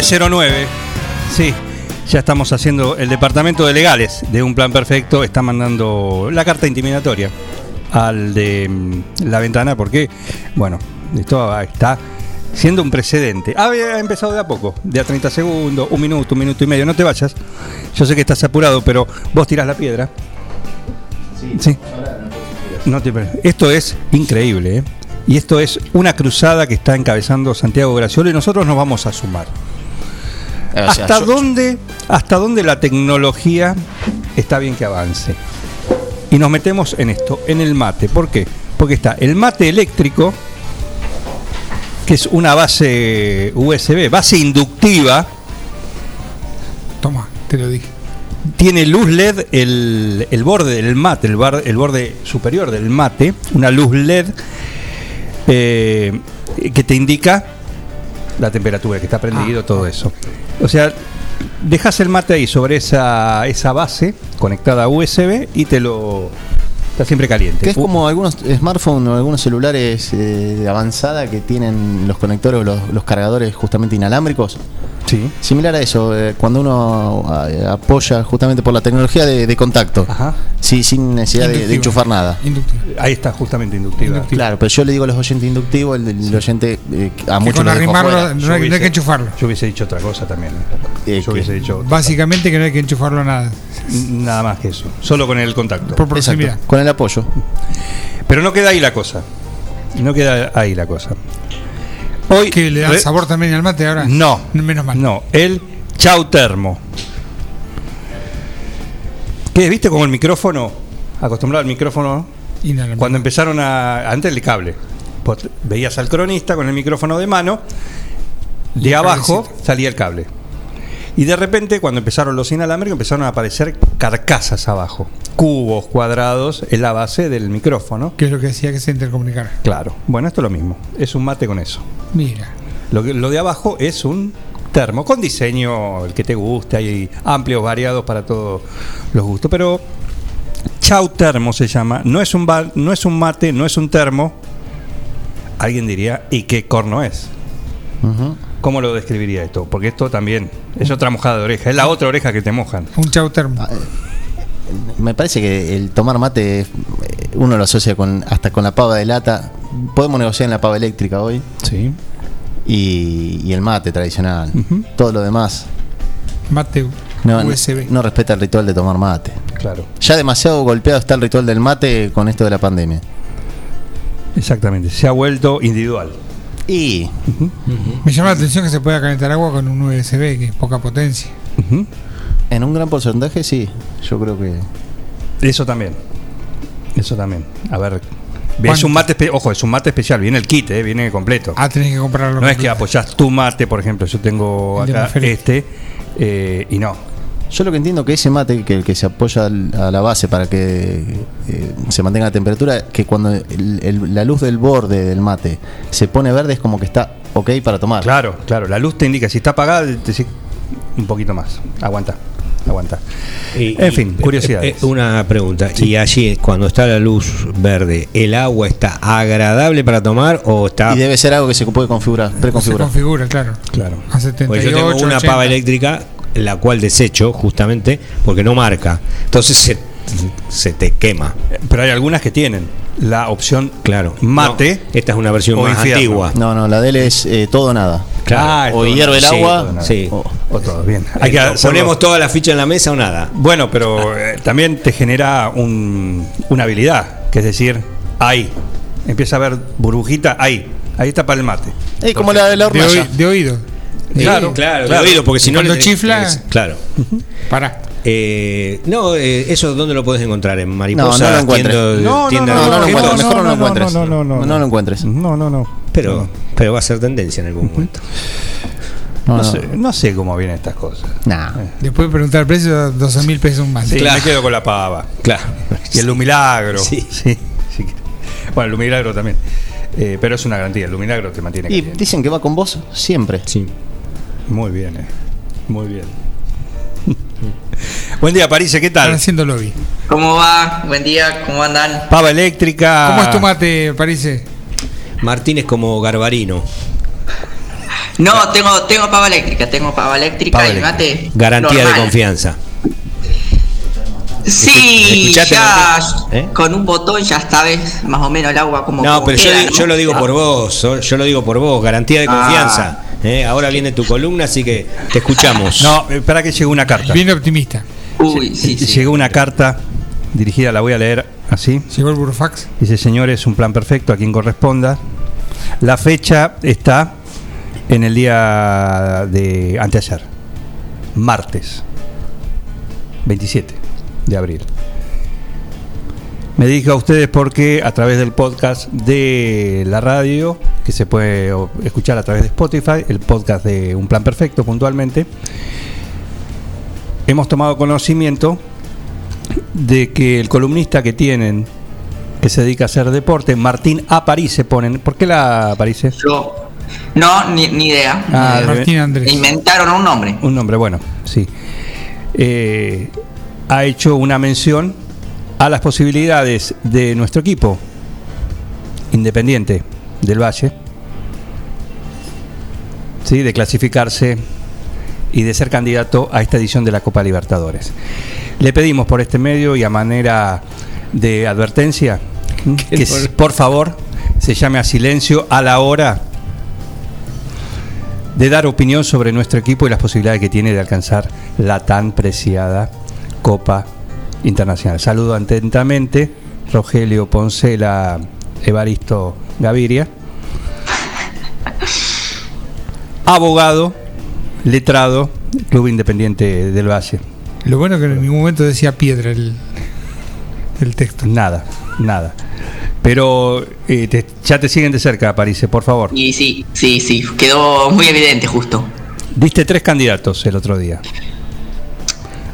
...909... Sí, ya estamos haciendo... El departamento de legales de Un Plan Perfecto... Está mandando la carta intimidatoria... Al de mm, la ventana... Porque, bueno, esto está... Siendo un precedente. Había empezado de a poco, de a 30 segundos, un minuto, un minuto y medio. No te vayas. Yo sé que estás apurado, pero vos tirás la piedra. Sí. No te pre- Esto es increíble, ¿eh? Y esto es una cruzada que está encabezando Santiago Graciolo y nosotros nos vamos a sumar. O sea, ¿Hasta yo- dónde, hasta dónde la tecnología está bien que avance? Y nos metemos en esto, en el mate. ¿Por qué? Porque está el mate eléctrico, que es una base USB, base inductiva, Toma, te lo dije. tiene luz LED el, el borde del mate, el, bar- el borde superior del mate, una luz LED eh, que te indica la temperatura, que está prendido, todo eso. O sea, dejas el mate ahí sobre esa, esa base conectada a USB y te lo... Está siempre caliente. Que es como algunos smartphones o algunos celulares eh, de avanzada que tienen los conectores o los cargadores justamente inalámbricos. Sí. Similar a eso, eh, cuando uno eh, apoya justamente por la tecnología de, de contacto, Ajá. sí, sin necesidad de, de enchufar nada. Inductivo. Ahí está justamente inductiva. Inductiva. Claro, pero yo le digo a los oyentes inductivos, el, el oyente eh, a Que muchos con arrimarlo fuera. no hay, no hay que enchufarlo. Yo hubiese dicho otra cosa también. Eh, Yo hubiese dicho Básicamente que no hay que enchufarlo nada. nada más que eso. Solo con el contacto. Por proximidad. Exacto, con el apoyo. Pero no queda ahí la cosa. No queda ahí la cosa. Hoy Que le da sabor también al mate ahora. No, Menos mal. no, el Chau Termo. ¿Qué? ¿Viste como el micrófono? Acostumbrado al micrófono. Inalámbrico. Cuando empezaron a. Antes el cable. Veías al cronista con el micrófono de mano. De abajo cablecito. salía el cable. Y de repente, cuando empezaron los inalámbricos, empezaron a aparecer carcasas abajo. Cubos cuadrados en la base del micrófono. Que es lo que decía que se intercomunicara. Claro. Bueno, esto es lo mismo. Es un mate con eso. Mira. Lo, que- lo de abajo es un termo con diseño, el que te guste, hay amplios, variados para todos los gustos. Pero Chau Termo se llama. No es un, ba- no es un mate, no es un termo. Alguien diría, ¿y qué corno es? ¿Cómo lo describiría esto? Porque esto también es otra mojada de oreja. Es la otra oreja que te mojan. Un chau termo. Ah, Me parece que el tomar mate eh, uno lo asocia con hasta con la pava de lata. Podemos negociar en la pava eléctrica hoy Sí. y, y el mate tradicional. Todo lo demás Mate no, no- USB. no respeta el ritual de tomar mate. Claro. Ya demasiado golpeado está el ritual del mate con esto de la pandemia. Exactamente. Se ha vuelto individual. Y Me llama la atención que se pueda calentar agua con un USB, que es poca potencia. En un gran porcentaje sí, yo creo que Eso también. Eso también. A ver. Es ¿Cuánto? un mate, ojo, es un mate especial, viene el kit, eh, viene completo. Ah, tenés que comprarlo. no es que apoyás tu mate, por ejemplo, yo tengo acá este, eh, y no. Yo lo que entiendo que ese mate que el que se apoya a la base para que eh, se mantenga la temperatura, que cuando el- el- la luz del borde del mate se pone verde es como que está ok para tomar. Claro, claro, la luz te indica, si está apagada, te dice un poquito más, aguanta. aguanta. Y- En y- fin, eh, curiosidades. eh, una pregunta. ¿Y allí, cuando está la luz verde, el agua está agradable para tomar o está.? Y debe ser algo que se puede configurar, Se preconfigurar. configura, claro. Claro. A 78, Pues yo tengo una 80. pava eléctrica, la cual desecho justamente porque no marca. Entonces se, se te quema. Pero hay algunas que tienen la opción Claro. mate. No, esta es una versión más infierno. antigua. No, no, la de él es eh, todo o nada. Claro. Ah, o hierve el Sí, agua. sí. o- O todo bien. Hay que ponemos toda la ficha en la mesa o nada. Bueno, pero eh, también te genera un- una habilidad, que es decir, ahí. Empieza a ver burbujita, ahí. Ahí está para el mate. Como la de la hornalla. de oído. Claro, claro, claro. de oído, porque si no. Cuando le- chifla- es- Claro. Para. Eh, no, eh, eso ¿dónde lo puedes encontrar? En Mariposa, No, no lo encuentres. tienda- No, no, No, de no. Mejor no lo no, encuentres. no, no, no, No lo encuentres. No, no, no. Pero, pero va a ser tendencia en algún momento. No, No, no. sé, no sé cómo vienen estas cosas. Nah. Después de preguntar el precio, 12 mil pesos más. Sí, Claro. me quedo con la pava. Claro. Y el Lumilagro. Sí. sí, sí. Bueno, el Lumilagro también. Eh, pero es una garantía. El Lumilagro te mantiene Y caliente. dicen que va con vos siempre. Sí. Muy bien, eh. Muy bien. Buen día, París, ¿qué Están tal? haciendo lobby. ¿Cómo va? Buen día, ¿cómo andan? Pava eléctrica. ¿Cómo es tu mate, Parece? Martínez como Garbarino. No, tengo, tengo pava eléctrica, tengo pava eléctrica Pava y eléctrica. mate. Garantía normal. de confianza. Sí, ¿Escuchaste, ya? ¿Eh? con un botón ya sabes más o menos el agua como. No, como pero yo, queda, digo- ¿no? yo lo digo Ah. por vos, yo lo digo por vos, garantía de Ah. ¿Eh? Ahora viene tu columna, así que te escuchamos. No, espera que llegó una carta. Bien optimista. Uy, sí, sí. Llegó una carta dirigida, la voy a leer así. Llegó el burofax. Dice, señores, un plan perfecto a quien corresponda. La fecha está en el día de anteayer, martes 27 de abril. Me dirijo a ustedes porque a través del podcast de la radio, que se puede escuchar a través de Spotify, el podcast de Un Plan Perfecto puntualmente, hemos tomado conocimiento de que el columnista que tienen, que se dedica a hacer deporte, Martín Aparice ponen. ¿Por qué la Aparice? Yo. No, ni, ni idea. ni Ah, idea. Martín Andrés. Inventaron un nombre. Un nombre, bueno, sí. Eh, ha hecho una mención a las posibilidades de nuestro equipo independiente del Valle, sí, de clasificarse y de ser candidato a esta edición de la Copa Libertadores. Le pedimos por este medio y a manera de advertencia que por favor se llame a silencio a la hora de dar opinión sobre nuestro equipo y las posibilidades que tiene de alcanzar la tan preciada Copa Internacional. Saludo atentamente, Rogelio Poncela, Evaristo Gaviria, abogado, letrado, Club Independiente del Valle. Lo bueno que en ningún momento decía piedra el, el texto. Nada, nada. Pero eh, te- ya te siguen de cerca, París, por favor. Y sí, sí, sí. Quedó muy evidente justo. Diste tres candidatos el otro día.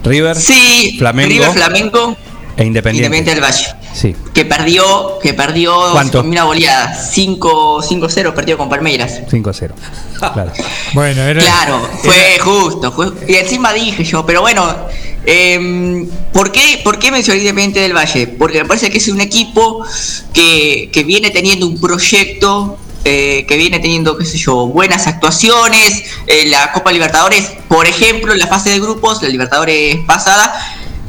River, Sí, Flamengo River Flamengo, e Independiente. Independiente del Valle. Sí. Que perdió, que perdió ¿Cuánto? con una goleada. 5 5-0 perdió con Palmeiras. 5 a 0. Claro. Bueno, era. Claro, fue justo. fue- y encima dije yo, pero bueno, em, ¿por, qué, ¿por qué mencioné Independiente del Valle? Porque me parece que es un equipo que, que viene teniendo un proyecto, eh, que viene teniendo, qué sé yo, buenas actuaciones. En la Copa Libertadores, por ejemplo, en la fase de grupos, la Libertadores pasada,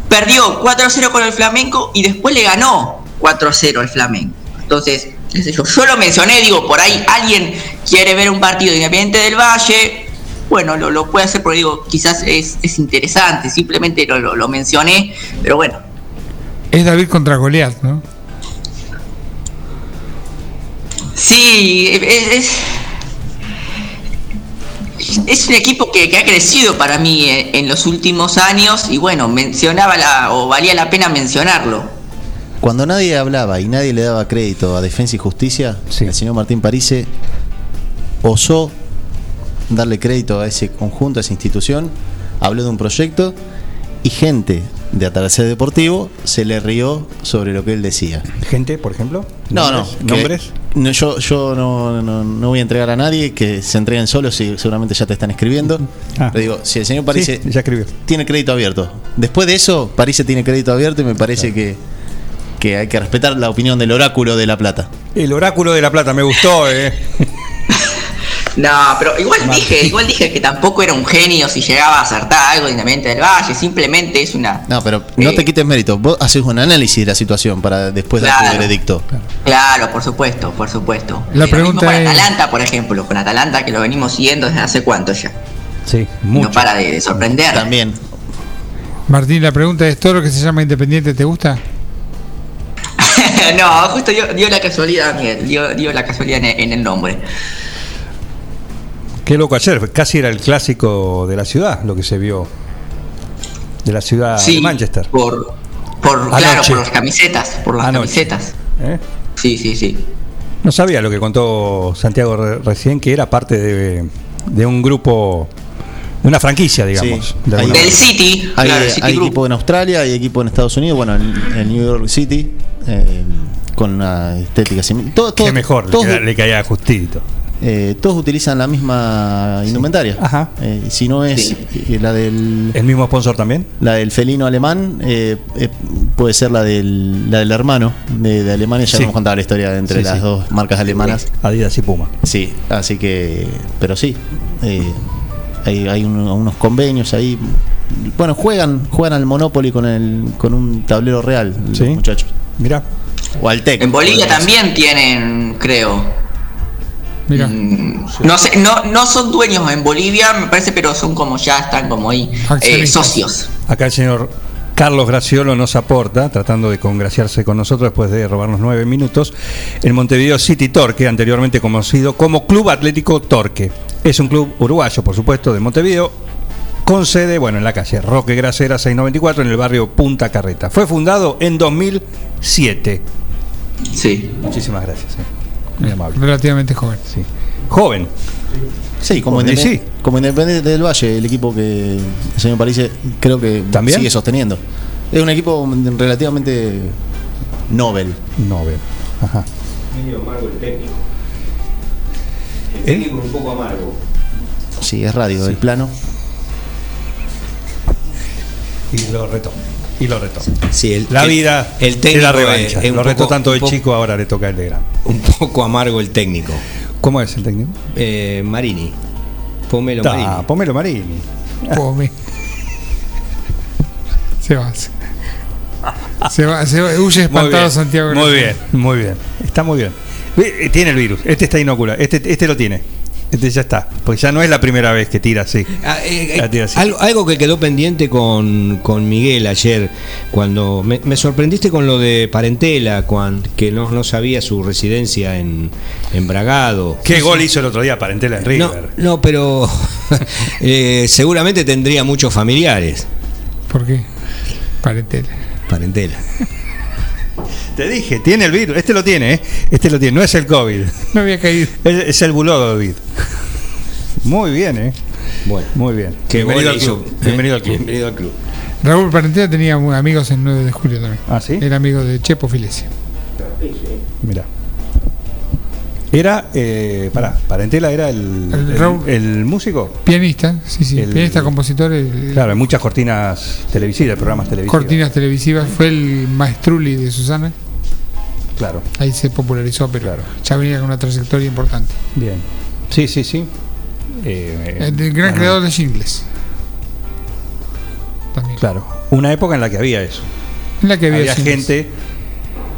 perdió 4-0 con el Flamengo y después le ganó 4-0 al Flamengo. Entonces, qué sé yo, yo lo mencioné, digo, por ahí alguien quiere ver un partido de Independiente del Valle, bueno, lo, lo puede hacer porque digo, quizás es, es interesante, simplemente lo, lo, lo mencioné, pero bueno. Es David contra Goliat, ¿no? Sí, es, es, es un equipo que, que ha crecido para mí en, en los últimos años y bueno, mencionaba la, o valía la pena mencionarlo. Cuando nadie hablaba y nadie le daba crédito a Defensa y Justicia, Sí. el señor Martín Parise osó darle crédito a ese conjunto, a esa institución, habló de un proyecto y gente de Atardecer Deportivo se le rió sobre lo que él decía. Gente, por ejemplo. No, no. ¿Nombres? no, yo yo no, no- no voy a entregar a nadie, que se entreguen solos y seguramente ya te están escribiendo. Ah. Le digo, si el señor París Sí, ya escribió. tiene crédito abierto. Después de eso, París tiene crédito abierto y me parece que, que hay que respetar la opinión del oráculo de La Plata. El oráculo de la plata, me gustó, eh. No, pero igual dije, igual dije que tampoco era un genio si llegaba a acertar algo Independiente del Valle, simplemente es una. No, pero no Eh, te quites mérito. Vos haces un análisis de la situación para después dar tu Claro. veredicto. Claro, por supuesto, por supuesto. La Eh, lo pregunta mismo con es- Atalanta, por ejemplo, con Atalanta que lo venimos siguiendo desde hace cuánto ya. Sí, No mucho. para de, de sorprender. También. Martín, la pregunta es: ¿todo lo que se llama Independiente te gusta? no, justo dio, dio la casualidad, dio la casualidad en, en el nombre. Qué loco ayer, casi era el clásico de la ciudad, lo que se vio. De la ciudad sí, de Manchester. Por, por claro, por las camisetas, por las Anoche. camisetas. ¿Eh? Sí, sí, sí. No sabía lo que contó Santiago re- recién, que era parte de, de un grupo, de una franquicia, digamos. Sí. de Del. City, Hay, claro, City hay Group. equipo en Australia, hay equipo en Estados Unidos, bueno, en, en New York City, eh, con una estética similar. Todo, todo- Qué mejor, le, queda- le caía justito. Eh, todos utilizan la misma indumentaria. Ajá. Eh, si no es Sí. eh, la del ¿El mismo sponsor también? la del felino alemán, eh, eh, puede ser la del, la del hermano de, de Alemania. Ya Sí. hemos contado la historia entre Sí, las sí. dos marcas alemanas. Adidas y Puma. Sí, así que, pero sí, eh, hay, hay un- unos convenios ahí. Bueno, juegan juegan al Monopoly con el con un tablero real, Sí. los muchachos. Mira, O al Tec. En Bolivia también tienen, creo. Mira, Mm, No sé, no, no son dueños en Bolivia, me parece, pero son como ya están como ahí eh, socios. acá el señor Carlos Graciolo nos aporta, tratando de congraciarse con nosotros después de robarnos nueve minutos, el Montevideo City Torque, anteriormente conocido como Club Atlético Torque. Es un club uruguayo, por supuesto, de Montevideo, con sede, bueno, en la calle Roque Gracera 694, en el barrio Punta Carreta. Fue fundado en 2007. Sí. Muchísimas gracias. eh. Muy amable. relativamente joven. Sí. Joven. Sí, como, Y Independ- sí. como Independiente del Valle, el equipo que el señor París creo que ¿También? sigue sosteniendo. Es un equipo relativamente Nobel. No veo. Ajá. Medio amargo el técnico. El ¿Eh? técnico un poco amargo. Sí, es radio, el plano. Y lo retó. Y lo retó. Sí, el, La el- vida el es técnico la revancha. es- es lo retó tanto el poco- chico, ahora le toca el de grande. Un poco amargo el técnico. ¿Cómo es el técnico? Eh, Marini. Pomelo Ta, Marini. Pomelo Marini. Come. Se va. Se, se va, se va, huye Muy espantado bien, Santiago. Muy bien, muy bien. Está muy bien. Eh, Tiene el virus. Este está inoculado. Este, este lo tiene. Este ya está. Porque ya no es la primera vez que tira así. Ah, eh, eh, La tira así. algo, algo que quedó pendiente con, con Miguel ayer, cuando me, me sorprendiste con lo de Parentela, cuan- que no, no sabía su residencia en, en Bragado. ¿Qué gol hizo el otro día Parentela en No, River? no, pero eh, seguramente tendría muchos familiares. ¿Por qué? Parentela. Parentela. Te dije, tiene el virus. Este lo tiene, ¿eh? Este lo tiene. No es el COVID. No había caído. Es, es el bulodovid. Muy bien, ¿eh? Bueno, Muy bien. qué Bienvenido al hizo, club. ¿eh? Bienvenido al club. Bienvenido al club. Raúl Parentela tenía amigos en 9 de julio también. Ah, ¿sí? Era amigo de Chepo Filesia. Mira. Era, eh, pará, Parentela era el, El el, Raúl- el músico. Pianista, sí, sí. El- pianista, compositor. el- Claro, hay muchas cortinas televisivas, programas televisivos. cortinas televisivas. Fue el maestruli de Susana. Claro, Ahí se popularizó, pero Claro. ya venía con una trayectoria importante. bien. Sí, sí, sí. Eh, El gran bueno, creador de jingles. También. Claro, una época en la que había eso. En la que había, Había, gente,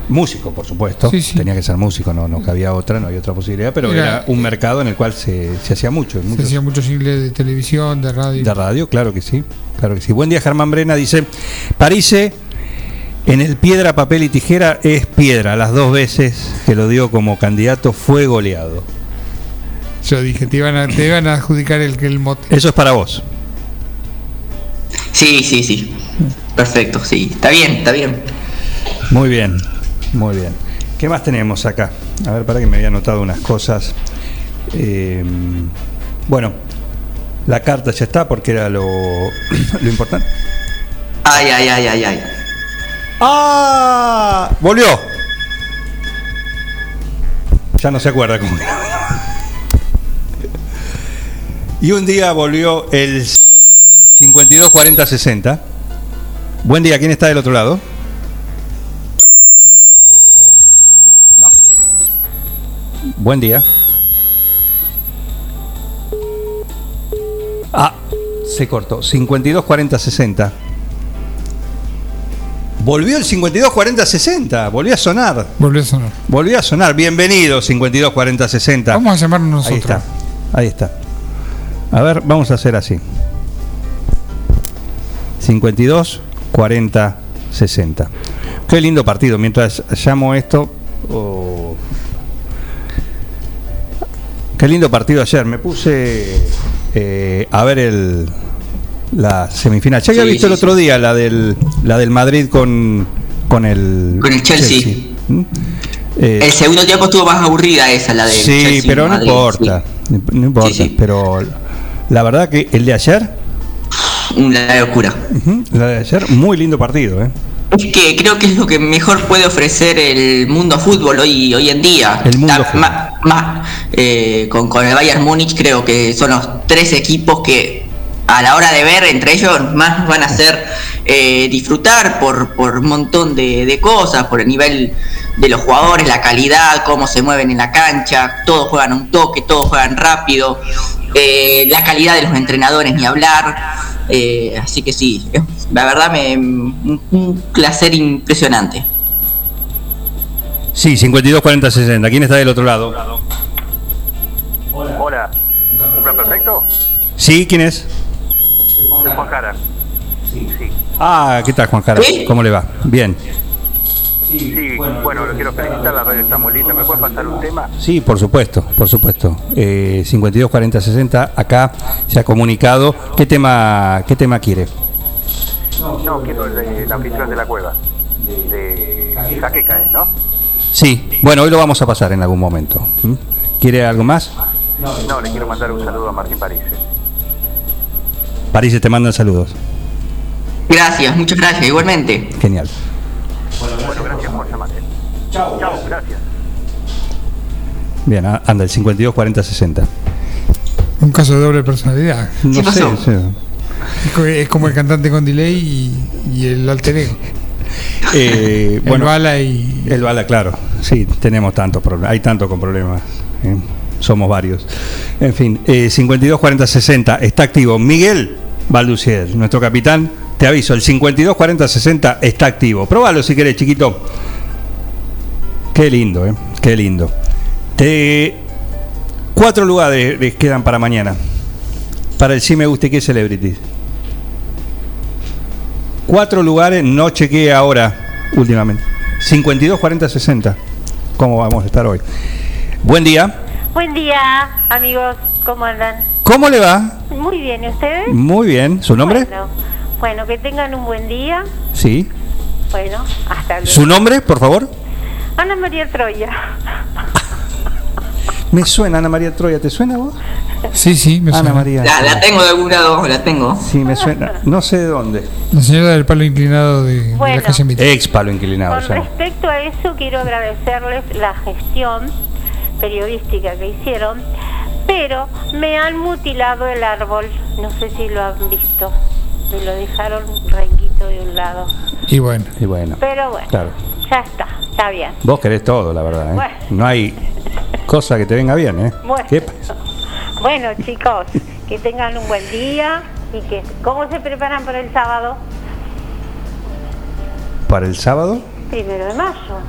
músico, por supuesto. Sí, sí. Tenía que ser músico, no, no cabía otra, no había otra posibilidad, pero Era- era, un mercado en el cual se, se hacía mucho. Se hacían muchos jingles de televisión, de radio. De radio, claro que sí. Claro que sí. Buen día, Germán Brena. Dice: Parise en el piedra, papel y tijera es piedra. Las dos veces que lo dio como candidato fue goleado. Yo dije, te iban a, te iban a adjudicar el, el mote. Eso es para vos. Sí, sí, sí. Perfecto, sí. Está bien, está bien. Muy bien, muy bien. ¿Qué más tenemos acá? A ver, para que me había anotado unas cosas. Eh, bueno, la carta ya está porque era lo, lo importante. Ay, ay, ay, ay, ay. ¡Ah! Volvió. Ya no se acuerda cómo. Y un día volvió el 52 40 60. Buen día, ¿quién está del otro lado? No. Buen día. Ah, se cortó. 52 40 60. Volvió el 52 40 60. Volvió a sonar. Volvió a sonar. Volvió a sonar. Bienvenido 52 40 60. Vamos a llamarnos Ahí nosotros. está. Ahí está. A ver, vamos a hacer así. 52 40 60. Qué lindo partido. Mientras llamo esto. oh. Qué lindo partido ayer. Me puse eh, a ver el la semifinal. Ya había Sí, visto sí, el otro día la del la del Madrid con con el Con el Chelsea. ¿Mm? Eh, El segundo tiempo estuvo más aburrida esa, la de Sí, pero no importa. No importa. Pero la verdad que el de ayer, Una locura. ujú, la de ayer, muy lindo partido, ¿eh? Es que creo que es lo que mejor puede ofrecer el mundo fútbol hoy, hoy en día. El mundo fútbol. ma- eh, con, con el Bayern Múnich creo que son los tres equipos que a la hora de ver entre ellos más nos van a hacer eh, disfrutar por, por un montón de, de cosas, por el nivel de los jugadores, la calidad, cómo se mueven en la cancha, todos juegan a un toque, todos juegan rápido, eh, la calidad de los entrenadores ni hablar. Eh, así que sí, la verdad me un, un placer impresionante. Sí, 52 40 60. ¿Quién está del otro lado? Hola, ¿un plan perfecto? Sí, ¿quién es? Juan Jara. Sí, sí. Ah, ¿qué tal, Juan Jara? ¿Sí? ¿Cómo le va? Bien. Sí, bueno, lo quiero felicitar, la radio está muy linda. ¿Me pueden pasar un tema? Sí, por supuesto, por supuesto. Eh, 52 40 60. Acá se ha comunicado. ¿Qué tema, qué tema quiere? No, quiero el de la afición de la cueva. De Jaqueca. ¿no? Sí, bueno, hoy lo vamos a pasar en algún momento. ¿Mm? ¿Quiere algo más? No, le quiero mandar un saludo a Martín París. París te mandan saludos. Gracias, muchas gracias, igualmente. Genial. Bueno, gracias por llamarme. Chao. Chao, gracias. Bien, a- anda, el 52 40 60. Un caso de doble personalidad. No ¿Qué pasó? sé, sí. Es co- Es como el cantante con delay y, y el alter ego. Eh, el bueno, bala y. el bala, claro. Sí, tenemos tantos problemas. Hay tanto con problemas. ¿eh? Somos varios. En fin, eh, 52 40 60 está activo. Miguel Balducier, nuestro capitán. Te aviso, el 52 40 60 está activo. Probalo si querés, chiquito. Qué lindo, ¿eh? Qué lindo. Te... Cuatro lugares les quedan para mañana. Para el sí me gusta y qué celebrities. Cuatro lugares, no chequeé ahora, últimamente. 52, 40, 60. ¿Cómo vamos a estar hoy? Buen día. Buen día, amigos, ¿cómo andan? ¿Cómo le va? Muy bien, ¿y ustedes? Muy bien. ¿Su nombre? Bueno, bueno, que tengan un buen día. Sí. Bueno, hasta luego. ¿Su nombre, por favor? Ana María Troya. Me suena Ana María Troya. ¿Te suena a vos? Sí, sí, me Ana suena. María. La, la tengo de algún lado, la tengo. Sí, me suena. No sé de dónde. La señora del palo inclinado de, de Bueno. la calle Mitre. Ex palo inclinado. Con o sea. respecto a eso, quiero agradecerles la gestión periodística que hicieron, pero me han mutilado el árbol. No sé si lo han visto. Me lo dejaron renguito de un lado. Y bueno, Y bueno. Pero bueno, Claro. ya está, está bien. Vos querés todo, la verdad. ¿eh? Bueno. No hay cosa que te venga bien, ¿eh? Bueno. ¿Qué pasa? Bueno, chicos, que tengan un buen día y que ¿cómo se preparan para el sábado? ¿Para el sábado? Primero de mayo.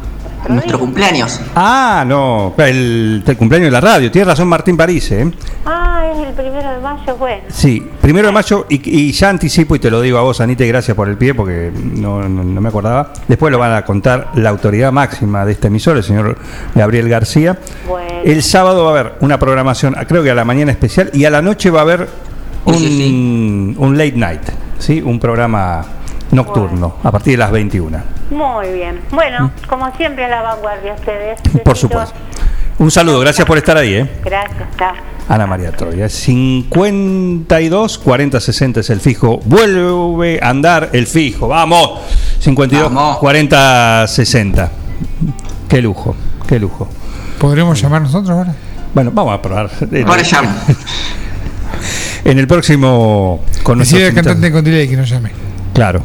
Nuestro cumpleaños. Ah, no. El, el cumpleaños de la radio. Tiene razón Martín París, ¿eh? Ah, es el primero de mayo, bueno. Sí, primero de mayo, y, y ya anticipo, y te lo digo a vos, Anita, y gracias por el pie, porque no, no- no me acordaba. Después lo van a contar la autoridad máxima de esta emisora, el señor Gabriel García. Bueno. El sábado va a haber una programación, creo que a la mañana especial, y a la noche va a haber un, Sí, sí, un late night, ¿sí? Un programa nocturno, a partir de las 21. Muy bien. Bueno, como siempre a la vanguardia ustedes. Por supuesto. Un saludo, gracias por estar ahí, ¿eh? Gracias, chao. Ana María Troya. 52 40 60 es el fijo. Vuelve a andar el fijo. Vamos. 52 Vamos. 40 60. Qué lujo, qué lujo. ¿Podremos llamar nosotros ahora? Bueno, vamos a probar. Ahora llamo. En el próximo con al cantante con delay que nos llame. Claro.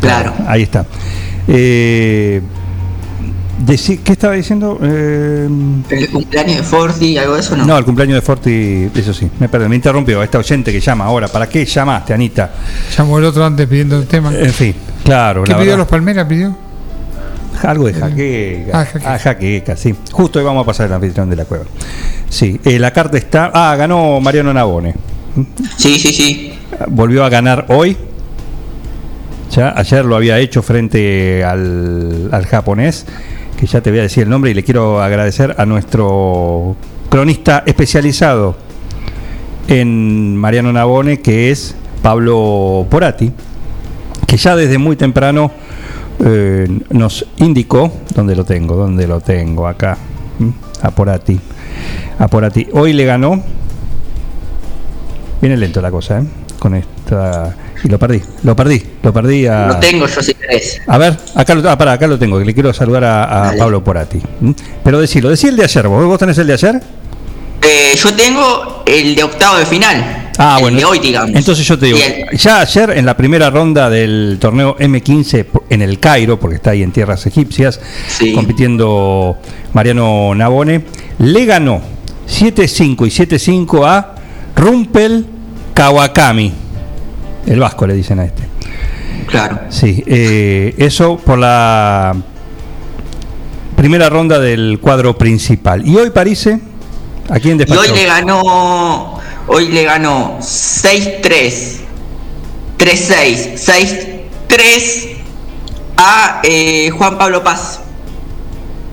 Claro. Ahí está. Eh, decí- ¿Qué estaba diciendo? Eh, El cumpleaños de Forti, algo de eso, ¿no? no, el cumpleaños de Forti, eso sí, me perdí, me interrumpió esta oyente que llama ahora. ¿Para qué llamaste, Anita? Llamó el otro antes pidiendo el tema. En fin, claro. ¿Qué la pidió verdad. los Palmeras? ¿Pidió? Algo de jaqueca. Ah, jaqueca. Ah, jaqueca, sí. Justo hoy vamos a pasar el anfitrión de la cueva. Sí, eh, la carta está. Ah, ganó Mariano Nabone. Sí, sí, sí. Volvió a ganar hoy. Ya ayer lo había hecho frente al, al japonés, que ya te voy a decir el nombre y le quiero agradecer a nuestro cronista especializado en Mariano Nabone, que es Pablo Porati, que ya desde muy temprano eh, nos indicó, ¿dónde lo tengo? ¿Dónde lo tengo? Acá, a Porati. A Porati. Hoy le ganó, viene lento la cosa, ¿eh? Con esta... Y lo perdí, lo perdí, lo perdí a... Lo tengo yo si querés. A ver, acá lo, ah, pará, acá lo tengo, que le quiero saludar a. Pablo Porati. Pero decilo, decí el de ayer, ¿vos, vos tenés el de ayer? Eh, yo tengo el de octavo de final. Ah, el bueno. De hoy, digamos. Entonces yo te digo, el- ya ayer en la primera ronda del torneo M15 po- en el Cairo, porque está ahí en tierras egipcias, Sí. compitiendo Mariano Nabone, le ganó 7-5 y 7-5 a Rumpel Kawakami. El vasco le dicen a este. Claro. Sí, eh, eso por la primera ronda del cuadro principal. Y hoy París, ¿a quién Y despachó? hoy le ganó. Hoy le ganó 6-3. 3-6. 6-3 a eh, Juan Pablo Paz.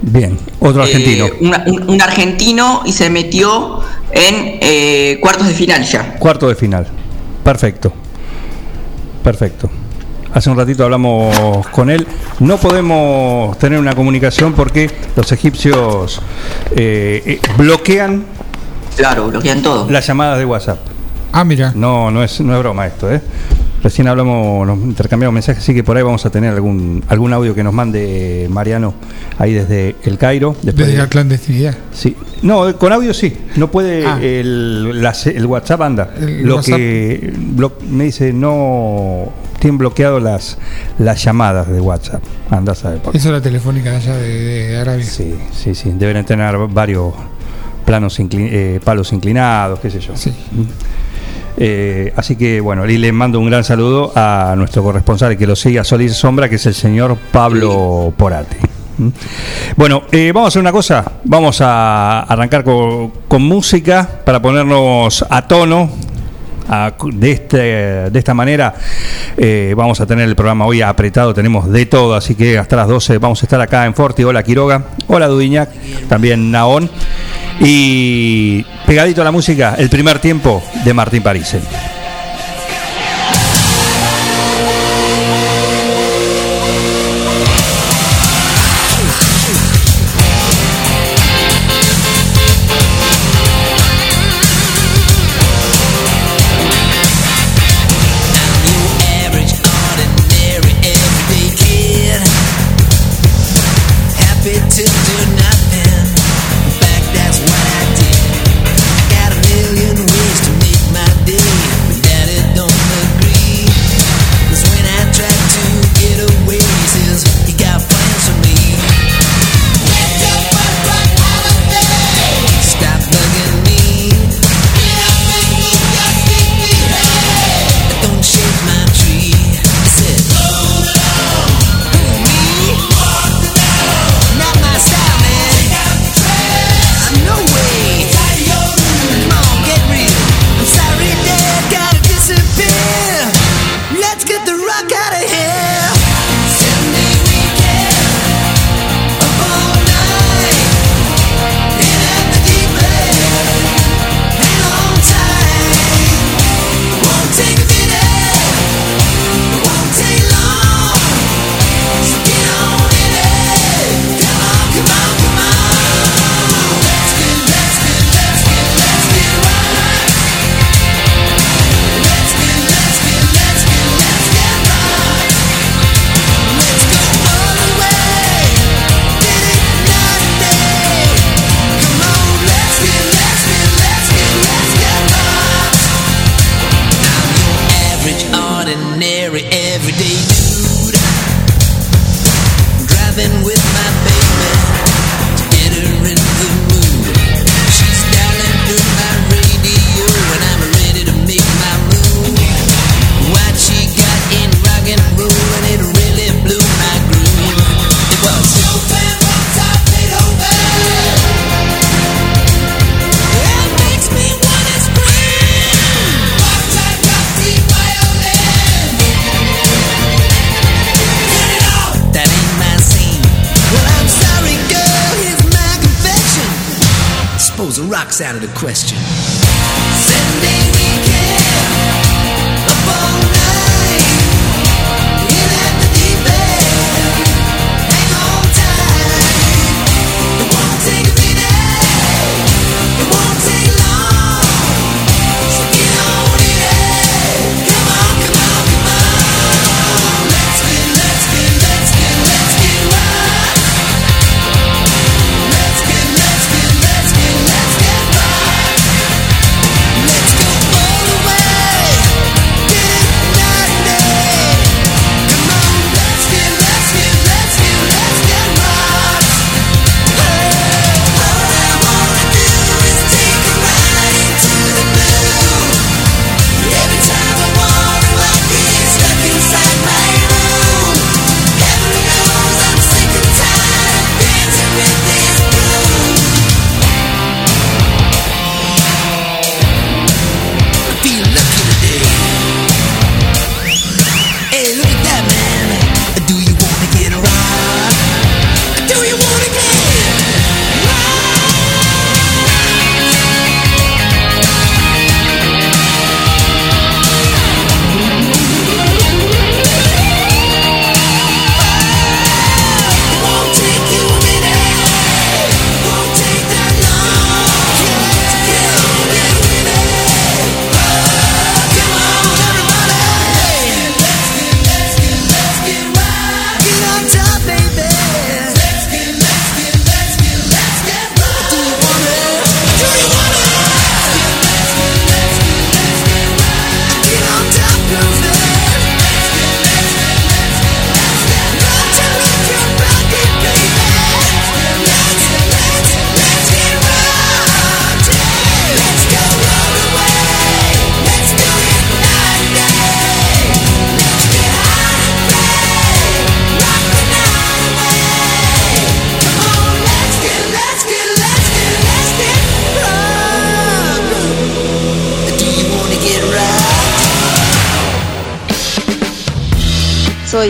Bien, otro argentino. Eh, una- un, un argentino y se metió en eh, cuartos de final ya. Cuarto de final. Perfecto. Perfecto. Hace un ratito hablamos con él. No podemos tener una comunicación porque los egipcios eh, eh, bloquean Claro, bloquean todo. las llamadas de WhatsApp. Ah, mira. No, no es, no es broma esto, ¿eh? Recién hablamos, nos intercambiamos mensajes, así que por ahí vamos a tener algún algún audio que nos mande Mariano ahí desde el Cairo. Después Desde de- la clandestinidad. Sí. No, con audio sí. No puede. Ah. El, la- el WhatsApp anda. El Lo WhatsApp. que me dice no. Tienen bloqueado las, las llamadas de WhatsApp. Anda a qué. Eso es la telefónica de allá de, de Arabia. Sí, sí, sí. Deben tener varios planos inclin- eh, palos inclinados, qué sé yo. Sí. Eh, así que bueno, y le mando un gran saludo a nuestro corresponsal que lo sigue a Solís Sombra, que es el señor Pablo Porate. ¿Mm? Bueno, eh, vamos a hacer una cosa, vamos a arrancar con, con música para ponernos a tono. a- de, este, de esta manera eh, vamos a tener el programa hoy apretado, tenemos de todo, así que hasta las 12 vamos a estar acá en Forti. Hola Quiroga, hola Dudiñac, también Naón. Y pegadito a la música, el primer tiempo de Martín París.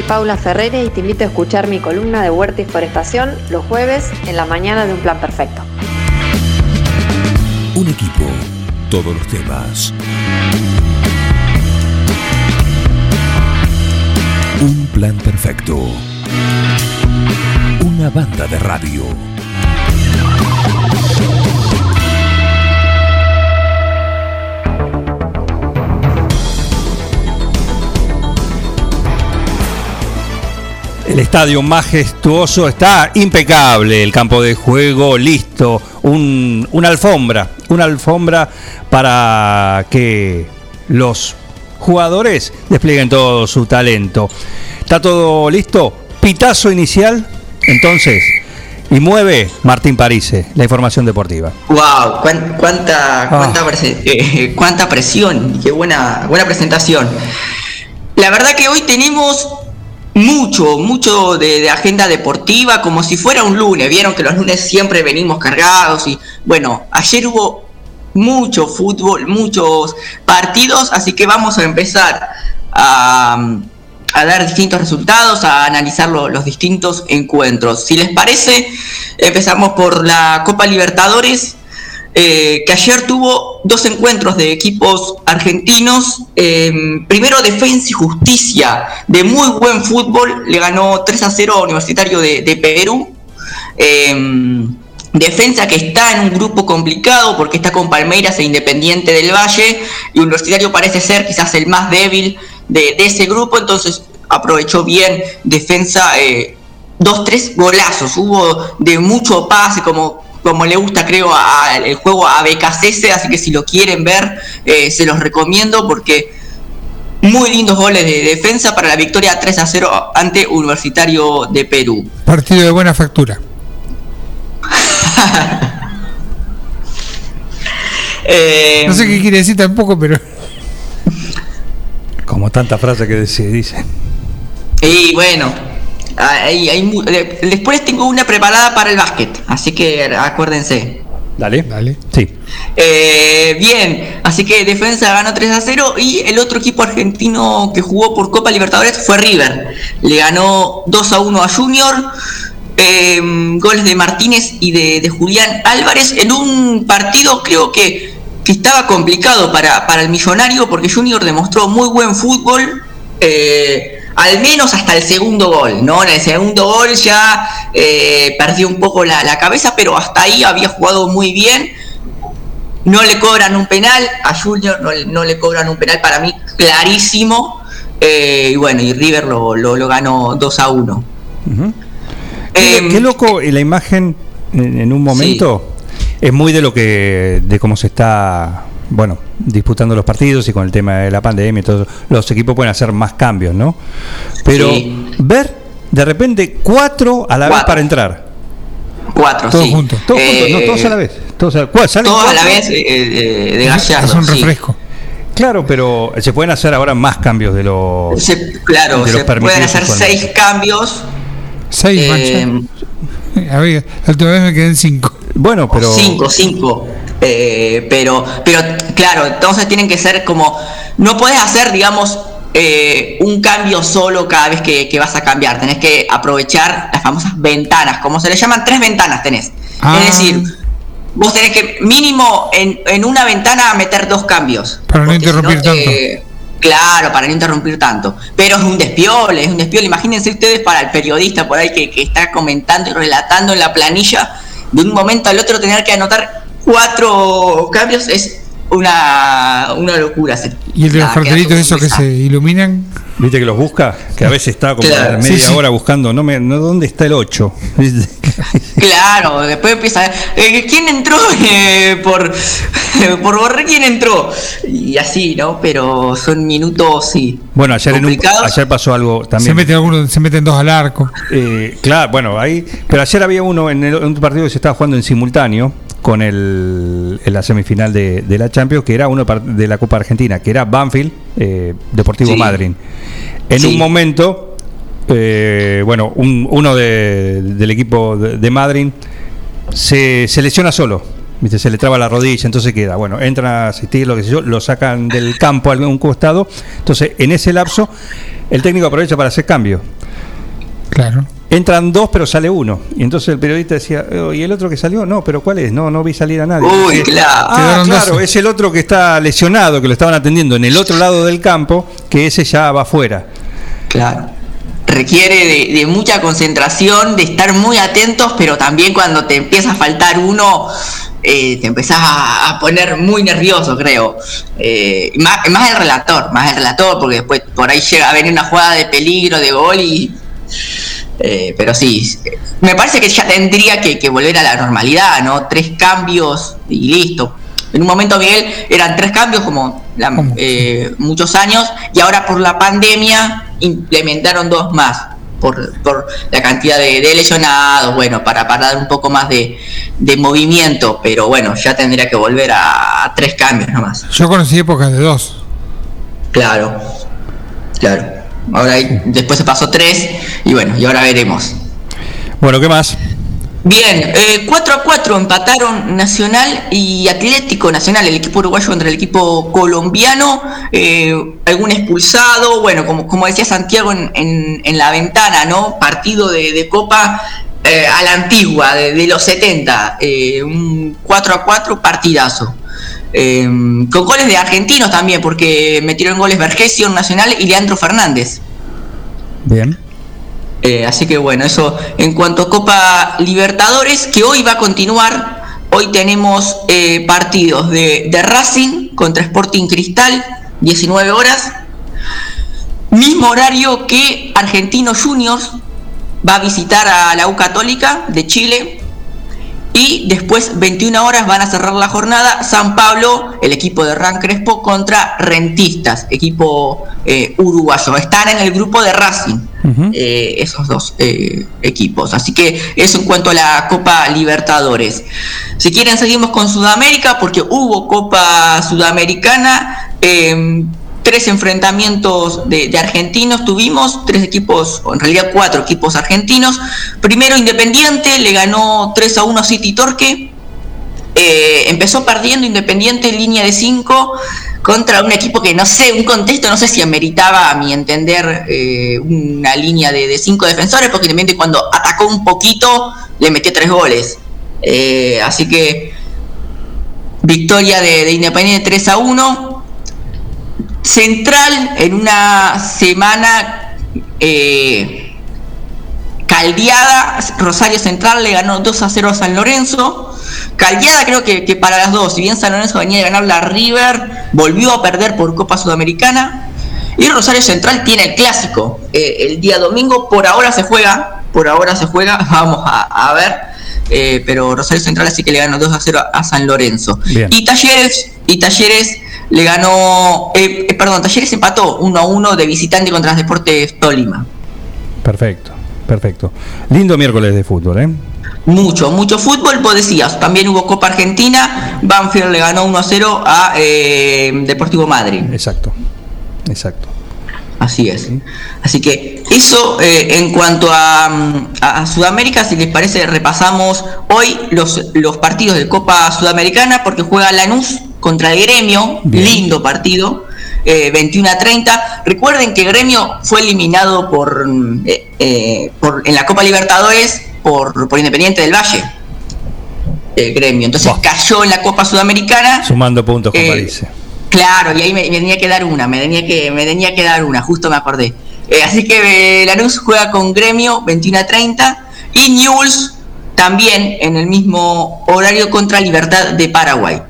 Paula Ferrere y te invito a escuchar mi columna de Huerta y Forestación los jueves en la mañana de Un Plan Perfecto. Un equipo, todos los temas. Un plan perfecto. Una banda de radio. El estadio majestuoso está impecable, el campo de juego listo, un- una alfombra, una alfombra para que los jugadores desplieguen todo su talento. ¿Está todo listo? Pitazo inicial, entonces, y mueve Martín Parise, la información deportiva. Wow, cuánta, cuánta, prese- eh, cuánta presión, qué buena, buena presentación. La verdad que hoy tenemos mucho, mucho de, de agenda deportiva, como si fuera un lunes. Vieron que los lunes siempre venimos cargados y bueno, ayer hubo mucho fútbol, muchos partidos, así que vamos a empezar a, a dar distintos resultados, a analizar lo- los distintos encuentros. Si les parece, empezamos por la Copa Libertadores, eh, que ayer tuvo dos encuentros de equipos argentinos. Eh, primero Defensa y Justicia, de muy buen fútbol, le ganó 3 a 0 a Universitario de, Perú. Eh, defensa que está en un grupo complicado porque está con Palmeiras e Independiente del Valle y Universitario parece ser quizás el más débil de, de ese grupo, entonces aprovechó bien defensa, eh, dos, tres golazos, hubo de mucho pase como como le gusta creo a- a- el juego a BKCS, así que si lo quieren ver eh, se los recomiendo porque muy lindos goles de defensa para la victoria 3 a 0 ante Universitario de Perú. Partido de buena factura. Eh, No sé qué quiere decir tampoco, pero. Como tanta frase que se dice. Y bueno, hay- hay mu- de- después tengo una preparada para el básquet, así que acuérdense. Dale. Dale. Sí. Eh, bien, así que Defensa ganó 3 a 0 y el otro equipo argentino que jugó por Copa Libertadores fue River. Le ganó 2 a 1 a Junior. eh, goles de Martínez y de, de Julián Álvarez en un partido creo que, que estaba complicado para, para el millonario porque Junior demostró muy buen fútbol. eh, al menos hasta el segundo gol, ¿no? En el segundo gol ya eh, perdió un poco la, la cabeza, pero hasta ahí había jugado muy bien. No le cobran un penal, a Junior no, le- no le cobran un penal para mí clarísimo. eh, y bueno, y River lo, lo, lo ganó 2 a 1. Ujú. Qué, qué loco eh, la imagen en, en un momento es muy de lo que de cómo se está bueno disputando los partidos y con el tema de la pandemia y todo los equipos pueden hacer más cambios no pero Sí. ver de repente cuatro a la vez para entrar Cuatro, todos sí. juntos todos juntos no Eh, todos a la vez todos a, ¿cuál? ¿Salen Todos a la vez eh, eh, de Gallardo. Es un sí. refresco. claro pero se pueden hacer ahora más cambios de los Se- claro, de los se pueden hacer seis cambios. Seis eh, manchas. A ver, la última vez me quedé en cinco. bueno pero Cinco, cinco. Eh, pero, pero claro, entonces tienen que ser como. No puedes hacer, digamos, eh, un cambio solo cada vez que, que vas a cambiar. Tenés que aprovechar las famosas ventanas. Como se le llaman, tres ventanas tenés. Ah. Es decir, vos tenés que mínimo en, en una ventana meter dos cambios. Para no si interrumpir tanto. eh, Claro, para no interrumpir tanto. Pero es un despiole, es un despiole. Imagínense ustedes para el periodista por ahí que, que está comentando y relatando en la planilla, de un momento al otro tener que anotar cuatro cambios es una, una locura. Y el de los cartelitos esos que se iluminan. viste que los busca que a veces está como Claro. media Sí, sí. hora buscando no me no dónde está el 8 Claro, después empieza. eh, ¿Quién entró? Eh, por, por borrar quién entró. Y así, ¿no? Pero son minutos, sí. Bueno, ayer, en un- complicados. ayer pasó algo también. Se meten algunos, se meten dos al arco. Eh, claro, bueno, ahí. Pero ayer había uno en, el, en un partido que se estaba jugando en simultáneo con el, en la semifinal de, de la Champions, que era uno de la Copa Argentina, que era Banfield, eh, Deportivo Sí. Madrid. En Sí. un momento, eh, bueno, un- uno de- del equipo de, de Madrid se, se lesiona solo. ¿viste? Se le traba la rodilla, entonces queda. Bueno, entran a asistir, lo que sé yo, lo sacan del campo a algún costado. Entonces, en ese lapso, el técnico aprovecha para hacer cambio. Claro. Entran dos, pero sale uno. Y entonces el periodista decía, "Oh, ¿y el otro que salió? No, pero ¿cuál es? No, no vi salir a nadie. Uy, claro. Ah, claro, es el otro que está lesionado, que lo estaban atendiendo en el otro lado del campo, que ese ya va afuera. Claro. Requiere de, de mucha concentración, de estar muy atentos, pero también cuando te empieza a faltar uno, eh, te empezás a, a poner muy nervioso, creo. Eh, más, más el relator, más el relator, porque después por ahí llega a venir una jugada de peligro, de gol y. eh, pero sí, me parece que ya tendría que, que volver a la normalidad, ¿no? Tres cambios y listo. En un momento, Miguel, eran tres cambios como eh, muchos años y ahora por la pandemia implementaron dos más por, por la cantidad de, de lesionados, bueno, para, para dar un poco más de, de movimiento, pero bueno, ya tendría que volver a, a tres cambios nomás. Yo conocí épocas de dos. Claro, claro. Ahora después se pasó tres y bueno, y ahora veremos. Bueno, ¿qué más? Bien, eh, 4 a 4 empataron Nacional y Atlético Nacional, el equipo uruguayo contra el equipo colombiano. eh, algún expulsado, bueno, como, como decía Santiago en, en- en la ventana, ¿no? Partido de, de Copa eh, a la antigua, de, de los 70. eh, un 4 a 4 partidazo. Eh, con goles de argentinos también, porque metieron goles Vergesio Nacional y Leandro Fernández. Bien. Eh, así que bueno, eso en cuanto a Copa Libertadores, que hoy va a continuar. Hoy tenemos eh, partidos de, de Racing contra Sporting Cristal, 19 horas. Mismo horario que Argentinos Juniors va a visitar a la U Católica de Chile. Y después, 21 horas, van a cerrar la jornada San Pablo, el equipo de Ran Crespo, contra Rentistas, equipo eh, uruguayo. Están en el grupo de Racing, eh, esos dos eh, equipos. Así que eso en cuanto a la Copa Libertadores. Si quieren, seguimos con Sudamérica, porque hubo Copa Sudamericana. Tres enfrentamientos de, argentinos tuvimos, tres equipos, o en realidad cuatro equipos argentinos. Primero Independiente, le ganó 3 a 1 a City Torque. Eh, empezó perdiendo Independiente en línea de 5 contra un equipo que no sé, un contexto, no sé si ameritaba a mi entender eh, una línea de, de cinco defensores, porque independiente cuando atacó un poquito le metió tres goles. Eh, así que victoria de, de Independiente 3 a 1. Central en una semana eh, caldeada, Rosario Central le ganó 2 a 0 a San Lorenzo. Caldeada creo que, que para las dos, si bien San Lorenzo venía de ganar la River, volvió a perder por Copa Sudamericana. Y Rosario Central tiene el clásico. eh, el día domingo por ahora se juega, por ahora se juega, vamos a, a ver. eh, pero Rosario Central así que le ganó 2 a 0 a, a San Lorenzo. Bien. Y Talleres, y Talleres le ganó, eh, eh, perdón, Talleres empató 1 a 1 de visitante contra Deportes Tolima. Perfecto, perfecto. Lindo miércoles de fútbol, ¿eh? Mucho, mucho fútbol, vos decías. También hubo Copa Argentina. Banfield le ganó 1 a 0 a eh, Deportivo Madrid. Exacto, exacto. Así es. Así que eso eh, en cuanto a, a Sudamérica, si les parece, repasamos hoy los, los partidos de Copa Sudamericana porque juega Lanús contra el Gremio. Bien. Lindo partido. eh, 21 a 30. Recuerden que Gremio fue eliminado por, eh, eh, por en la Copa Libertadores por, por Independiente del Valle. El Gremio. Entonces cayó en la Copa Sudamericana. Sumando puntos con Eh, París. Claro, y ahí me, me tenía que dar una, me tenía que, me tenía que dar una, justo me acordé. Eh, así que eh, Lanús juega con Gremio 21 a 30 y Newell's también en el mismo horario contra Libertad de Paraguay.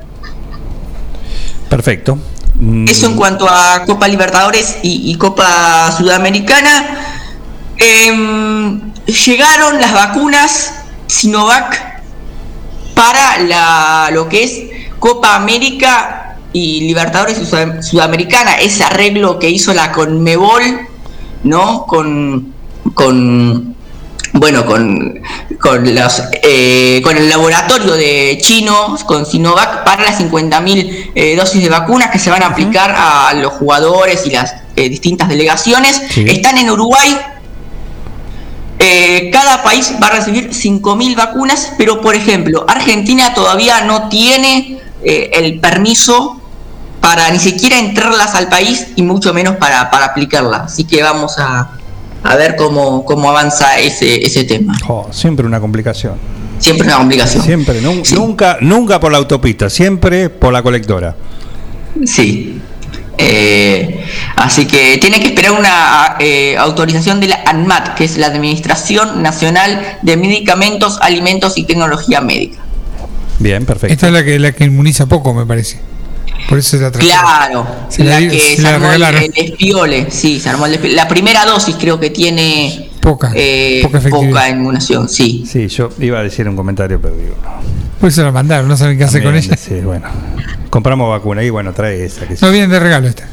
Perfecto. Mm, Eso en cuanto a Copa Libertadores y, Copa Sudamericana. Em, llegaron las vacunas Sinovac para la, lo que es Copa América y Libertadores Sud- Sudamericana. Ese arreglo que hizo la Conmebol, ¿no? Con. con bueno, con, con, los, eh, con el laboratorio de chinos, con Sinovac, para las 50.000 eh, dosis de vacunas que se van a aplicar a los jugadores y las eh, distintas delegaciones. Sí. Están en Uruguay. Eh, cada país va a recibir 5.000 vacunas, pero por ejemplo, Argentina todavía no tiene eh, el permiso para ni siquiera entrarlas al país y mucho menos para, para aplicarlas. Así que vamos a, a ver cómo, cómo avanza ese, ese tema. siempre una complicación. Siempre una complicación. Siempre, nu- Sí. nunca, nunca por la autopista, siempre por la colectora. Sí. Eh, así que tiene que esperar una eh, autorización de la ANMAT, que es la Administración Nacional de Medicamentos, Alimentos y Tecnología Médica. Bien, perfecto. Esta es la que, la que inmuniza poco, me parece. Por eso se la trajeron. Claro, Se la, la- que se se, la armó el, espiole, sí, se armó el espiole. La primera dosis creo que tiene Poca. eh, poca inmunización, sí. Sí, yo iba a decir un comentario, pero digo. no. Pues se la mandaron, no saben qué hacer con ella. sí, bueno. Compramos vacuna y bueno, trae esa. Que sí. No vienen de regalo esta.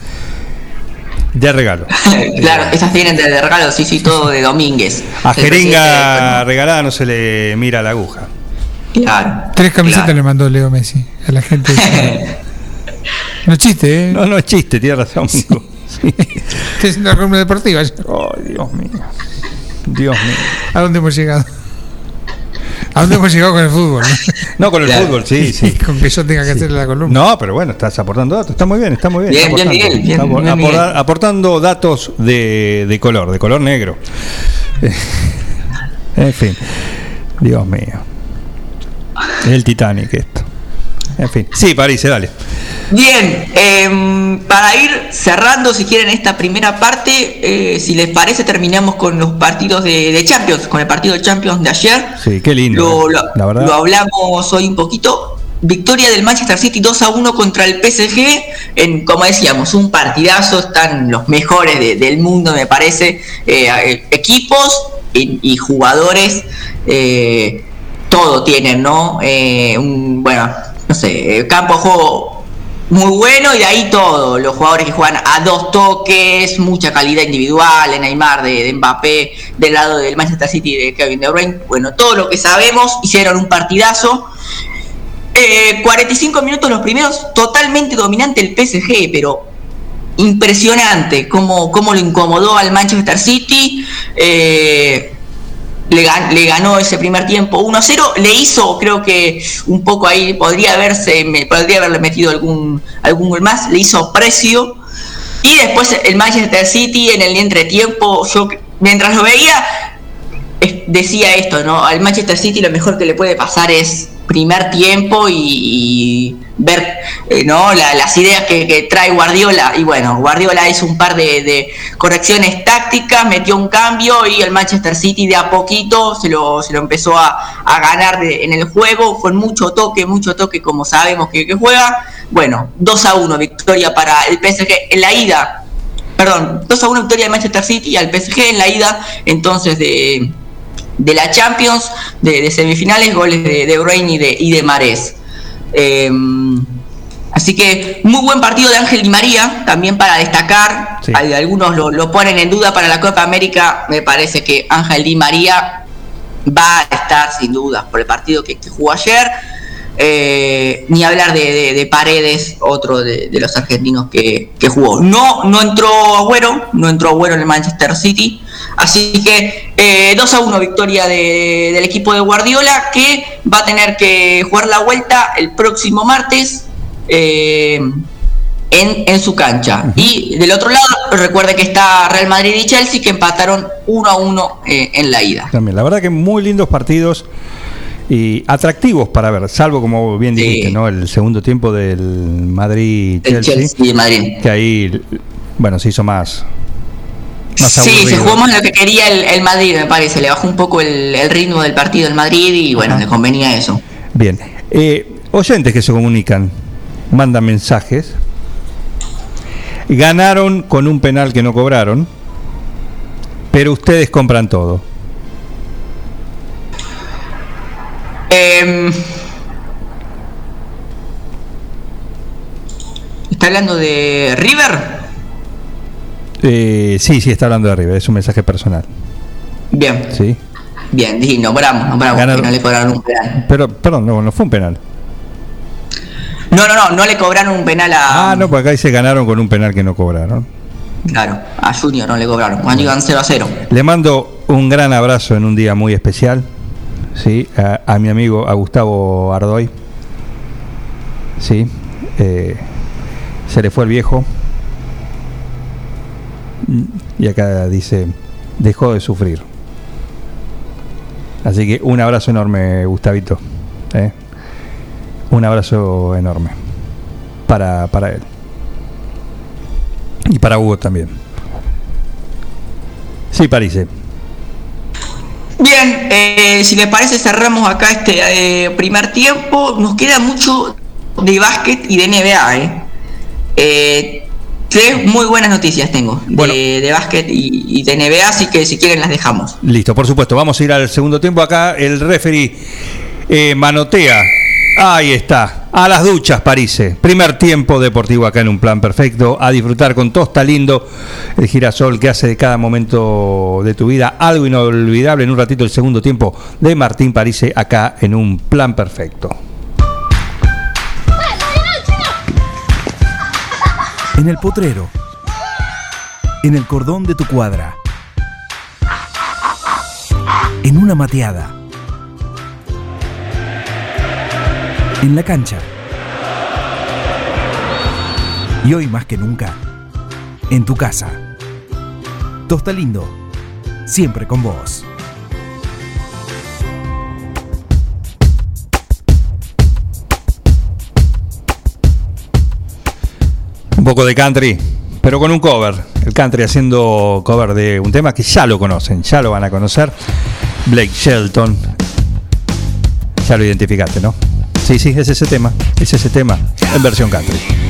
De regalo. claro, esas vienen de, de regalo, sí, sí, todo de Domínguez. A jeringa regalada no se le mira la aguja. Claro. Tres camisetas claro. le mandó Leo Messi a la gente. no es chiste, ¿eh? No, no es chiste, tiene razón. Sí. Estoy haciendo la columna deportiva. Ay, Dios mío. Dios mío. ¿A dónde hemos llegado? ¿A dónde hemos llegado con el fútbol? no? Con el Claro. fútbol, sí, sí. con que yo tenga que hacer la columna. No, pero bueno, estás aportando datos. Está muy bien, está muy bien. Bien, bien, aportando. Miguel, bien, bien, Miguel. aportar- aportando datos de, de color, de color negro. en fin, Dios mío. Es el Titanic esto. En fin. Sí, París, dale. Bien, em, para ir cerrando, si quieren, esta primera parte, eh, si les parece, terminamos con los partidos de, de Champions, con el partido de Champions de ayer. Sí, qué lindo. Lo, eh. lo- la verdad. lo hablamos hoy un poquito. Victoria del Manchester City 2 a 1 contra el PSG. En, como decíamos, un partidazo. Están los mejores de- del mundo, me parece. Eh, eh, equipos y, y jugadores. eh, todo tienen, ¿no? Eh, un, bueno, no sé, campo de juego muy bueno y de ahí todo. Los jugadores que juegan a dos toques, mucha calidad individual, de Neymar, de, de Mbappé, del lado del Manchester City de Kevin De Bruyne. Bueno, todo lo que sabemos, hicieron un partidazo. Eh, 45 minutos los primeros, totalmente dominante el PSG, pero impresionante cómo, cómo lo incomodó al Manchester City. Eh, le, gan- le ganó ese primer tiempo 1-0, le hizo, creo que un poco ahí podría haberse, me, podría haberle metido algún, algún gol más, le hizo precio. Y después el Manchester City en el entretiempo, yo mientras lo veía, decía esto, ¿no? Al Manchester City lo mejor que le puede pasar es primer tiempo y, ver eh, ¿no? La- las ideas que, trae Guardiola. Y bueno, Guardiola hizo un par de, correcciones tácticas, metió un cambio y el Manchester City de a poquito se lo, se lo empezó a, a ganar en el juego, con mucho toque, mucho toque como sabemos que, juega. Bueno, 2 a 1 victoria para el PSG en la ida. Perdón, 2 a 1 victoria de Manchester City al PSG en la ida entonces de, de la Champions, de, de semifinales, goles de De Bruyne y de, y de Marés. Eh, así que muy buen partido de Ángel Di María, también para destacar. Algunos lo, lo ponen en duda para la Copa América. Me parece que Ángel Di María va a estar sin dudas por el partido que, que jugó ayer. Eh, ni hablar de, de- de Paredes, otro de, de los argentinos que, que jugó. No, no entró Agüero, no entró Agüero en el Manchester City. Así que eh, 2 a 1 victoria de- del equipo de Guardiola que va a tener que jugar la vuelta el próximo martes eh, en, en su cancha. Y del otro lado, recuerde que está Real Madrid y Chelsea que empataron 1 a 1 eh, en la ida. También, la verdad que muy lindos partidos y atractivos para ver, salvo como bien dijiste, ¿no? El segundo tiempo del El Madrid-Chelsea. Chelsea Madrid. Que ahí, bueno, se hizo más. más Sí, se jugó más lo que quería el, el Madrid, me parece. Le bajó un poco el, el ritmo del partido el Madrid y bueno, le convenía eso. Bien. Eh, oyentes que se comunican, mandan mensajes. Ganaron con un penal que no cobraron, pero ustedes compran todo. Eh, ¿Está hablando de River? Eh, sí, sí, está hablando de arriba, es un mensaje personal. Bien, Sí. bien, sí, nombramos, nombramos Ganaron. que no le cobraron un penal. Pero, perdón, no, no fue un penal. No, no, no, no le cobraron un penal a. Ah, no, porque acá dice ganaron con un penal que no cobraron. Claro, a Junior no le cobraron. Cuando iban 0 a 0. Le mando un gran abrazo en un día muy especial, sí, a, mi amigo a Gustavo Ardoy. Sí, eh, se le fue el viejo. Y acá dice, dejó de sufrir. Así que un abrazo enorme, Gustavito. ¿eh? Un abrazo enorme para, para él. Y para Hugo también. Sí, París. Bien, eh, si les parece cerramos acá este eh, primer tiempo. Nos queda mucho de básquet y de NBA. Eh. Eh, tres muy buenas noticias tengo de, de básquet y, y de NBA, así que si quieren las dejamos. Listo, por supuesto. Vamos a ir al segundo tiempo. Acá el referee eh, manotea. Ahí está. A las duchas, Parise. Primer tiempo deportivo acá en un plan perfecto. A disfrutar con Tosta Lindo, el girasol que hace de cada momento de tu vida algo inolvidable. En un ratito el segundo tiempo de Martín Parise acá en un plan perfecto. En el potrero. En el cordón de tu cuadra. En una mateada. En la cancha. Y hoy más que nunca, en tu casa. Tosta Lindo, siempre con vos. Un poco de country, pero con un cover. El country haciendo cover de un tema que ya lo conocen, ya lo van a conocer. Blake Shelton. Ya lo identificaste, ¿no? Sí, sí, es ese tema. Es ese tema en versión country.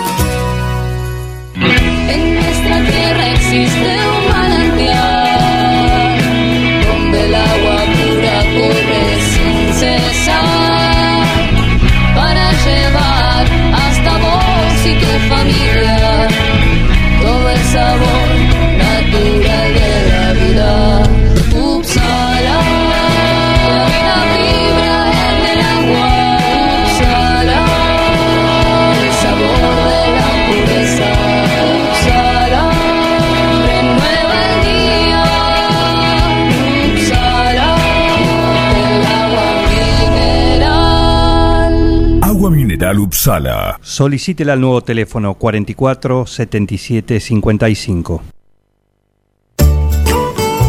Vos y familia todo el sabor Upsala. Solicítela al nuevo teléfono 44 77 55.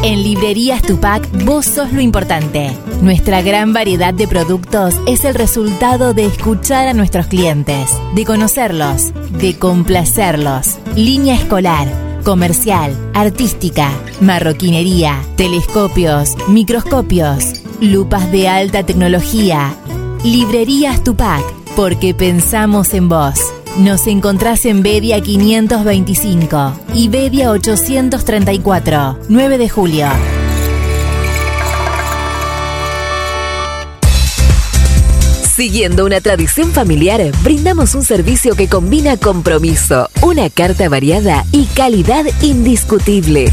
En Librerías Tupac, vos sos lo importante. Nuestra gran variedad de productos es el resultado de escuchar a nuestros clientes, de conocerlos, de complacerlos. Línea escolar, comercial, artística, marroquinería, telescopios, microscopios, lupas de alta tecnología. Librerías Tupac, porque pensamos en vos. Nos encontrás en Bedia 525 y Bedia 834, 9 de julio. Siguiendo una tradición familiar, brindamos un servicio que combina compromiso, una carta variada y calidad indiscutible.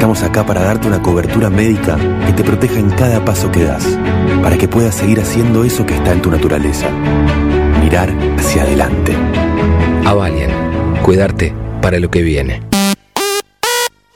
Estamos acá para darte una cobertura médica que te proteja en cada paso que das, para que puedas seguir haciendo eso que está en tu naturaleza. Mirar hacia adelante. Avalian, cuidarte para lo que viene.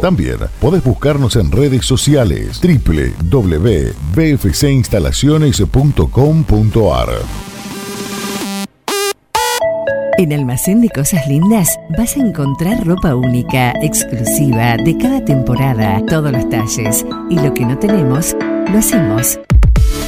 También podés buscarnos en redes sociales www.bfcinstalaciones.com.ar. En Almacén de Cosas Lindas vas a encontrar ropa única, exclusiva, de cada temporada, todos los talles. Y lo que no tenemos, lo hacemos.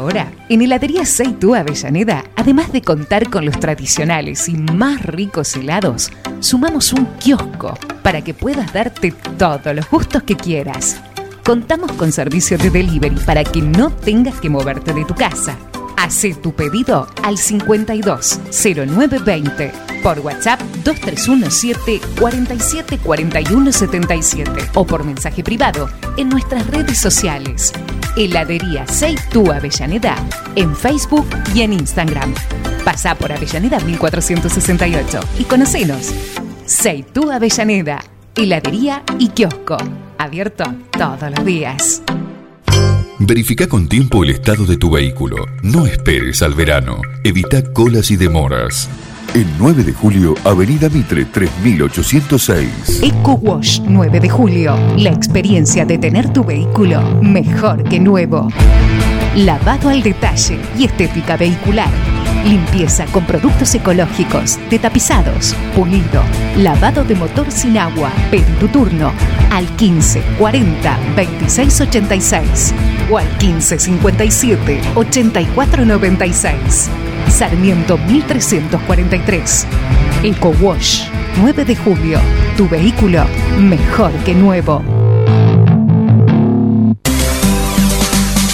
Ahora, en Heladería Seitú Avellaneda, además de contar con los tradicionales y más ricos helados, sumamos un kiosco para que puedas darte todos los gustos que quieras. Contamos con servicio de delivery para que no tengas que moverte de tu casa. Hacé tu pedido al 52 0920 por WhatsApp 2317 47 41 77 o por mensaje privado en nuestras redes sociales. Heladería Seitú Avellaneda en Facebook y en Instagram. Pasá por Avellaneda 1468 y conocenos. Seitú Avellaneda, heladería y kiosco. Abierto todos los días. Verifica con tiempo el estado de tu vehículo. No esperes al verano. Evita colas y demoras. El 9 de julio, Avenida Mitre 3806. Eco Wash 9 de julio. La experiencia de tener tu vehículo mejor que nuevo. Lavado al detalle y estética vehicular. Limpieza con productos ecológicos, de tapizados, pulido, lavado de motor sin agua. Pedí tu turno al 15 40 26 86 o al 15 57 84 96. Sarmiento 1343. Eco Wash 9 de julio. Tu vehículo mejor que nuevo.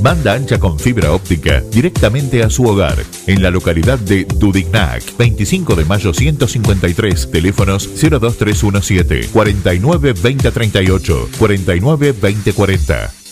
Banda ancha con fibra óptica directamente a su hogar en la localidad de Dudignac, 25 de mayo 153, teléfonos 02317 49 20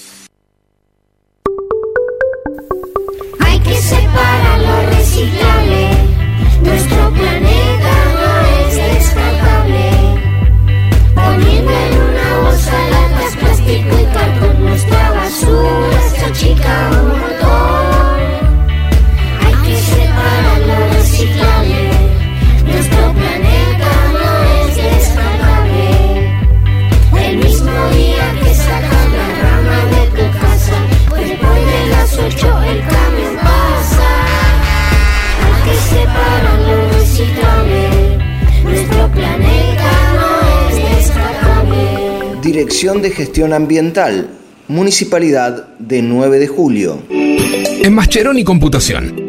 Dirección de Gestión Ambiental, Municipalidad de 9 de Julio. En Mascheroni Computación,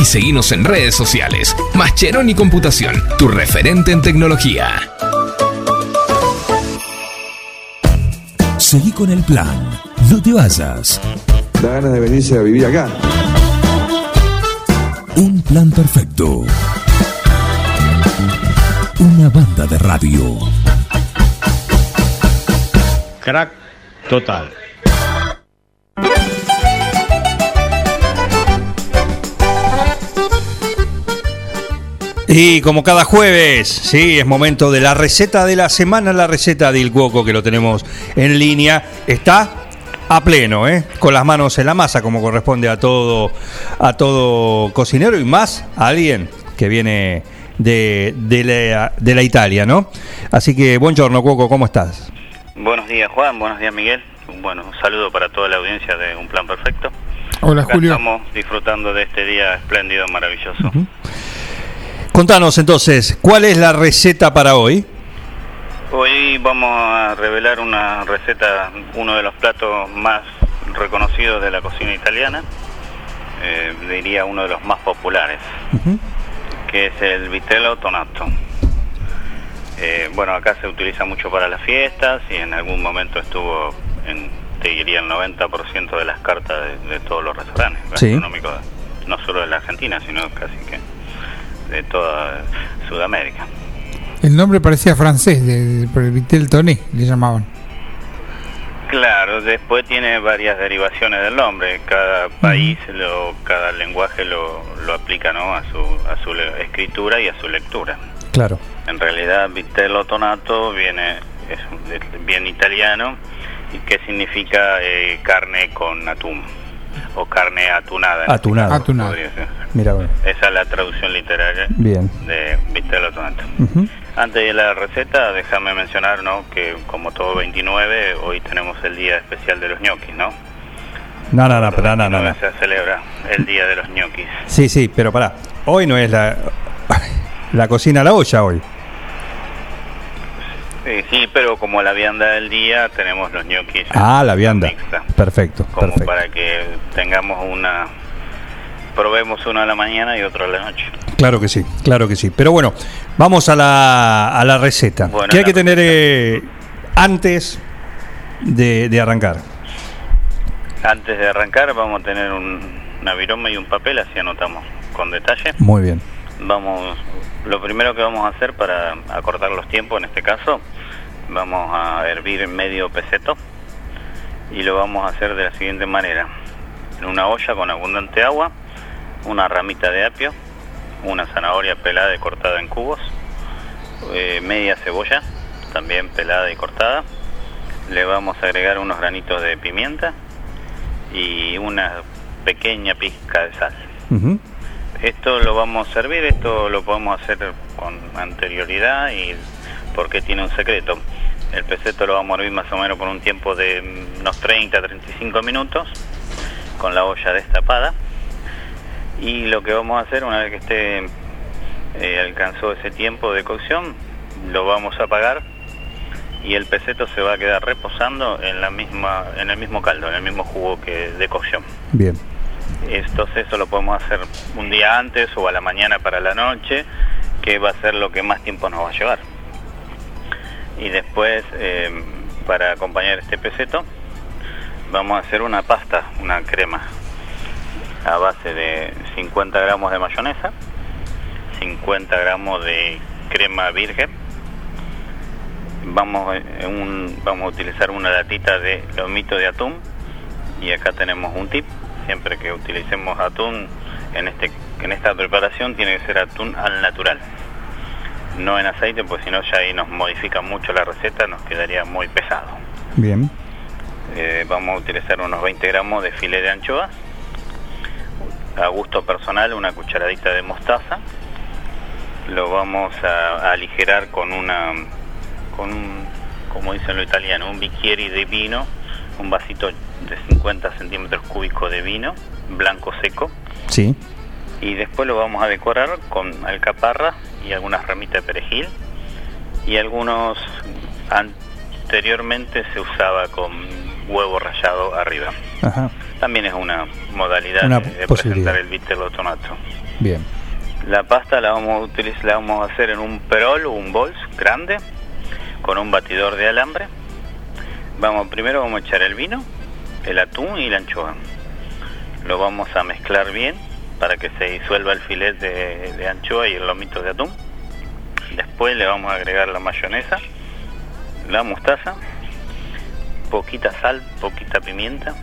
y seguinos en redes sociales. Mascheroni Computación, tu referente en tecnología. Seguí con el plan. No te vayas. Da ganas de venirse a vivir acá. Un plan perfecto. Una banda de radio. Crack total. Y como cada jueves, sí, es momento de la receta de la semana, la receta del Cuoco que lo tenemos en línea. Está a pleno, ¿eh? con las manos en la masa, como corresponde a todo, a todo cocinero y más a alguien que viene de, de, la, de la Italia, ¿no? Así que, buongiorno, Cuoco, ¿cómo estás? Buenos días Juan, buenos días Miguel. Bueno, un saludo para toda la audiencia de Un Plan Perfecto. Hola, Acá Julio. Estamos disfrutando de este día espléndido, maravilloso. Contanos entonces, ¿cuál es la receta para hoy? Hoy vamos a revelar una receta, uno de los platos más reconocidos de la cocina italiana, eh, diría uno de los más populares, que es el vitello tonato. Eh, bueno, acá se utiliza mucho para las fiestas y en algún momento estuvo en, te diría, el 90% de las cartas de, de todos los restaurantes Sí. gastronómicos, no solo de la Argentina, sino casi que de toda Sudamérica. El nombre parecía francés, de, por el Vitel Toné le llamaban. Claro, después tiene varias derivaciones del nombre. Cada país, lo, cada lenguaje lo, lo aplica ¿no? a, su, a su escritura y a su lectura. Claro. En realidad, vitello tonato viene es un- es bien italiano y que significa eh, carne con atún o carne atunada. este Atunada. Atunada. Mira, bueno. Esa es la traducción literaria Bien. de vitello tonato. Ujú. Antes de la receta, déjame mencionar ¿no? que como todo 29, hoy tenemos el día especial de los ñoquis, ¿no? No, no, no, pero no, no, no. Se celebra el día de los ñoquis. Sí, sí, pero pará. Hoy no es la, la cocina a la olla hoy. Sí, sí, pero como la vianda del día, tenemos los ñoquis Ah, la vianda. mixta, Perfecto, como perfecto. para que tengamos una... Probemos uno a la mañana y otro a la noche. Claro que sí, claro que sí. Pero bueno, vamos a la, a la receta. Bueno, ¿Qué hay que tener eh, antes de, de arrancar? Antes de arrancar, vamos a tener un, una viroma y un papel, así anotamos con detalle. Muy bien. Vamos, lo primero que vamos a hacer para acortar los tiempos en este caso, vamos a hervir medio peseto y lo vamos a hacer de la siguiente manera. En una olla con abundante agua, una ramita de apio, una zanahoria pelada y cortada en cubos, eh, media cebolla, también pelada y cortada. Le vamos a agregar unos granitos de pimienta y una pequeña pizca de sal. Esto lo vamos a servir, esto lo podemos hacer con anterioridad y porque tiene un secreto. El peseto lo vamos a hervir más o menos por un tiempo de unos 30 a 35 minutos con la olla destapada. Y lo que vamos a hacer una vez que esté eh, alcanzó ese tiempo de cocción, lo vamos a apagar y el peseto se va a quedar reposando en la misma en el mismo caldo, en el mismo jugo que de cocción. Bien. Entonces eso lo podemos hacer un día antes o a la mañana para la noche, que va a ser lo que más tiempo nos va a llevar. Y después, eh, para acompañar este peseto, vamos a hacer una pasta, una crema, a base de 50 gramos de mayonesa, 50 gramos de crema virgen, vamos, a- un- vamos a utilizar una latita de lomito de atún y acá tenemos un tip, siempre que utilicemos atún En, este, en esta preparación tiene que ser atún al natural, no en aceite, pues si no ya ahí nos modifica mucho la receta, nos quedaría muy pesado. Bien. Eh, vamos a utilizar unos 20 gramos de filete de anchoas, a gusto personal una cucharadita de mostaza, lo vamos a, a aligerar con una, con un, como dicen los italianos, un bicchieri de vino, un vasito de 50 centímetros cúbicos de vino, blanco seco, Sí. y después lo vamos a decorar con alcaparra y algunas ramitas de perejil y algunos anteriormente se usaba con huevo rallado arriba. Ajá. También es una modalidad Una de, presentar el vitello tonato. Bien. La pasta la vamos a utilizar, la vamos a hacer en un perol o un bols grande con un batidor de alambre. Vamos primero vamos a echar el vino, el atún y la anchoa. Lo vamos a mezclar bien para que se disuelva el filete de, de anchoa y el lomito de atún. Después le vamos a agregar la mayonesa, la mostaza, poquita sal, poquita pimienta.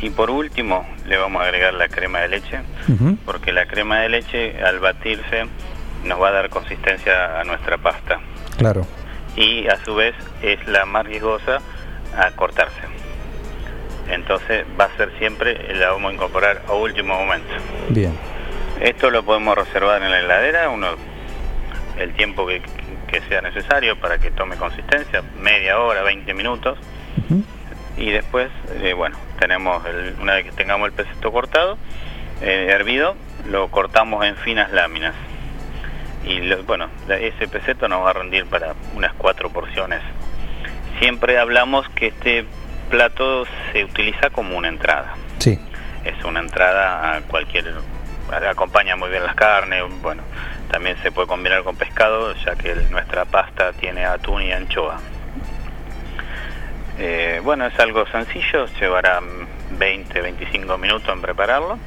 Y por último le vamos a agregar la crema de leche, porque la crema de leche al batirse nos va a dar consistencia a nuestra pasta Claro. Y a su vez es la más riesgosa a cortarse. Entonces va a ser siempre, la vamos a incorporar a último momento. Bien. Esto lo podemos reservar en la heladera, uno, el tiempo que, que sea necesario para que tome consistencia, media hora, 20 minutos. Y después, eh, bueno, tenemos, el- una vez que tengamos el peseto cortado, eh, hervido, lo cortamos en finas láminas. Y lo- bueno, ese peseto nos va a rendir para unas cuatro porciones. Siempre hablamos que este plato se utiliza como una entrada Sí. es una entrada a cualquier acompaña muy bien las carnes bueno también se puede combinar con pescado ya que nuestra pasta tiene atún y anchoa Eh, bueno es algo sencillo llevará mm, 20 25 minutos en prepararlo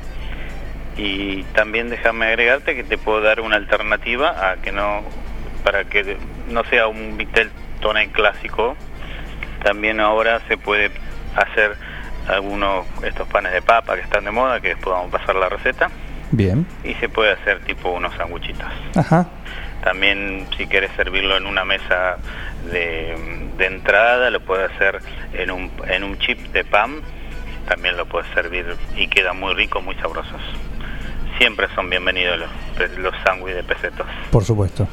y también déjame agregarte que te puedo dar una alternativa a que no para que no sea un vitel toné clásico también ahora se puede hacer algunos estos panes de papa que están de moda, que después vamos a pasar la receta, Bien. y se puede hacer tipo unos sanguchitos. Ajá. También si quieres servirlo en una mesa de, de entrada, lo puedes hacer en un, en un chip de pan, también lo puedes servir y queda muy rico, muy sabrosos. Siempre son bienvenidos los, los sándwiches de pesetos. Por supuesto.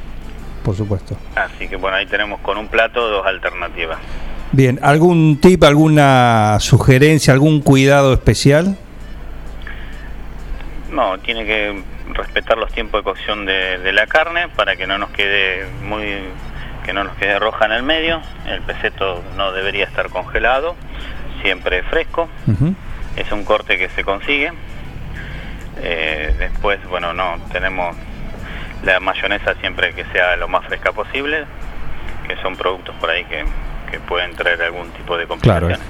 Por supuesto. Así que bueno, ahí tenemos con un plato dos alternativas. Bien. ¿Algún tip, alguna sugerencia, algún cuidado especial? No, tiene que respetar los tiempos de cocción de, de la carne para que no nos quede muy que no nos quede roja en el medio. El peseto no debería estar congelado, siempre fresco. Es un corte que se consigue. Eh, después, bueno, no tenemos la mayonesa siempre que sea lo más fresca posible, que son productos por ahí que, que pueden traer algún tipo de Claro. complicaciones.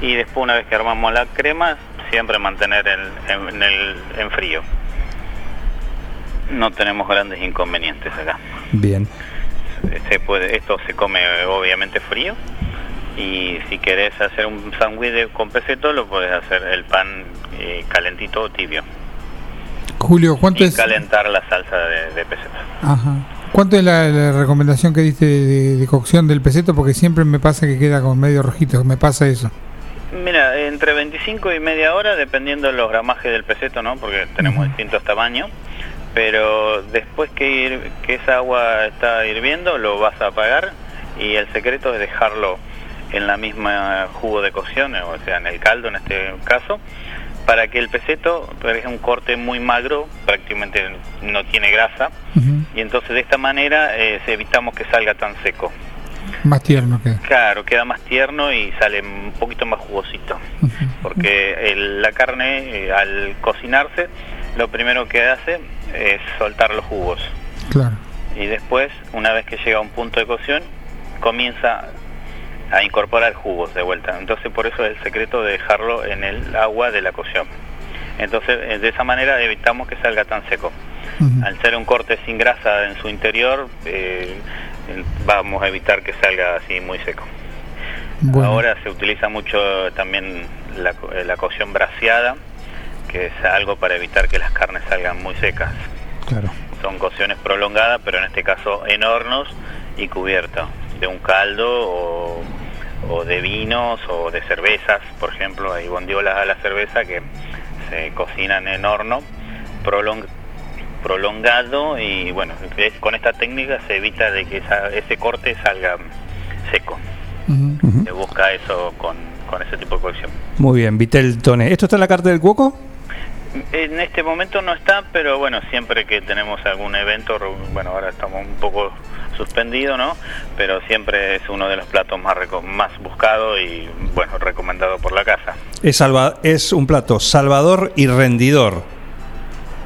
Y después una vez que armamos la crema, siempre mantener el, en, en el, en frío. No tenemos grandes inconvenientes acá. Bien. Se puede, esto se come obviamente frío y si querés hacer un sándwich con peseto lo puedes hacer el pan eh, calentito o tibio Julio, ¿cuánto y es, calentar la salsa de, de peseto. ajá. ¿Cuánto es la, la recomendación que diste de, de cocción del peseto? Porque siempre me pasa que queda con medio rojito, me pasa eso. Mira, entre 25 y media hora, dependiendo de los gramajes del peseto, ¿no? Porque tenemos distintos tamaños. Pero después que, que esa agua está hirviendo, lo vas a apagar y el secreto es dejarlo en la misma jugo de cocción, o sea, en el caldo en este caso, para que el peseto es un corte muy magro, prácticamente no tiene grasa, y entonces de esta manera eh, evitamos que salga tan seco. Más tierno queda. Claro, queda más tierno y sale un poquito más jugosito. Porque el- la carne, eh, al cocinarse, lo primero que hace es soltar los jugos. Claro. Y después, una vez que llega a un punto de cocción, comienza a incorporar jugos de vuelta. Entonces, por eso es el secreto de dejarlo en el agua de la cocción. Entonces, eh, de esa manera evitamos que salga tan seco. Al ser un corte sin grasa en su interior, eh, vamos a evitar que salga así muy seco. Ahora se utiliza mucho también la, eh, la cocción braseada, que que es algo para evitar que las carnes salgan muy secas. Claro. Son cocciones prolongadas, pero en este caso en hornos y cubierto de un caldo o, o de vinos o de cervezas, por ejemplo, hay bondiolas a la cerveza que se cocinan en horno prolong- prolongado y bueno, es- con esta técnica se evita de que esa- ese corte salga seco. Se busca eso con, con ese tipo de cocción. Muy bien, Vitel Tone. ¿Esto está en la carta del cuoco? En este momento no está, pero bueno, siempre que tenemos algún evento, bueno, ahora estamos un poco suspendidos, ¿no? Pero siempre es uno de los platos más más buscado y bueno, recomendado por la casa. Es, salva- es un plato salvador y rendidor.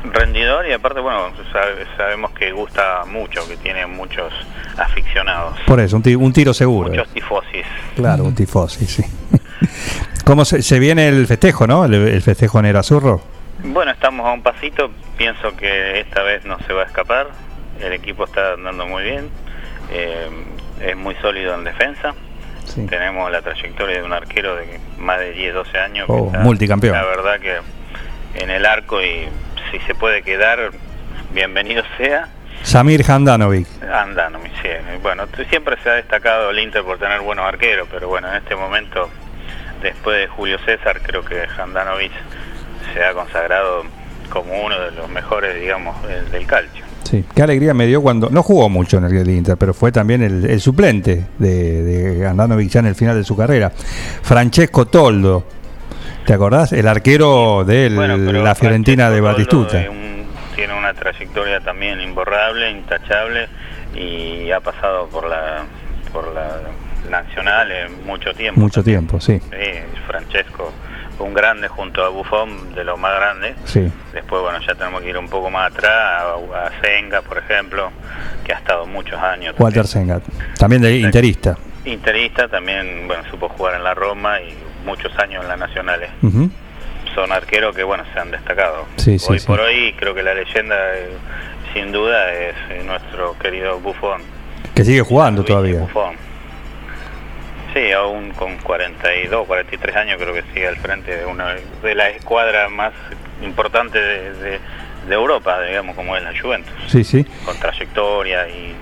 Rendidor y aparte, bueno, sabe- sabemos que gusta mucho, que tiene muchos aficionados, Por eso, un, ti- un tiro seguro. muchos tifosis. Claro, un tifosi, sí. ¿Cómo se, se viene el festejo, no? El, el festejo en Erasurro. Bueno, estamos a un pasito, pienso que esta vez no se va a escapar, el equipo está andando muy bien, eh, es muy sólido en defensa, tenemos la trayectoria de un arquero de más de 10, 12 años, que Oh, está, multicampeón. la verdad que en el arco y si se puede quedar, bienvenido sea. Samir Handanovic. Andando, mi cielo. Bueno, siempre se ha destacado el Inter por tener buenos arqueros, pero bueno, en este momento, después de Julio César, creo que Handanovic se ha consagrado como uno de los mejores, digamos, del, del calcio. Sí, qué alegría me dio cuando. No jugó mucho en el Inter, pero fue también el, el suplente de, de Handanovic ya en el final de su carrera. Francesco Toldo. ¿Te acordás? El arquero de Bueno, pero la Fiorentina de Francesco Toldo Batistuta. un- tiene una trayectoria también imborrable, intachable y ha pasado por la por la nacional en mucho tiempo. Mucho tiempo, sí. Sí, Francesco, un grande junto a Buffon, de lo más grande. Sí. Después, bueno, ya tenemos que ir un poco más atrás, a, a Senga, por ejemplo, que ha estado muchos años. Walter Sengat. También de interista. Interista, también, bueno, supo jugar en la Roma y muchos años en las nacionales. Ujú. Son arqueros que, bueno, se han destacado. Sí, sí, hoy sí. por hoy, creo que la leyenda, eh, sin duda, es eh, nuestro querido Buffon. Que sigue jugando todavía. Buffon. Sí, aún con 42, 43 años creo que sigue al frente de una de la escuadra más importante de, de- de Europa, digamos, como es la Juventus, Sí, sí. con trayectoria y,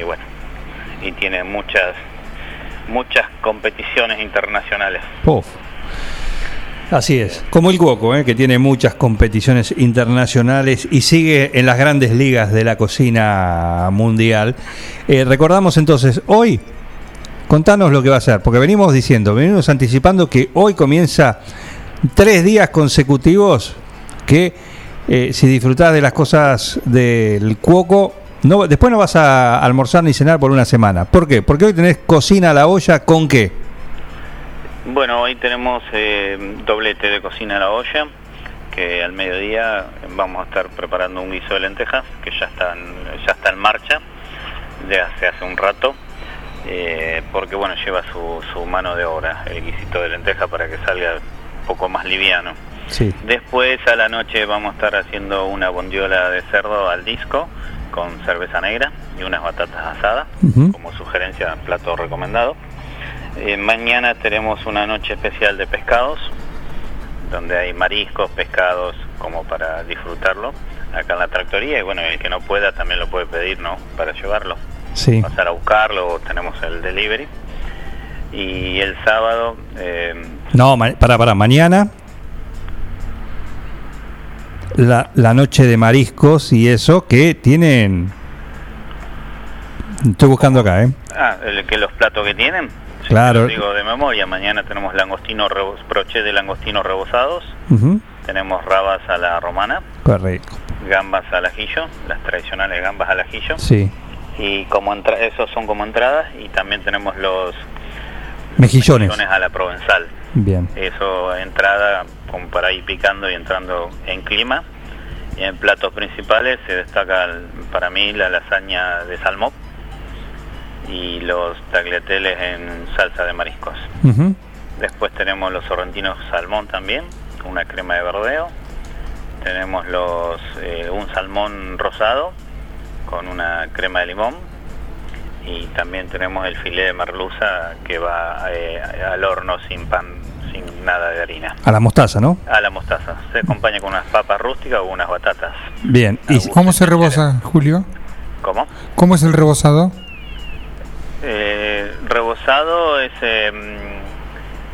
y bueno, y tiene muchas muchas competiciones internacionales. Puf. Así es, como el Cuoco, ¿eh? que tiene muchas competiciones internacionales y sigue en las grandes ligas de la cocina mundial. Eh, recordamos entonces, hoy, contanos lo que va a hacer, porque venimos diciendo, venimos anticipando que hoy comienza tres días consecutivos que eh, si disfrutás de las cosas del Cuoco, no, después no vas a almorzar ni cenar por una semana. ¿Por qué? Porque hoy tenés cocina a la olla con qué? Bueno, hoy tenemos eh, doblete de cocina a la olla, que al mediodía vamos a estar preparando un guiso de lentejas, que ya está en, ya está en marcha, ya hace hace un rato, eh, porque bueno, lleva su, su mano de obra, el guisito de lentejas, para que salga un poco más liviano. Sí. Después a la noche vamos a estar haciendo una bondiola de cerdo al disco con cerveza negra y unas batatas asadas, como sugerencia, plato recomendado. Eh, mañana tenemos una noche especial de pescados, donde hay mariscos, pescados, como para disfrutarlo acá en la tractoría. Y bueno, el que no pueda también lo puede pedir, ¿no? Para llevarlo. Sí. Pasar a buscarlo, tenemos el delivery. Y el sábado, eh, No, para, para, mañana. La, la noche de mariscos y eso que tienen. Estoy buscando acá, ¿eh? ah, el, que los platos que tienen. Claro. digo de memoria. Mañana tenemos langostino, rebo- broche de langostino rebozados. Tenemos rabas a la romana. Correcto. Gambas al ajillo, las tradicionales gambas al ajillo. Sí. Y como entra esos son como entradas y también tenemos los Mejillones. mejillones a la provenzal. Bien. Eso entrada como para ir picando y entrando en clima. Y en platos principales se destaca el- para mí la lasaña de salmón y los tagliateles en salsa de mariscos. Después tenemos los sorrentinos salmón también, una crema de verdeo. Tenemos los eh, un salmón rosado con una crema de limón. Y también tenemos el filé de merluza que va eh, al horno sin pan sin nada de harina. A la mostaza, ¿no? A la mostaza. Se acompaña con unas papas rústicas o unas batatas. Bien. Y, ¿Cómo se rebosa, Julio? ¿Cómo? ¿Cómo es el rebozado? Eh, rebozado es, eh,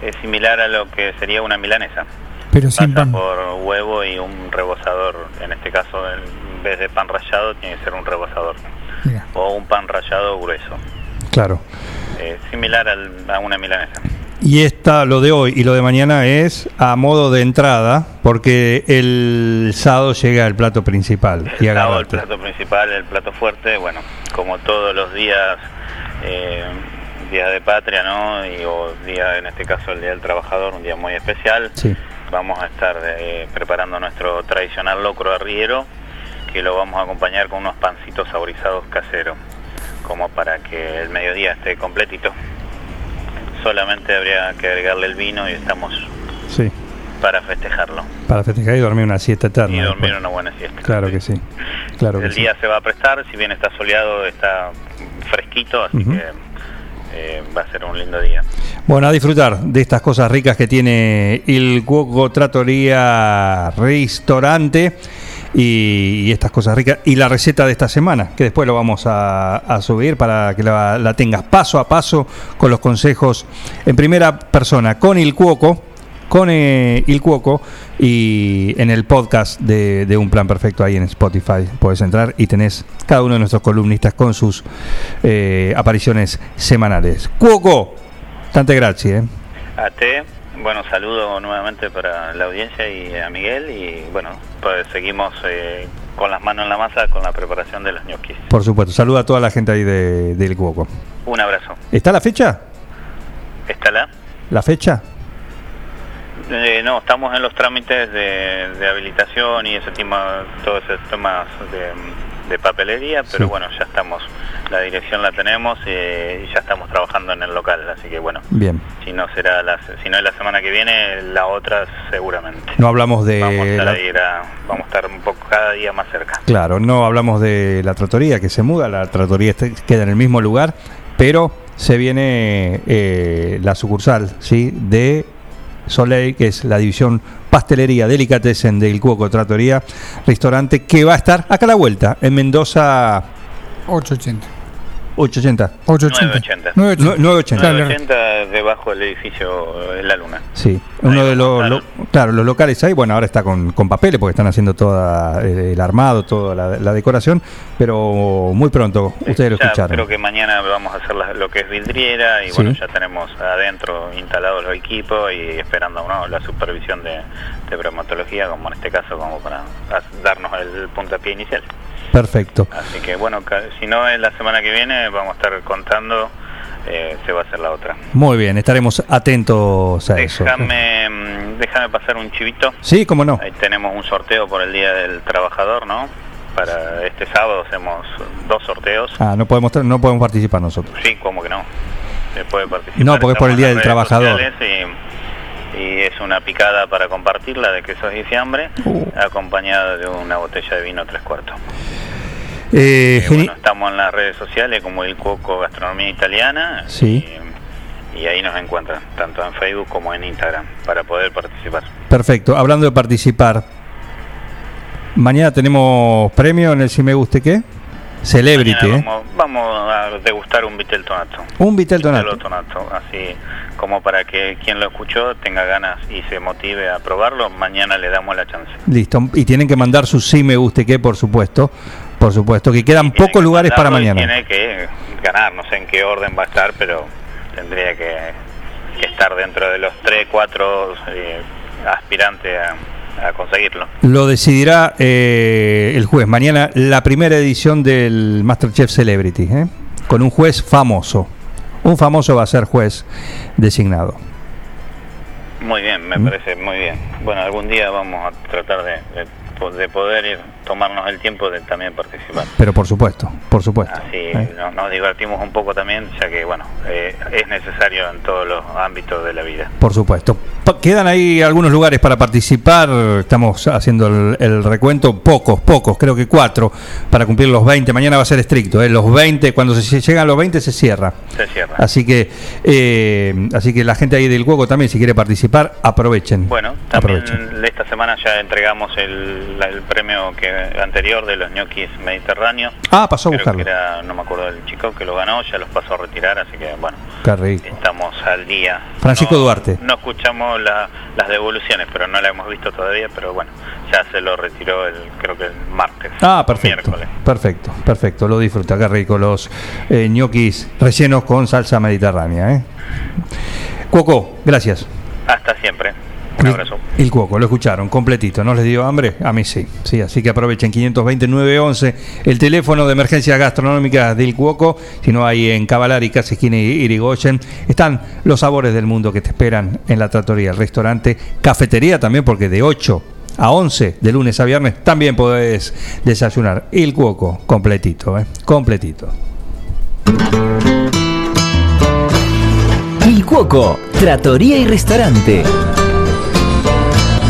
es similar a lo que sería una milanesa. Pero sin pan. por huevo y un rebozador. En este caso, en vez de pan rallado, tiene que ser un rebozador. Mira. O un pan rallado grueso. Claro. Eh, similar al- a una milanesa. Y esta, lo de hoy y lo de mañana es a modo de entrada, porque el sábado llega el plato principal. Y El sábado, el plato principal, el plato fuerte, bueno, como todos los días, eh, día de patria, ¿no? Y, o día, en este caso, el Día del Trabajador, un día muy especial. Sí. Vamos a estar eh, preparando nuestro tradicional locro arriero, que lo vamos a acompañar con unos pancitos saborizados caseros, como para que el mediodía esté completito. Solamente habría que agregarle el vino y estamos Sí. para festejarlo. Para festejar y dormir una siesta eterna. Y dormir después. una buena siesta. Claro que sí. Claro que el sí. día se va a prestar, si bien está soleado, está fresquito, así que eh, va a ser un lindo día. Bueno, a disfrutar de estas cosas ricas que tiene el Cuoco Trattoria Restaurante y, estas cosas ricas. Y la receta de esta semana, que después lo vamos a, subir para que la, tengas paso a paso con los consejos en primera persona con el Cuoco. Con eh, el Cuoco y en el podcast de, de Un Plan Perfecto ahí en Spotify puedes entrar y tenés cada uno de nuestros columnistas con sus eh, apariciones semanales. Cuoco, tante gracias. ¿eh? A te, bueno, saludo nuevamente para la audiencia y a Miguel y bueno, pues seguimos eh, con las manos en la masa con la preparación de los ñoquis. Por supuesto, saluda a toda la gente ahí de- del Cuoco. Un abrazo. ¿Está la fecha? ¿Está la? ¿La fecha? Eh, no, estamos en los trámites de, de habilitación y ese tema, todos esos temas de, de papelería, pero Sí. bueno, ya estamos, la dirección la tenemos eh, y ya estamos trabajando en el local, así que bueno, Bien. si no será la, si no es la semana que viene, la otra seguramente. No hablamos de Vamos a, estar la- a- vamos a estar un poco cada día más cerca. Claro, no hablamos de la tratoría que se muda, la tratoría este- queda en el mismo lugar, pero se viene eh, la sucursal ¿sí? de Soleil, que es la división pastelería delicatessen del Cuoco Tratoría, restaurante que va a estar acá a la vuelta, en Mendoza 880. 880. 880. 980. 980. 980 debajo del edificio eh, La Luna. Sí, uno de los, lo- claro, los locales ahí, bueno, ahora está con, con papeles porque están haciendo todo el armado, toda la, la decoración, pero muy pronto ustedes lo escucharon. creo que mañana vamos a hacer la- lo que es vidriera y Sí. bueno, ya tenemos adentro instalados los equipos y esperando ¿no? la supervisión de, de bromatología, como en este caso, como para darnos el puntapié inicial. Perfecto. Así que bueno, si no es la semana que viene, vamos a estar contando, eh, se va a hacer la otra. Muy bien, estaremos atentos a eso. Déjame, mm, déjame pasar un chivito. Sí, cómo no. Ahí tenemos un sorteo por el Día del Trabajador, ¿no? Para este sábado hacemos dos sorteos. Ah, no podemos no podemos participar nosotros. Sí, como que no. Se puede participar. No, porque es por el Día en del Trabajador. Y, es una picada para compartirla de quesos y fiambre, Uh. acompañada de una botella de vino tres cuartos. Eh, Eh, bueno, estamos en las redes sociales como el Cuoco Gastronomía Italiana Sí, y ahí nos encuentran, tanto en Facebook como en Instagram, para poder participar. perfecto. Hablando de participar, mañana tenemos premio en el Si Me Guste Qué. Celebrity, ¿eh? vamos, vamos a degustar un Vitel Tonato. Un Vitel Tonato. Tonato, así como para que quien lo escuchó tenga ganas y se motive a probarlo, mañana le damos la chance. Listo. Y tienen que mandar su Si Me Guste Qué, por supuesto. Por supuesto, que quedan pocos lugares para mañana. Tiene que ganar, no sé en qué orden va a estar, pero tendría que, que estar dentro de los 3, 4 aspirantes a, a conseguirlo. Lo decidirá eh, el juez. Mañana la primera edición del Masterchef Celebrity, ¿eh? con un juez famoso. Un famoso va a ser juez designado. Muy bien, me ¿Mm? parece muy bien. Bueno, algún día vamos a tratar de, de po- de poder ir tomarnos el tiempo de también participar. Pero por supuesto, por supuesto. Así ¿eh? nos, nos divertimos un poco también, ya que bueno, eh, es necesario en todos los ámbitos de la vida. Por supuesto. Quedan ahí algunos lugares para participar. Estamos haciendo el, el recuento. Pocos, pocos, creo que cuatro, para cumplir los 20. Mañana va a ser estricto. ¿eh? Los 20, cuando se llegan los 20 se cierra. Se cierra. Así que, así que la gente ahí del Cuoco también, si quiere participar, aprovechen. Bueno, también aprovechen. esta semana ya entregamos el premio que anterior de los ñoquis mediterráneos. Ah, pasó a buscarlo. que era, no me acuerdo del chico que lo ganó, ya los pasó a retirar, así que bueno, estamos al día. Francisco No- Duarte. No escuchamos la- las devoluciones, pero no la hemos visto todavía, pero bueno, ya se lo retiró el, creo que el martes. Ah, perfecto. Miércoles. Perfecto, perfecto. Lo disfruta. Qué rico los eh, ñoquis rellenos con salsa mediterránea. ¿eh? Cuoco, gracias. Hasta siempre. Un abrazo. El Cuoco, lo escucharon, completito. ¿No les dio hambre? A mí sí. Sí, así que aprovechen 529-11, el teléfono de emergencia gastronómica del Cuoco. Si no hay en Cavalari, casi esquina y Irigoyen. Están los sabores del mundo que te esperan en la tratoría, el restaurante, cafetería también, porque de 8 a 11, de lunes a viernes, también podés desayunar. El Cuoco, completito, ¿eh? Completito. Il Cuoco, trattoria y restaurante.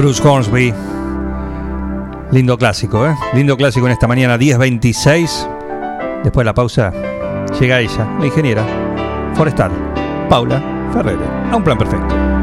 Bruce Hornsby. Lindo clásico, ¿eh? Lindo clásico en esta mañana, 10.26. Después de la pausa, llega ella, la ingeniera forestal, Paula Ferrer, a un plan perfecto.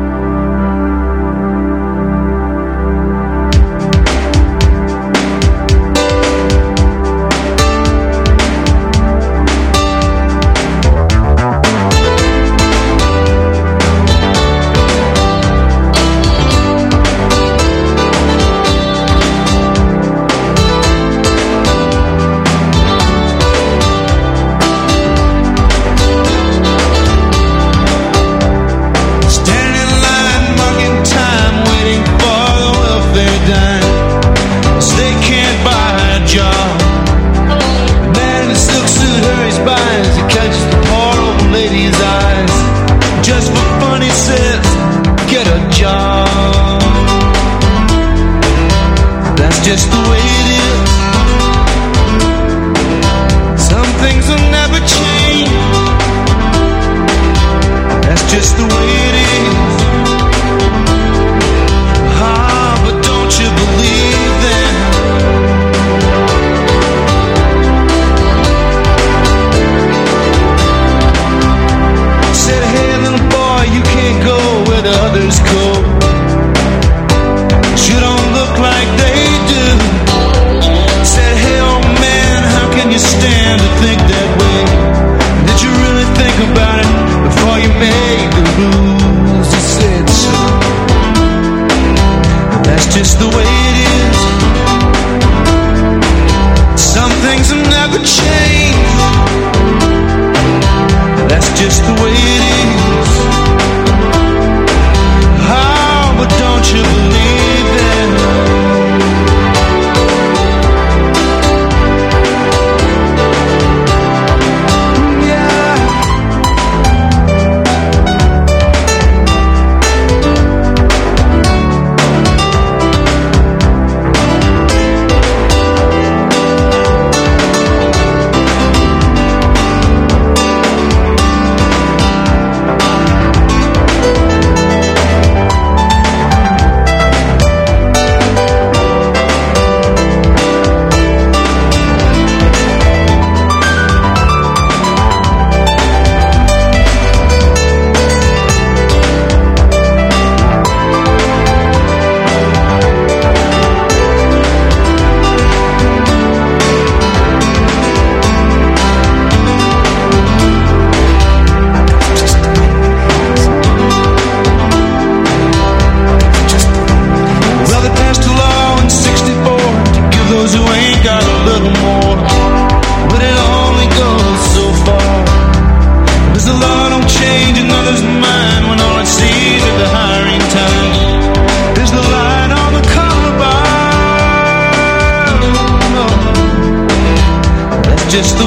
Just the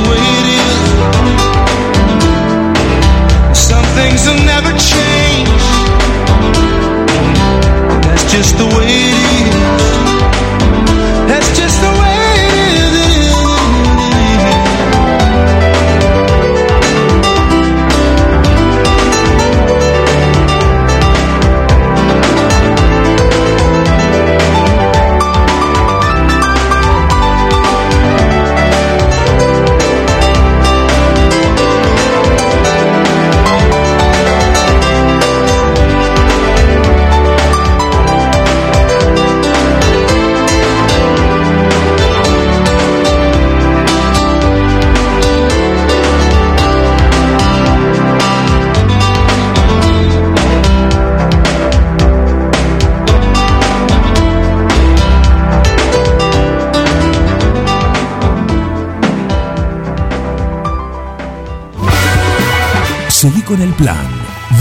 Seguí con el plan.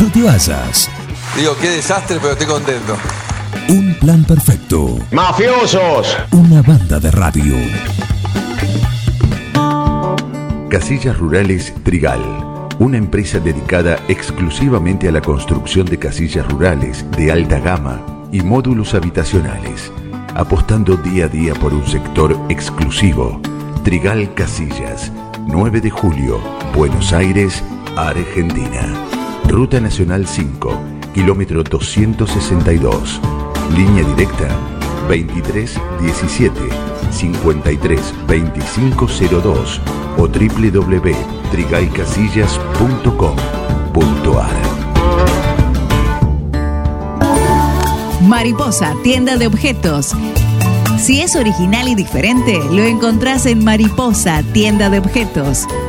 No te vayas. Digo, qué desastre, pero estoy contento. Un plan perfecto. ¡Mafiosos! Una banda de radio. Casillas Rurales Trigal, una empresa dedicada exclusivamente a la construcción de casillas rurales de alta gama y módulos habitacionales, apostando día a día por un sector exclusivo. Trigal Casillas, 9 de julio, Buenos Aires, Argentina. Ruta Nacional 5, kilómetro 262. Línea directa 23 17 53 2502 o www.trigaycasillas.com.ar Mariposa, tienda de objetos. Si es original y diferente, lo encontrás en Mariposa, tienda de objetos.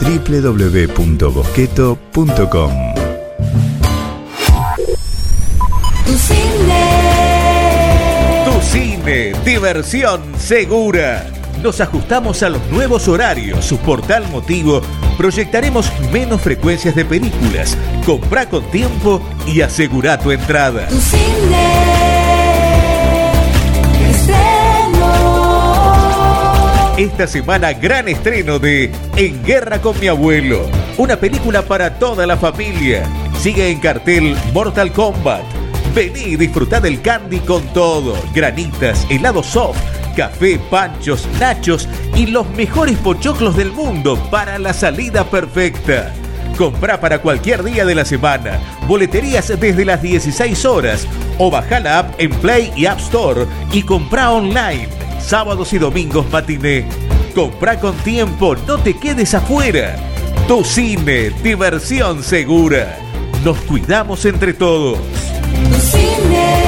www.bosqueto.com. Tu cine. Tu cine, diversión segura. Nos ajustamos a los nuevos horarios. Su portal motivo. Proyectaremos menos frecuencias de películas. Comprá con tiempo y asegura tu entrada. Tu cine. Esta semana gran estreno de En Guerra con mi abuelo. Una película para toda la familia. Sigue en cartel Mortal Kombat. Vení y disfrutá del candy con todo. Granitas, helado soft, café, panchos, nachos y los mejores pochoclos del mundo para la salida perfecta. Comprá para cualquier día de la semana. Boleterías desde las 16 horas. O baja la app en Play y App Store y comprá online. Sábados y domingos matiné. Comprá con tiempo, no te quedes afuera. Tu cine, diversión segura. Nos cuidamos entre todos. Tu cine.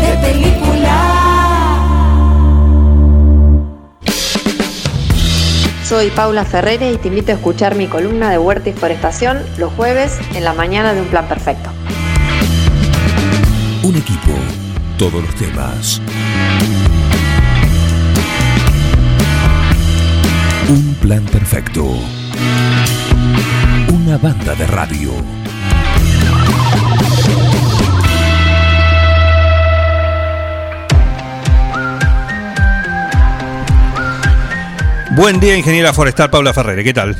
De película. Soy Paula Ferrere y te invito a escuchar mi columna de Huerta y Forestación los jueves en la mañana de Un Plan Perfecto. Un equipo. Todos los temas. Un plan perfecto. Una banda de radio. Buen día, ingeniera forestal Paula Ferrere. ¿Qué tal?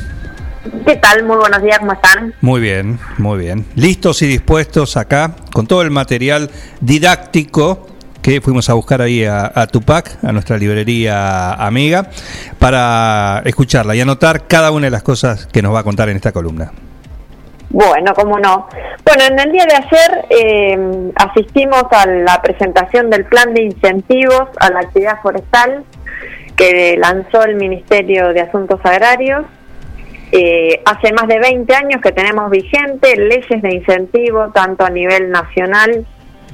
¿Qué tal? Muy buenos días, ¿cómo están? Muy bien, muy bien. Listos y dispuestos acá con todo el material didáctico fuimos a buscar ahí a, a Tupac, a nuestra librería amiga, para escucharla y anotar cada una de las cosas que nos va a contar en esta columna. Bueno, cómo no. Bueno, en el día de ayer eh, asistimos a la presentación del plan de incentivos a la actividad forestal que lanzó el Ministerio de Asuntos Agrarios. Eh, hace más de 20 años que tenemos vigente leyes de incentivo tanto a nivel nacional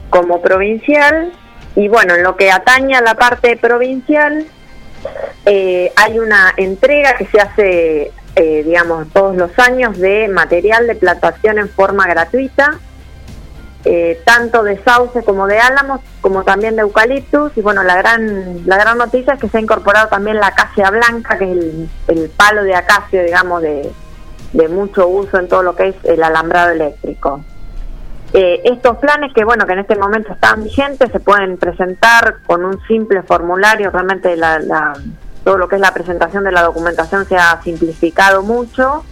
como provincial. Y bueno, en lo que atañe a la parte provincial, eh, hay una entrega que se hace, eh, digamos, todos los años de material de plantación en forma gratuita, eh, tanto de sauce como de álamos, como también de eucaliptus. Y bueno, la gran, la gran noticia es que se ha incorporado también la acacia blanca, que es el, palo de acacio, digamos, de mucho uso en todo lo que es el alambrado eléctrico. Eh, estos planes que bueno que en este momento están vigentes se pueden presentar con un simple formulario. Realmente todo lo que es la presentación de la documentación se ha simplificado mucho.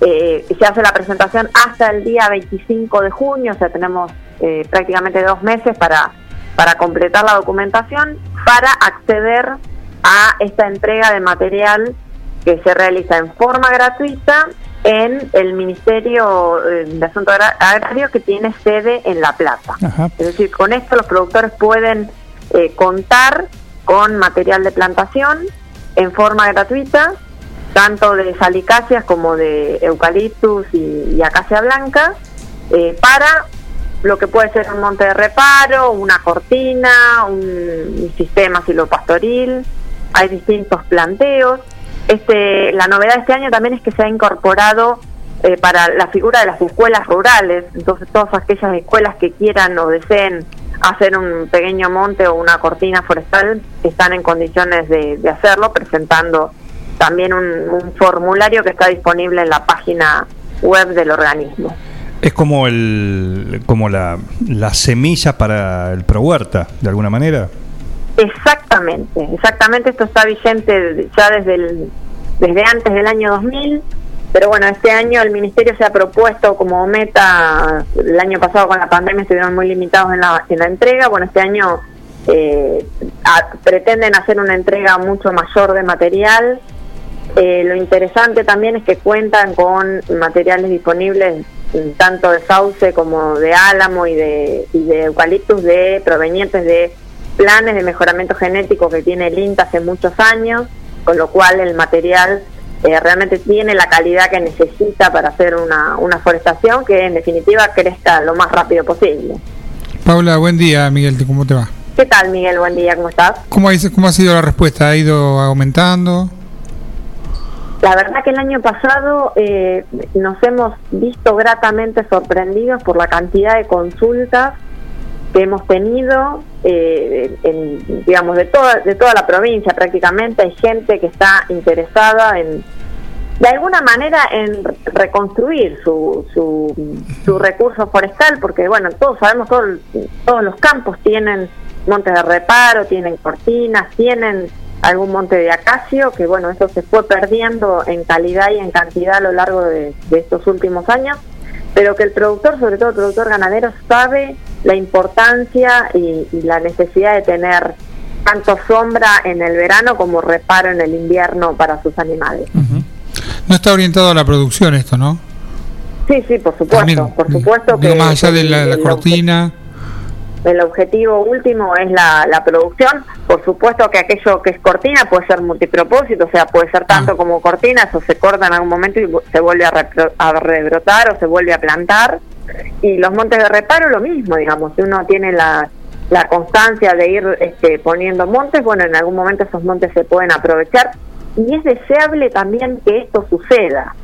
Eh, se hace la presentación hasta el día 25 de junio o sea tenemos eh, prácticamente dos meses para para completar la documentación para acceder a esta entrega de material que se realiza en forma gratuita en el Ministerio eh, de Asuntos Agra- Agrarios que tiene sede en La Plata. Es decir, con esto los productores pueden eh, contar con material de plantación en forma gratuita, tanto de salicáceas como de eucaliptus y, y acacia blanca, eh, para lo que puede ser un monte de reparo, una cortina, un, un sistema silopastoril, hay distintos planteos. Este, la novedad de este año también es que se ha incorporado eh, para la figura de las escuelas rurales, entonces todas aquellas escuelas que quieran o deseen hacer un pequeño monte o una cortina forestal están en condiciones de, hacerlo, presentando también un, un formulario que está disponible en la página web del organismo. Es como el como la, la semilla para el pro huerta, de alguna manera. Exactamente, exactamente. Esto está vigente ya desde el, desde antes del año 2000, pero bueno, este año el ministerio se ha propuesto como meta. El año pasado con la pandemia estuvieron muy limitados en la, en la entrega. Bueno, este año eh, pretenden hacer una entrega mucho mayor de material. Eh, lo interesante también es que cuentan con materiales disponibles mm, tanto de sauce como de álamo y de, y de eucaliptus de provenientes de planes de mejoramiento genético que tiene el INTA hace muchos años, con lo cual el material eh, realmente tiene la calidad que necesita para hacer una, una forestación que en definitiva crezca lo más rápido posible. Paula, buen día, Miguel, ¿cómo te va? ¿Qué tal Miguel? Buen día, ¿cómo estás? ¿Cómo ha, cómo ha sido la respuesta? ¿Ha ido aumentando? La verdad que el año pasado eh, nos hemos visto gratamente sorprendidos por la cantidad de consultas que hemos tenido, eh, en, digamos, de toda, de toda la provincia prácticamente. Hay gente que está interesada en, de alguna manera, en reconstruir su, su, su recurso forestal, porque, bueno, todos sabemos, todos, todos los campos tienen montes de reparo, tienen cortinas, tienen algún monte de acacio, que bueno, eso se fue perdiendo en calidad y en cantidad a lo largo de, de estos últimos años, pero que el productor, sobre todo el productor ganadero, sabe la importancia y, y la necesidad de tener tanto sombra en el verano como reparo en el invierno para sus animales. No está orientado a la producción esto, ¿no? Sí, sí, por supuesto, También, por supuesto que Digo, más allá de la, cortina. El objetivo último es la, la producción. Por supuesto que aquello que es cortina puede ser multipropósito, o sea, puede ser tanto como cortina, eso se corta en algún momento y se vuelve a, repro- a rebrotar o se vuelve a plantar. Y los montes de reparo lo mismo, digamos, si uno tiene la, la constancia de ir este, poniendo montes, bueno, en algún momento esos montes se pueden aprovechar. Y es deseable también que esto suceda,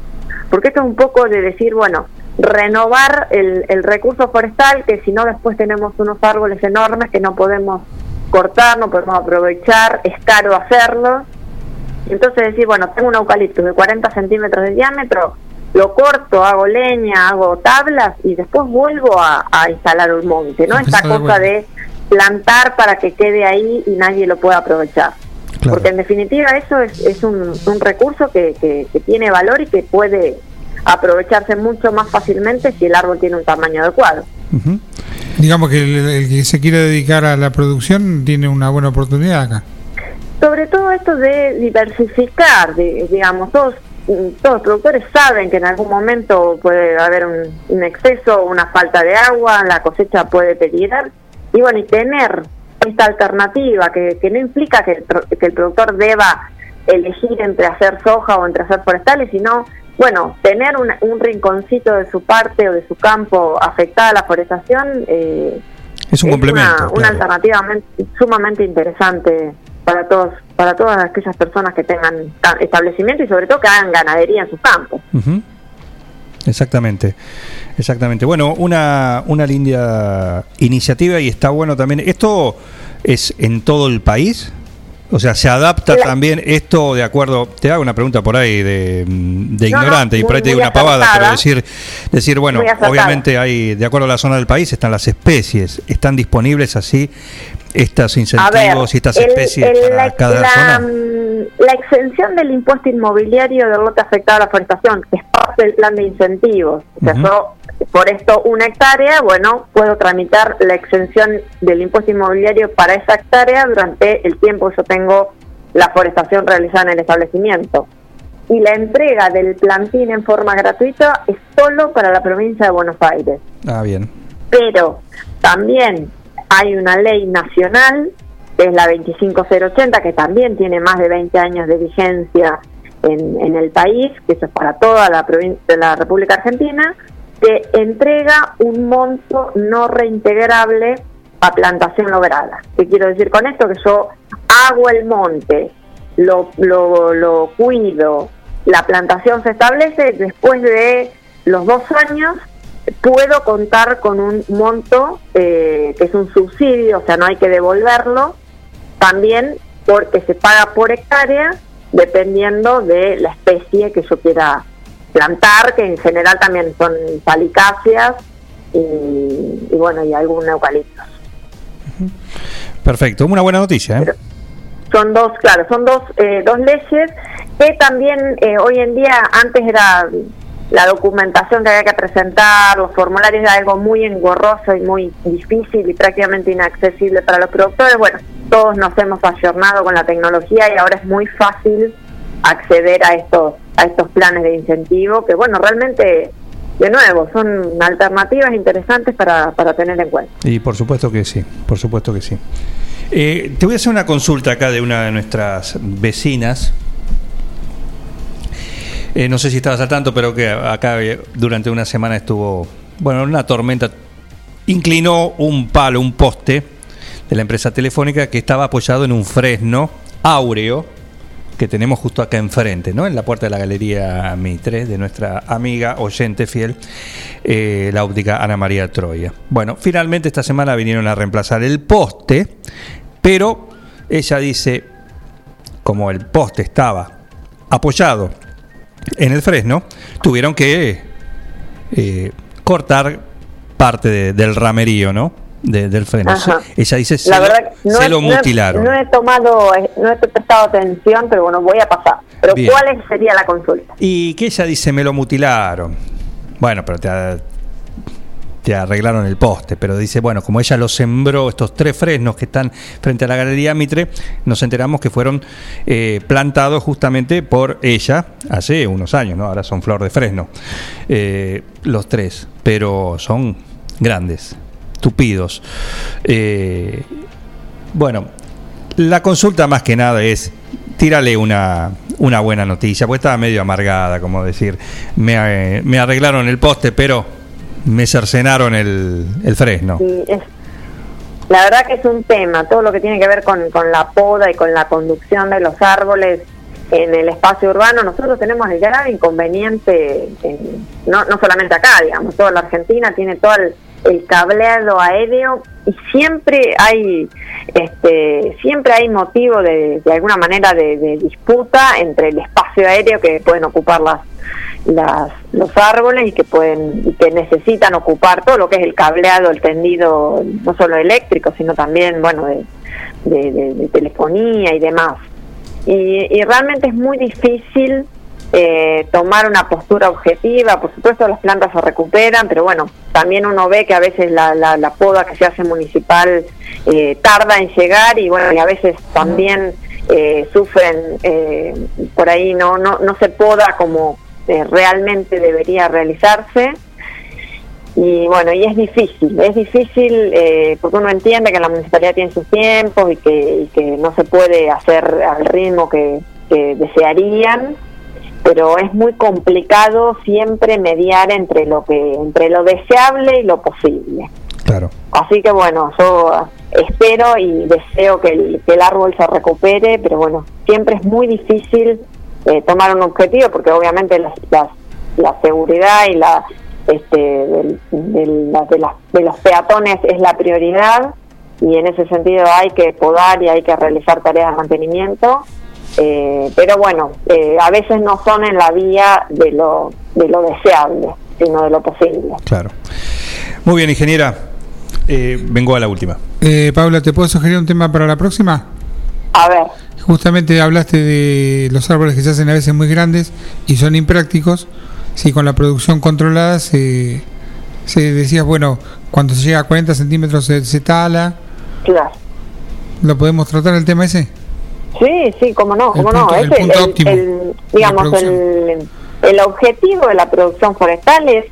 porque esto es un poco de decir, bueno, renovar el, el recurso forestal, que si no después tenemos unos árboles enormes que no podemos cortar, no podemos aprovechar, es caro hacerlo. Entonces decir, bueno, tengo un eucaliptus de 40 centímetros de diámetro, lo corto, hago leña, hago tablas y después vuelvo a, a instalar un monte, ¿no? Esta cosa de plantar para que quede ahí y nadie lo pueda aprovechar. Porque en definitiva eso es, es un, un recurso que, que, que tiene valor y que puede aprovecharse mucho más fácilmente si el árbol tiene un tamaño adecuado. Digamos que el, el que se quiere dedicar a la producción tiene una buena oportunidad acá. Sobre todo esto de diversificar, de- digamos, todos, mm, todos los productores saben que en algún momento puede haber un, un exceso, una falta de agua, la cosecha puede peligrar, y bueno, y tener esta alternativa que, que no implica que que el productor deba elegir entre hacer soja o entre hacer forestales, sino, bueno, tener un, un rinconcito de su parte o de su campo afectada a la forestación eh, Es un complemento, una, una claro. alternativa men- sumamente interesante para todos, para todas aquellas personas que tengan ta- establecimiento y sobre todo que hagan ganadería en sus campos. Ujú. Exactamente, exactamente. Bueno, una, una linda iniciativa y está bueno también. ¿Esto es en todo el país? O sea, ¿se adapta La- también esto de acuerdo? Te hago una pregunta por ahí de, de No, no, ignorante y por ahí te digo una pavada, pero decir, decir bueno, obviamente hay, de acuerdo a la zona del país, están las especies. ¿Están disponibles así estos ver, incentivos y estas el- especies el- para la, cada la, zona? la exención del impuesto inmobiliario del lote afectado a la forestación, que es parte del plan de incentivos. O sea, yo, por esto, una hectárea, bueno, puedo tramitar la exención del impuesto inmobiliario para esa hectárea durante el tiempo que yo tengo la forestación realizada en el establecimiento. Y la entrega del plantín en forma gratuita es solo para la provincia de Buenos Aires Ah, bien. pero también hay una ley nacional, que es la 25080, que también tiene más de 20 años de vigencia en, en el país, que eso es para toda la provincia de la República Argentina, que entrega un monto no reintegrable a plantación lograda. ¿Qué quiero decir con esto? Que yo hago el monte, lo, lo, lo cuido, la plantación se establece, después de los dos años puedo contar con un monto eh, que es un subsidio, o sea, no hay que devolverlo, también porque se paga por hectárea dependiendo de la especie que yo quiera plantar, que en general también son palicáceas y, y bueno, y algún eucalipto. Perfecto, una buena noticia. ¿eh? Son dos, claro, son dos, eh, dos leyes que también eh, hoy en día, antes era la documentación que había que presentar, los formularios era algo muy engorroso y muy difícil y prácticamente inaccesible para los productores. Bueno, todos nos hemos ayornado con la tecnología y ahora es muy fácil acceder a estos, a estos planes de incentivo que, bueno, realmente, de nuevo, son alternativas interesantes para, para tener en cuenta. Y por supuesto que sí, por supuesto que sí. Eh, te voy a hacer una consulta acá de una de nuestras vecinas. Eh, no sé si estabas al tanto, pero que acá eh, durante una semana estuvo, bueno, una tormenta. Inclinó un palo, un poste de la empresa telefónica que estaba apoyado en un fresno áureo que tenemos justo acá enfrente, ¿no? En la puerta de la Galería Mitre, de nuestra amiga oyente fiel, eh, la óptica Ana María Troya. Bueno, finalmente esta semana vinieron a reemplazar el poste, pero ella dice, como el poste estaba apoyado en el fresno, tuvieron que eh, cortar parte de- del ramerío, ¿no? De- del freno. Ajá. Ella dice, se, La lo- verdad, no, se he- lo no he- mutilaron. No he, tomado, no he prestado atención, pero bueno, voy a pasar. Pero Bien. ¿cuál sería la consulta? Y que ella dice, me lo mutilaron. Bueno, pero te, te arreglaron el poste, pero dice, bueno, como ella lo sembró, estos tres fresnos que están frente a la Galería Mitre, nos enteramos que fueron eh, plantados justamente por ella hace unos años, ¿no? Ahora son flor de fresno, eh, los tres, pero son grandes, tupidos. Eh, bueno, la consulta más que nada es, tírale una, una buena noticia, porque estaba medio amargada, como decir, me, eh, arreglaron el poste, pero me cercenaron el, el fresno. La verdad que es un tema, todo lo que tiene que ver con, con la poda y con la conducción de los árboles en el espacio urbano, nosotros tenemos el grave inconveniente, en- no, no solamente acá, digamos, toda la Argentina tiene todo el, el cableado aéreo y siempre hay este siempre hay motivo de, de alguna manera de, de disputa entre el espacio aéreo que pueden ocupar las, las los árboles y que pueden y que necesitan ocupar todo lo que es el cableado el tendido no solo eléctrico sino también bueno de, de- telefonía y demás. Y, y realmente es muy difícil eh, tomar una postura objetiva. Por supuesto, las plantas se recuperan, pero bueno, también uno ve que a veces la, la, la poda que se hace municipal eh, tarda en llegar y bueno, y a veces también eh, sufren, eh, por ahí no, no, no se poda como eh, realmente debería realizarse. Y bueno, y es difícil, es difícil eh, porque uno entiende que la municipalidad tiene sus tiempos y que, y que no se puede hacer al ritmo que, que desearían, pero es muy complicado siempre mediar entre lo que entre lo deseable y lo posible. Claro. Así que bueno, yo espero y deseo que el, que el árbol se recupere, pero bueno, siempre es muy difícil eh, tomar un objetivo porque obviamente las- las- la seguridad y la este, del- del- la- de, las- de los peatones es la prioridad y en ese sentido hay que podar y hay que realizar tareas de mantenimiento. Eh, pero bueno, eh, a veces no son en la vía de lo, de lo deseable, sino de lo posible. Claro. Muy bien, ingeniera. Eh, vengo a la última. Eh, Paula, ¿te puedo sugerir un tema para la próxima? A ver. Justamente hablaste de los árboles que se hacen a veces muy grandes y son imprácticos. Si con la producción controlada se, se decías, bueno, cuando se llega a 40 centímetros se, se tala. Claro. ¿Lo podemos tratar el tema ese? Sí, sí, cómo no, El cómo punto- no. el Ese, óptimo digamos, el, el objetivo de la producción forestal es,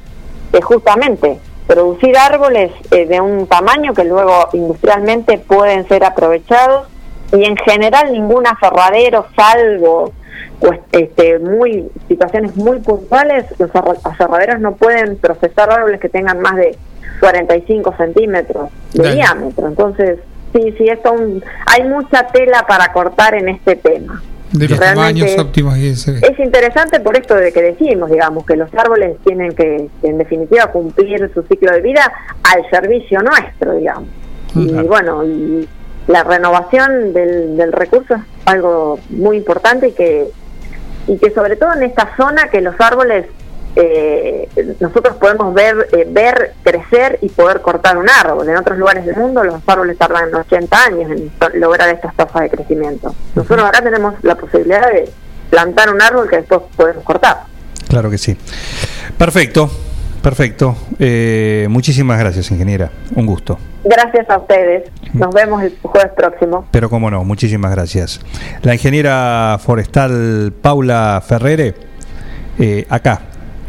es justamente producir árboles eh, de un tamaño que luego industrialmente pueden ser aprovechados y en general ningún aserradero, salvo pues, este, muy situaciones muy puntuales, los aserraderos no pueden procesar árboles que tengan más de 45 centímetros de Dale. diámetro. Entonces, sí, sí, esto un- hay mucha tela para cortar en este tema. De los Realmente tamaños óptimos y ese. Es interesante por esto de que decimos, digamos, que los árboles tienen que, en definitiva, cumplir su ciclo de vida al servicio nuestro, digamos. Y bueno, y la renovación del, del recurso es algo muy importante y que, y que sobre todo en esta zona que los árboles eh, nosotros podemos ver eh, ver crecer y poder cortar un árbol. En otros lugares del mundo los árboles tardan 80 años en lograr estas tasas de crecimiento. Nosotros acá tenemos la posibilidad de plantar un árbol que después podemos cortar. Claro que sí. Perfecto, perfecto. Eh, muchísimas gracias, ingeniera. Un gusto. Gracias a ustedes. Nos vemos el jueves próximo. Pero cómo no, muchísimas gracias. La ingeniera forestal Paula Ferrere, acá,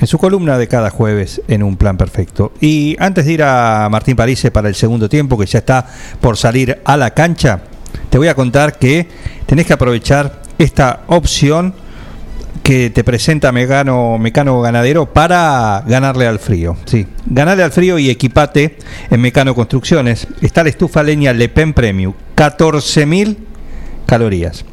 en su columna de cada jueves en Un Plan Perfecto. Y antes de ir a Martín Parise para el segundo tiempo, que ya está por salir a la cancha, te voy a contar que tenés que aprovechar esta opción que te presenta Mecano, Mecano Ganadero para ganarle al frío. Sí, ganarle al frío y equipate en Mecano Construcciones. Está la estufa leña Le Pen Premium, 14.000 calorías.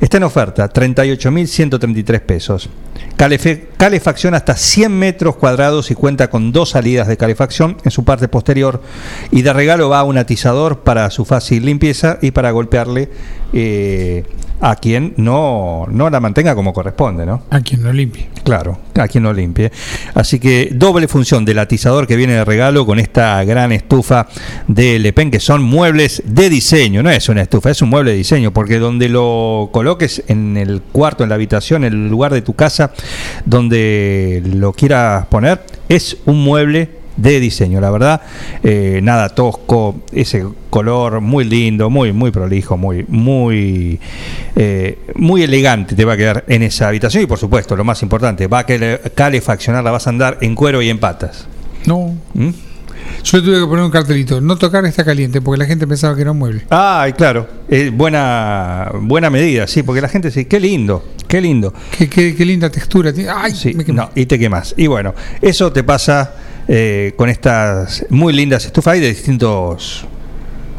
Está en oferta, 38.133 pesos. Calefacción hasta 100 metros cuadrados y cuenta con dos salidas de calefacción en su parte posterior. Y de regalo va un atizador para su fácil limpieza y para golpearle eh, a quien no, no la mantenga como corresponde, ¿no? A quien lo limpie. Claro, a quien lo limpie. Así que doble función del atizador que viene de regalo con esta gran estufa de Le Pen, que son muebles de diseño, no es una estufa, es un mueble de diseño, porque donde lo coloques en el cuarto, en la habitación, en el lugar de tu casa, donde lo quieras poner, es un mueble de diseño, la verdad, eh, nada tosco, ese color muy lindo, muy muy prolijo, muy muy eh, muy elegante te va a quedar en esa habitación y por supuesto lo más importante va a cale- calefaccionar, la vas a andar en cuero y en patas. No. ¿Mm? Yo tuve que poner un cartelito, no tocar está caliente, porque la gente pensaba que era un mueble. Ay, claro, eh, buena buena medida, sí, porque la gente dice, qué lindo, qué lindo. Qué, qué- qué linda textura tiene. Ay, Sí, no, y te quemas. Y bueno, eso te pasa eh, con estas muy lindas estufas de distintos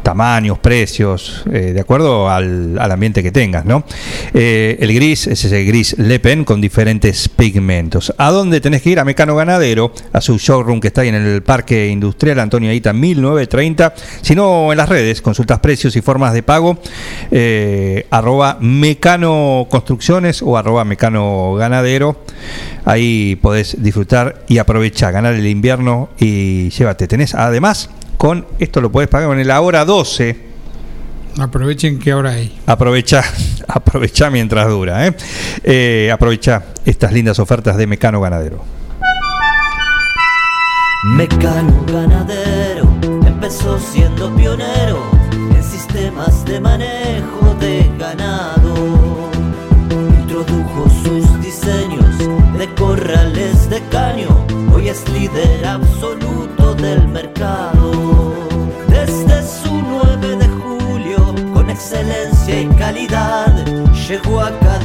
tamaños, precios, eh, de acuerdo al, al ambiente que tengas, ¿no? Eh, el gris es ese gris Le Pen con diferentes pigmentos. ¿A dónde tenés que ir? A Mecano Ganadero, a su showroom que está ahí en el Parque Industrial Antonio Aita 1930. Si no, en las redes, consultas precios y formas de pago, eh, arroba Mecano Construcciones o arroba Mecano Ganadero. Ahí podés disfrutar y aprovechar, ganar el invierno y llévate. Tenés además con esto lo podés pagar con el ahora 12. Aprovechen que ahora hay. Aprovecha, aprovecha mientras dura. ¿eh? Eh, aprovecha estas lindas ofertas de Mecano Ganadero. Mecano ganadero empezó siendo pionero en sistemas de manejo de ganado. Introdujo sus diseños de corrales de caño, hoy es líder absoluto del mercado.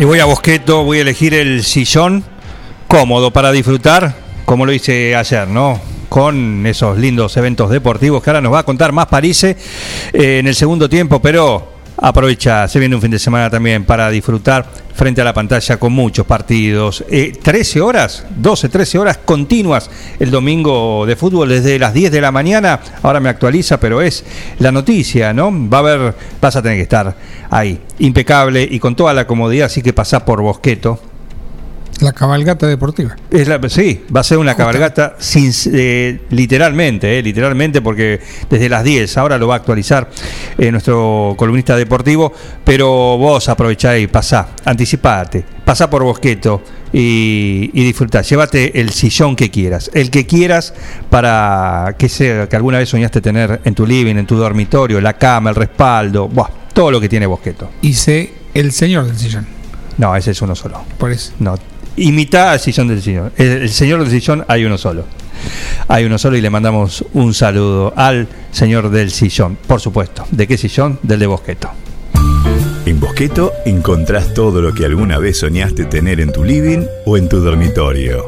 Y voy a Bosqueto, voy a elegir el sillón cómodo para disfrutar, como lo hice ayer, ¿no? Con esos lindos eventos deportivos que ahora nos va a contar más París eh, en el segundo tiempo, pero aprovecha, se viene un fin de semana también para disfrutar frente a la pantalla con muchos partidos. Eh, 13 horas, 12, 13 horas continuas el domingo de fútbol desde las 10 de la mañana. Ahora me actualiza, pero es la noticia, ¿no? Va a haber, vas a tener que estar ahí, impecable y con toda la comodidad, así que pasá por Bosqueto. La cabalgata deportiva. Es la- sí, va a ser una cabalgata sin, eh, literalmente, eh, literalmente, porque desde las 10, ahora lo va a actualizar eh, nuestro columnista deportivo, pero vos aprovechá y pasá, anticipate, pasá por Bosqueto y, y disfrutá, llévate el sillón que quieras, el que quieras para que sea que alguna vez soñaste tener en tu living, en tu dormitorio, la cama, el respaldo, buah, todo lo que tiene Bosqueto. Y sé el señor del sillón. No, ese es uno solo. Por eso. No, imita al sillón del sillón. El, el señor del sillón hay uno solo. Hay uno solo y le mandamos un saludo al señor del sillón. Por supuesto. ¿De qué sillón? Del de Bosqueto. En Bosqueto encontrás todo lo que alguna vez soñaste tener en tu living o en tu dormitorio.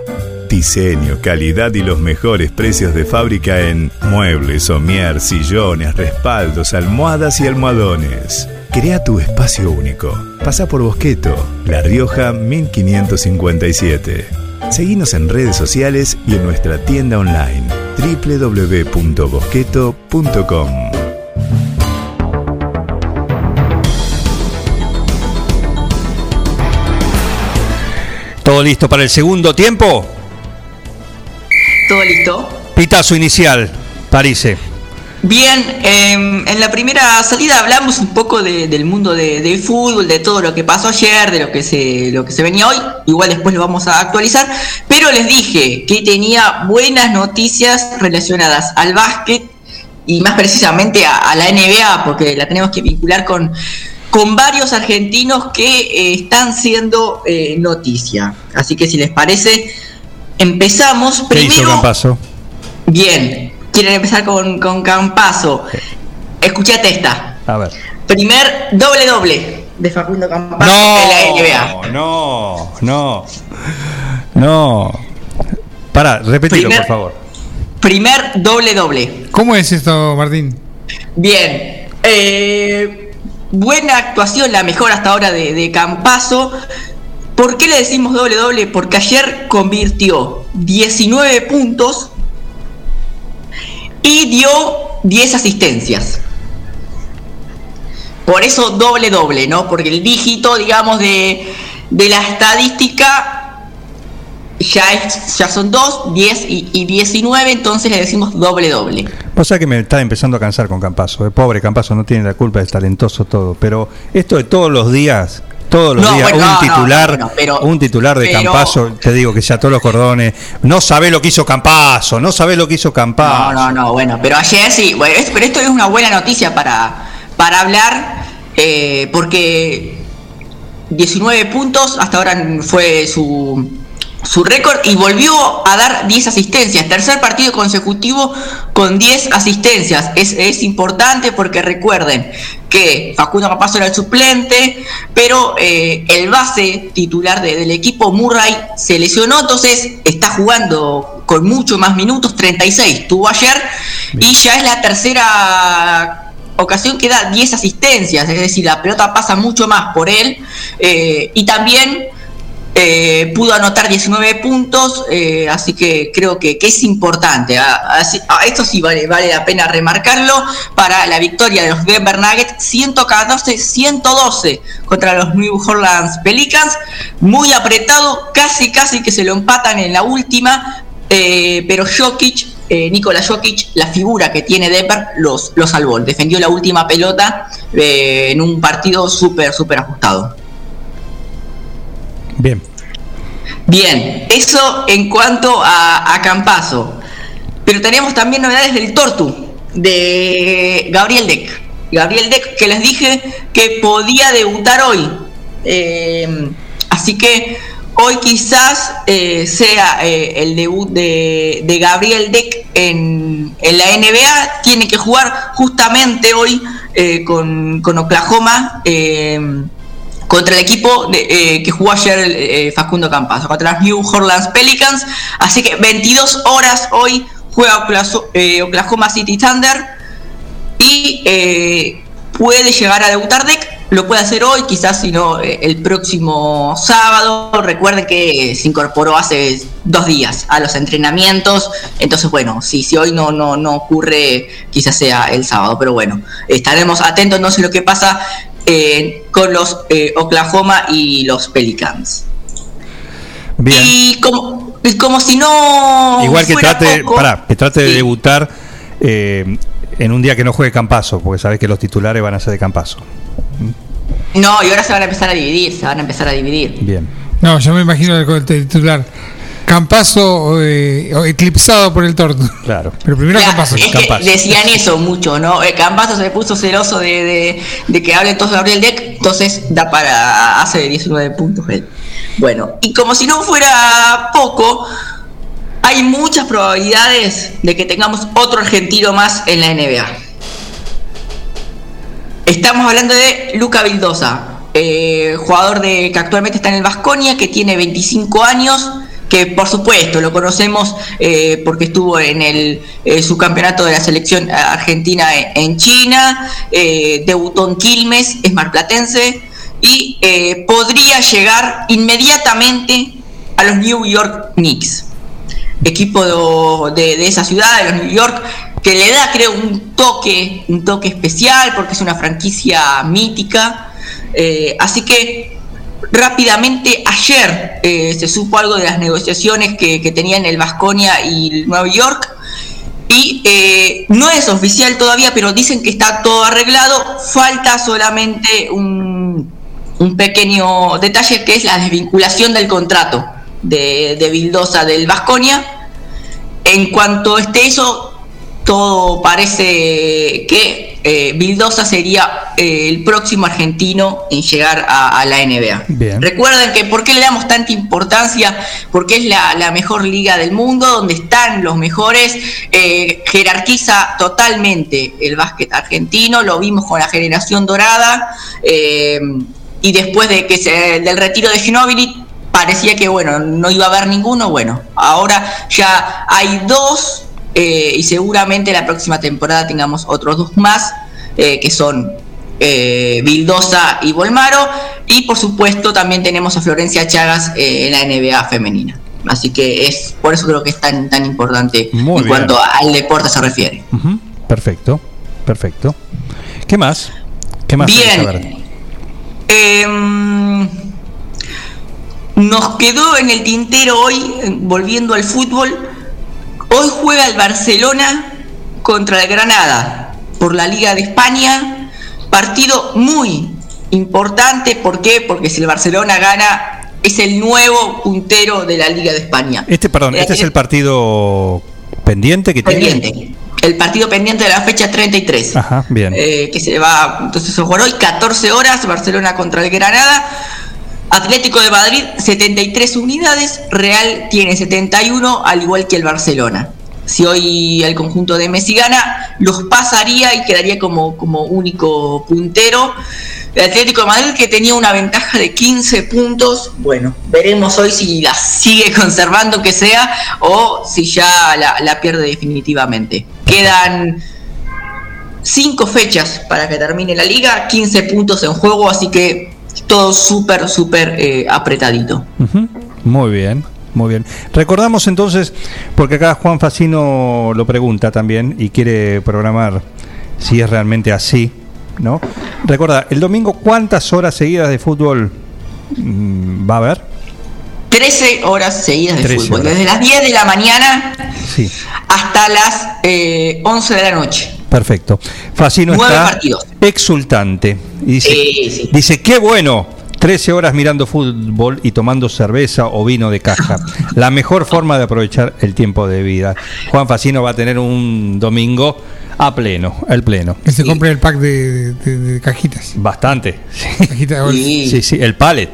Diseño, calidad y los mejores precios de fábrica en muebles, somier, sillones, respaldos, almohadas y almohadones. Crea tu espacio único. Pasa por Bosqueto, La Rioja 1557. Seguinos en redes sociales y en nuestra tienda online www.bosqueto.com. ¿Todo listo para el segundo tiempo? ¿Todo listo? Pitazo inicial, Parise. Bien, eh, en la primera salida hablamos un poco de- del mundo de- del fútbol, de todo lo que pasó ayer, de lo que se lo que se venía hoy. Igual después lo vamos a actualizar, pero les dije que tenía buenas noticias relacionadas al básquet y más precisamente a, a la NBA, porque la tenemos que vincular con con varios argentinos que eh, están siendo eh, noticia. Así que si les parece, empezamos ¿Qué hizo primero. Bien, quieren empezar con, con Campazo. Escuchate esta. A ver. Primer doble doble de Facundo Campazo en la NBA. No, no, no. Pará, repetilo, Primer- por favor. Primer doble doble. ¿Cómo es esto, Martín? Bien. eh, buena actuación, la mejor hasta ahora de, de Campazo. ¿Por qué le decimos doble doble? Porque ayer convirtió 19 puntos y dio 10 asistencias. Por eso doble doble, ¿no? Porque el dígito, digamos, de, de la estadística ya, es, ya son 2, 10 y, y 19, entonces le decimos doble doble. O sea que me está empezando a cansar con Campazo. eh. Pobre Campazo, no tiene la culpa, es talentoso todo. Pero esto de todos los días, todos los No, días, bueno, un no, titular, no, no, pero- un titular de pero- Campazo, te digo que ya todos los cordones. No sabe lo que hizo Campazo, no sabe lo que hizo Campazo. No, no, no, bueno, pero ayer sí, bueno, es- pero esto es una buena noticia para, para hablar, eh, porque 19 puntos, hasta ahora fue su, su récord, y volvió a dar 10 asistencias, tercer partido consecutivo con 10 asistencias. Es, es importante porque recuerden que Facundo Campazo era el suplente, pero eh, el base titular de- del equipo Murray se lesionó, entonces está jugando con mucho más minutos, 36 tuvo ayer, y ya es la tercera ocasión que da 10 asistencias, es decir, la pelota pasa mucho más por él, eh, y también eh, pudo anotar 19 puntos, eh, así que creo que, es importante. ah, así- ah, esto sí vale, vale la pena remarcarlo para la victoria de los Denver Nuggets 114-112 contra los New Orleans Pelicans. Muy apretado, casi casi que se lo empatan en la última, eh, pero Jokic, eh, Nikola Jokic, la figura que tiene Denver, los, los salvó. Defendió la última pelota en un partido súper, súper ajustado. Bien. Bien, eso en cuanto a, a Campazo. Pero tenemos también novedades del Tortu, de Gabriel Deck. Gabriel Deck, que les dije que podía debutar hoy. Eh, así que hoy quizás eh, sea eh, el debut de, Gabriel Deck en, en la NBA. Tiene que jugar justamente hoy eh, con, con Oklahoma. Eh, contra el equipo de- eh, que jugó ayer el, eh, Facundo Campazo, contra los New Orleans Pelicans. Así que 22 horas hoy juega Oklaso- eh, Oklahoma City Thunder y eh, puede llegar a debutar Deck. Lo puede hacer hoy, quizás si no eh, el próximo sábado. Recuerden que se incorporó hace dos días a los entrenamientos. Entonces, bueno, si, si hoy no, no, no ocurre, quizás sea el sábado. Pero bueno, estaremos atentos no sé lo que pasa eh, con los eh, Oklahoma y los Pelicans. Bien. Y como, y como si no. Igual que fuera trate, poco, pará, que trate de debutar eh, en un día que no juegue Campazo, porque sabes que los titulares van a ser de Campazo. No, y ahora se van a empezar a dividir, se van a empezar a dividir. Bien. No, yo me imagino el, el titular. Campazo eh, eclipsado por el torto. Claro. Pero primero Campazo. es que decían eso mucho, ¿no? Eh, Campazo se puso celoso de, de- de que hable todos de Gabriel Deck, entonces da para hace 19 puntos él. Bueno, y como si no fuera poco, hay muchas probabilidades de que tengamos otro argentino más en la NBA. Estamos hablando de Luca Vildosa, eh, jugador de, que actualmente está en el Vasconia, que tiene 25 años, que por supuesto lo conocemos eh, porque estuvo en el eh, subcampeonato de la selección argentina en, en China, eh, debutó en Quilmes, es marplatense, y eh, podría llegar inmediatamente a los New York Knicks equipo de, de esa ciudad, de los New York, que le da, creo, un toque, un toque especial, porque es una franquicia mítica. Así que rápidamente ayer eh, se supo algo de las negociaciones que, que tenían el Vasconia y Nueva York. Y eh, no es oficial todavía, pero dicen que está todo arreglado. Falta solamente un, un pequeño detalle que es la desvinculación del contrato de, de del Vasconia. En cuanto esté eso, todo parece que eh, Vildosa sería eh, el próximo argentino en llegar a, a la NBA. Bien. Recuerden que por qué le damos tanta importancia, porque es la, la mejor liga del mundo, donde están los mejores, eh, jerarquiza totalmente el básquet argentino, lo vimos con la generación dorada, eh, y después de que se, del retiro de Ginóbili, parecía que bueno, no iba a haber ninguno, bueno, ahora ya hay dos, eh, y seguramente la próxima temporada tengamos otros dos más, eh, que son eh, Vildosa y Volmaro, y por supuesto también tenemos a Florencia Chagas eh, en la NBA femenina. Así que es por eso creo que es tan, tan importante Muy en bien. cuanto al deporte se refiere. Perfecto, perfecto. ¿Qué más? ¿Qué más? Bien. Em, nos quedó en el tintero hoy, volviendo al fútbol, hoy juega el Barcelona contra el Granada por la Liga de España, partido muy importante, ¿por qué? Porque si el Barcelona gana es el nuevo puntero de la Liga de España. Este, perdón, este es el partido pendiente que tiene. pendiente. El partido pendiente de la fecha 33. Ajá, bien. eh, que se va entonces a jugar hoy 14 horas Barcelona contra el Granada Atlético de Madrid 73 unidades Real tiene 71 al igual que el Barcelona. Si hoy el conjunto de Messi gana los pasaría y quedaría como, como único puntero. El Atlético de Madrid que tenía una ventaja de 15 puntos. Bueno veremos hoy si la sigue conservando que sea o si ya la, la pierde definitivamente. Quedan cinco fechas para que termine la liga, 15 puntos en juego, así que todo súper, súper eh, apretadito. Muy bien, muy bien. Recordamos entonces, porque acá Juan Facino lo pregunta también y quiere programar si es realmente así, ¿no? Recuerda, el domingo, ¿cuántas horas seguidas de fútbol mm, va a haber? 13 horas seguidas de 13 fútbol, horas. desde las 10 de la mañana Sí, hasta las eh, 11 de la noche. Perfecto. Facino Nueve está partidos. exultante. Dice, Sí, sí. dice, qué bueno, 13 horas mirando fútbol y tomando cerveza o vino de caja. La mejor forma de aprovechar el tiempo de vida. Juan Facino va a tener un domingo a pleno, el pleno. Que se compre el pack de, de- de cajitas. Bastante. Cajita de golf. Sí, sí, el pallet.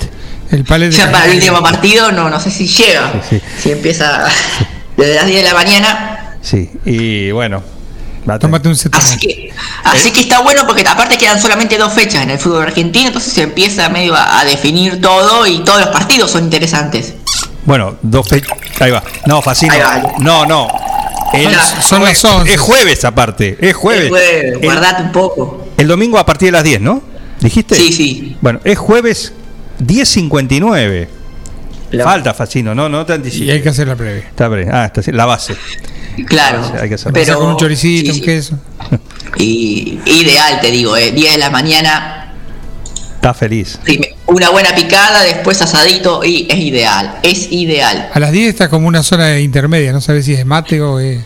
El palet de Ya para el último partido no, no sé si llega. Si empieza desde las 10 de la mañana. Sí, y bueno. Tómate un. Así que, así que está bueno porque aparte quedan solamente dos fechas en el fútbol argentino, entonces se empieza medio a, a definir todo y todos los partidos son interesantes. Bueno, dos fechas. Ahí va. No, Facino. Ahí va. No, no. El- Son- son las 11. Es jueves aparte. Es jueves. El jueves, El- guardate un poco. El domingo a partir de las 10, ¿no? ¿Dijiste? Sí, sí. Bueno, es jueves 10.59. Falta, Facino, no, no te Y anticipes. hay que hacer la previa. Está bre- ah, está, la base. Claro. Hay que hacerlo. Pero- Con un choricito, sí, un queso. Y ideal, te digo, eh, 10 de la mañana, Está feliz. una buena picada, después asadito y es ideal, es ideal. A las 10 está como una zona intermedia, no sabes si es mate o es.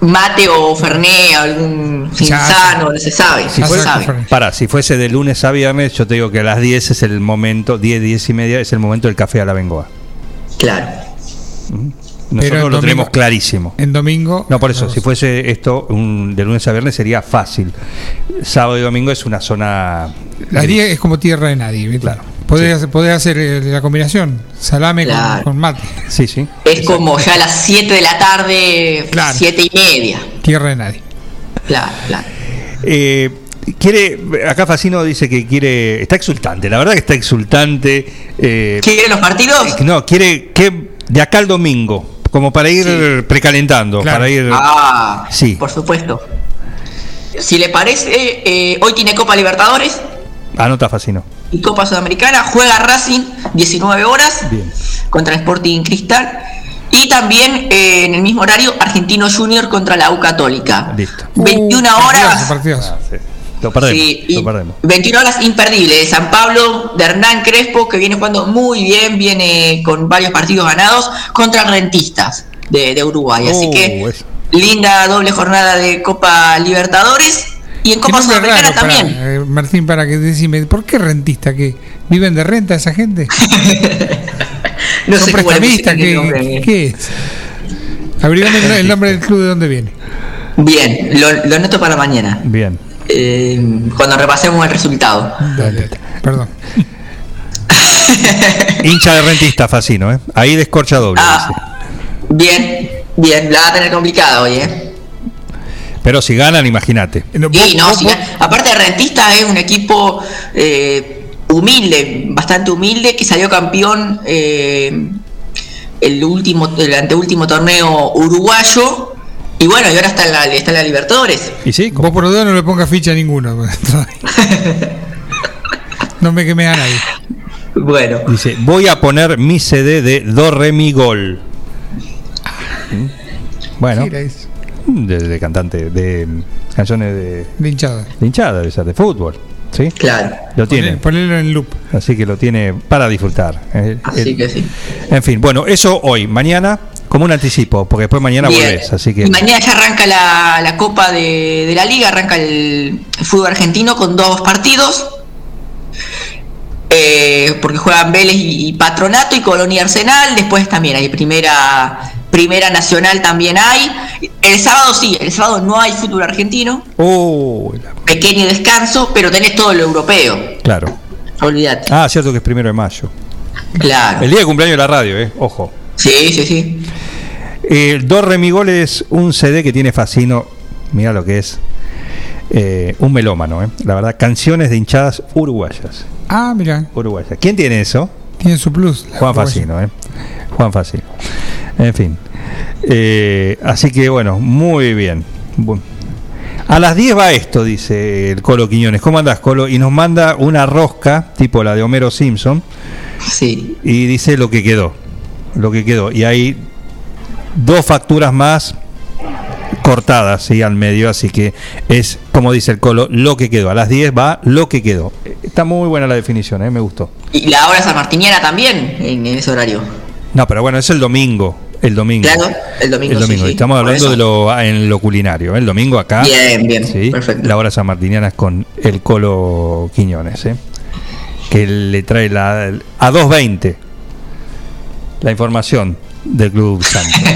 Mate o ferné, algún sinsano, no se sabe, Si no se fuese, sabe. para, si fuese de lunes a viernes, yo te digo que a las 10 es el momento, 10, 10 y media es el momento del café a la bengoa. Claro. Nosotros lo tenemos clarísimo. En domingo. No, por eso, si fuese esto un- de lunes a viernes sería fácil. Sábado y domingo es una zona. Las 10 es como tierra de nadie. ¿viste? Podés, hacer, podés hacer eh, la combinación: salame con- Claro. con, mate. Sí, sí. Es como ya a las 7 de la tarde, 7 y media. Tierra de nadie. Claro, claro. Eh, quiere, acá Facino dice que quiere, está exultante, la verdad que está exultante. Eh, ¿Quiere los partidos? No, quiere que de acá al domingo, como para ir precalentando, Claro. para ir. Ah, Sí. por supuesto. Si le parece, eh, hoy tiene Copa Libertadores Anota Facino. y Copa Sudamericana. Juega Racing 19 horas contra Sporting Cristal. Y también eh, en el mismo horario Argentino Junior contra la U Católica. Listo. 21 horas. Partidazo, Lo perdemos. Sí, y lo perdemos. 21 horas imperdible de San Pablo, de Hernán Crespo, que viene jugando muy bien, viene con varios partidos ganados contra Rentistas de, de Uruguay. Así Oh, que eso. linda doble jornada de Copa Libertadores y en Copa Sudamericana raro para- también. eh, Martín, para que decime, ¿por qué rentista? ¿Que viven de renta esa gente? No ¿Son sé prestamistas? ¿Qué, nombre. qué es? Abrigame el, el nombre del club de dónde viene. Bien, lo, lo anoto para mañana. Bien. Eh, cuando repasemos el resultado. Dale, perdón. Hincha de rentista Facino, ¿eh? Ahí descorcha doble. Ah, bien, bien, la va a tener complicada hoy, ¿eh? Pero si ganan, imagínate. Y no, si- aparte de Rentista es un equipo eh, humilde, bastante humilde, que salió campeón eh, el último, el anteúltimo torneo uruguayo. Y bueno, y ahora está en la, está en la Libertadores. ¿Y sí? Vos por lo menos no le pongas ficha a ninguno. no me quemé a nadie. Bueno. Dice, voy a poner mi CD de Do Re Mi Gol. ¿Mm? Bueno, de, de cantante, de canciones de, De hinchada. de hinchada, de, esas, de fútbol. ¿Sí? Claro. Lo tiene. Ponelo en loop. Así que lo tiene para disfrutar. Eh, Así el- que sí. En fin, bueno, eso hoy. Mañana, como un anticipo, porque después mañana Bien. volvés. Así que. Y mañana ya arranca la, la Copa de, de la Liga, arranca el, el fútbol argentino con dos partidos. Eh, porque juegan Vélez y, y Patronato y Colonia Arsenal. Después también hay primera, primera nacional, también hay. El sábado sí, el sábado no hay fútbol argentino. Oh, la- Pequeño descanso, pero tenés todo lo europeo. claro. Olvídate. Ah, cierto que es primero de mayo. Claro. El día de cumpleaños de la radio, ¿eh? Ojo. Sí, sí, sí. El Do Re Mi Gol es un CD que tiene Facino. Mira lo que es. eh, un melómano, ¿eh? La verdad, canciones de hinchadas uruguayas. Ah, mira, Uruguayas. ¿Quién tiene eso? tiene su plus. Juan uruguaya. Facino, ¿eh? Juan Facino. En fin. Eh, así que bueno, muy bien. A las 10 va esto, dice el Colo Quiñones. ¿Cómo andás, Colo? Y nos manda una rosca, tipo la de Homero Simpson. Sí. Y dice lo que quedó. Lo que quedó. Y hay dos facturas más cortadas, ¿sí? Al medio. Así que es, como dice el Colo, lo que quedó. A las 10 va lo que quedó. Está muy buena la definición, ¿eh? Me gustó. Y la hora sanmartiniana también en, ese horario. No, pero bueno, es el domingo. El domingo. Claro, el domingo. El domingo. sí. Estamos hablando de lo ah, en lo culinario. ¿eh? El domingo acá. Bien, bien, Sí, perfecto. La hora sanmartiniana es con el Colo Quiñones. ¿eh? que le trae la, a 2.20 la información del Club Santos.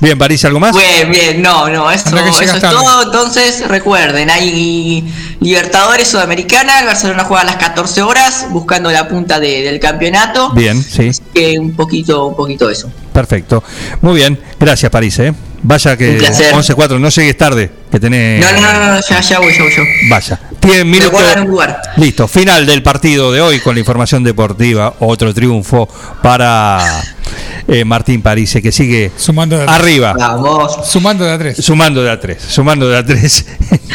Bien, París, ¿algo más? Bien, bien, no, no, eso, es tarde. todo. Entonces, recuerden, hay Libertadores Sudamericana, el Barcelona juega a las 14 horas buscando la punta de- del campeonato. Bien, sí. Que un poquito, un poquito eso. Perfecto. Muy bien. Gracias, París. ¿eh? Vaya que Un placer. 11.4, no llegues tarde, que tenés... No, no, no, no, ya, ya voy, ya voy yo. Vaya. 10 minutos. guardan un lugar. Listo. Final del partido de hoy con la información deportiva. Otro triunfo para eh, Martín París, que sigue Sumando de arriba. Vamos. Sumando de a tres. Sumando de a tres. Sumando de a tres.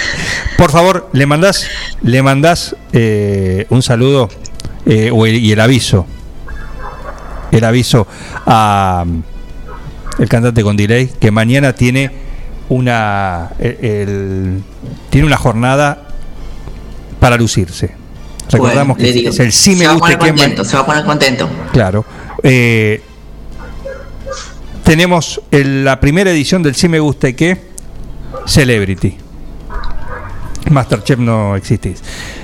Por favor, le mandás, le mandás eh, un saludo eh, o el- y el aviso. El aviso a el cantante con delay que mañana tiene una el- el- tiene una jornada para lucirse. Recordamos Bueno, que digo, es el sí se me va a gusta poner que contento, se va a poner contento. Claro. Eh, tenemos el- la primera edición del Sí Me Gusta y qué Celebrity. Masterchef no existís.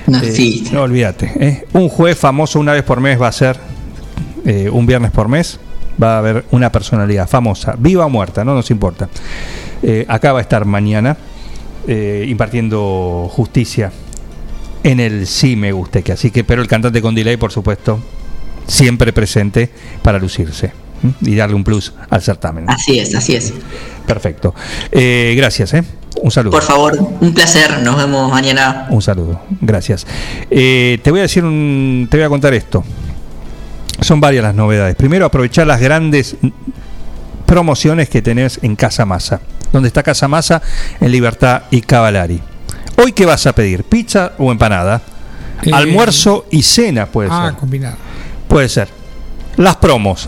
No Eh, existe. no olvídate. ¿eh? Un juez famoso una vez por mes va a ser, eh, un viernes por mes, va a haber una personalidad famosa, viva o muerta, no nos importa. Eh, acá va a estar mañana eh, impartiendo justicia en el sí me guste que así que pero el cantante con delay por supuesto siempre presente para lucirse y darle un plus al certamen Así es, así es. perfecto Eh, gracias ¿eh? un saludo Por favor, un placer. Nos vemos mañana. un saludo gracias Eh, te voy a decir un te voy a contar esto son varias las novedades primero aprovechar las grandes promociones que tenés en Casa Masa donde está Casa Masa en Libertad y Cavalari hoy qué vas a pedir pizza o empanada Eh, almuerzo y cena puede Ah, ser combinado. Puede ser. Las promos.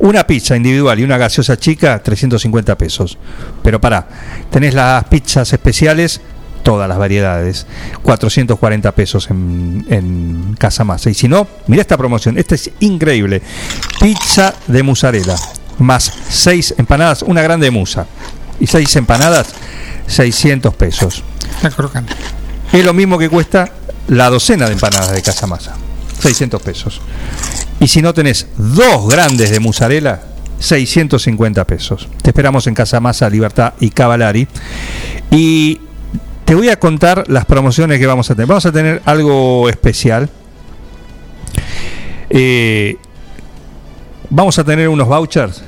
Una pizza individual y una gaseosa chica, 350 pesos. Pero pará, tenés las pizzas especiales, todas las variedades, 440 pesos en, en Casa Masa. Y si no, mira esta promoción, esta es increíble. Pizza de mozzarella, más 6 empanadas, una grande musa. Y 6 empanadas, 600 pesos. Está crocante. Es lo mismo que cuesta la docena de empanadas de Casa Masa. 600 pesos. Y si no tenés dos grandes de mozzarella, 650 pesos. Te esperamos en Casa Masa, Libertad y Cavalari. Y te voy a contar las promociones que vamos a tener. Vamos a tener algo especial. Eh, vamos a tener unos vouchers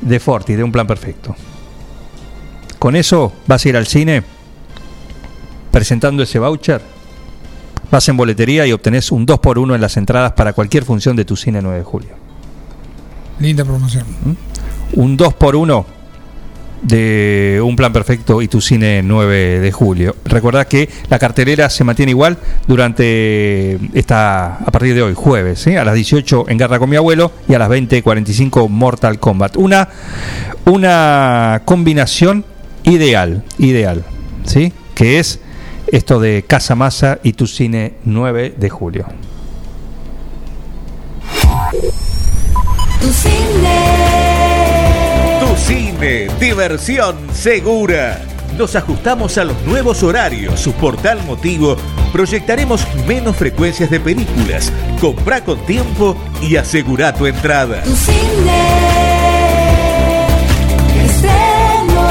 de Forti, de un plan perfecto. Con eso vas a ir al cine presentando ese voucher. Vas en boletería y obtenés un 2x1 en las entradas para cualquier función de tu cine 9 de julio. Linda promoción. Un 2x1 de un plan perfecto y tu cine 9 de julio. Recordad que la cartelera se mantiene igual durante esta a partir de hoy, jueves, ¿sí? a las 18 en con mi abuelo y a las 20:45 Mortal Kombat. Una una combinación ideal, ideal, ¿sí? Que es esto de Casa Masa y tu cine 9 de julio. Tu cine. Cine, diversión segura. Nos ajustamos a los nuevos horarios. Su portal motivo. Proyectaremos menos frecuencias de películas. Comprá con tiempo y asegura tu entrada. Tu cine. Estreno.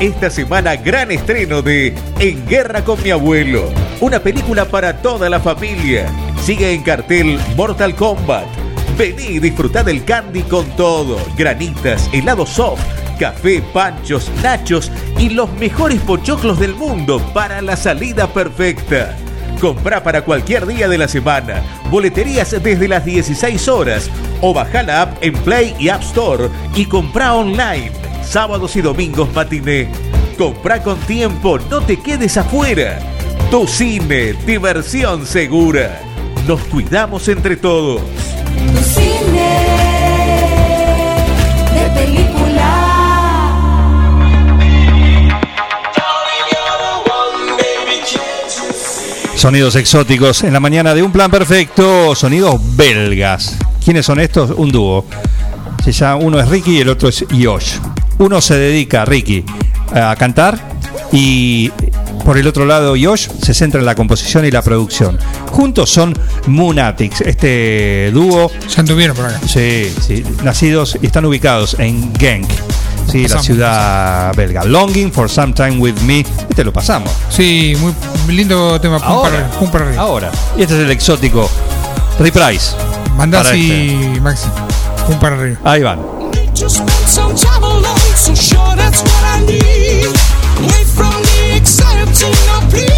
Esta semana gran estreno de En Guerra con mi abuelo. Una película para toda la familia. Sigue en cartel Mortal Kombat. Vení y disfrutá del candy con todo. Granitas, helado soft, café, panchos, nachos y los mejores pochoclos del mundo para la salida perfecta. Comprá para cualquier día de la semana. Boleterías desde las 16 horas. O baja la app en Play y App Store y comprá online. Sábados y domingos matiné. Comprá con tiempo, no te quedes afuera. Tu cine, diversión segura. Nos cuidamos entre todos. Sonidos exóticos en la mañana de un plan perfecto, sonidos belgas. ¿Quiénes son estos? Un dúo. Se llama, uno es Ricky y el otro es Yosh. Uno se dedica, Ricky, a cantar Y por el otro lado, Josh se centra en la composición y la producción. Juntos son Moonatics, este dúo. Ya anduvieron por acá. Sí, sí. Nacidos y están ubicados en Genk. Sí, la Pasamos, ciudad belga. Longing for some time with me. Este lo pasamos. Sí, muy lindo tema. Pum Ahora. para, arriba, pum para arriba. Ahora. Y este es el exótico Reprise. Mandás y este. Maxi. Pum para arriba. Ahí van.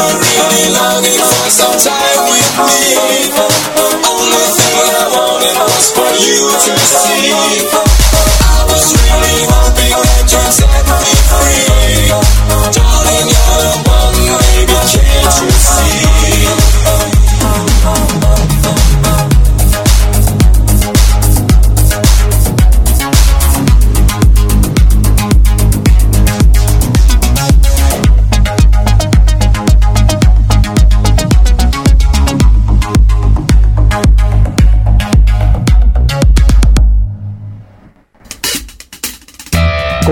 Were really longing for some time with me. Only thing I wanted was for you to see. I was really hoping that you'd set me free. Darling, you're the one, baby, can't you see?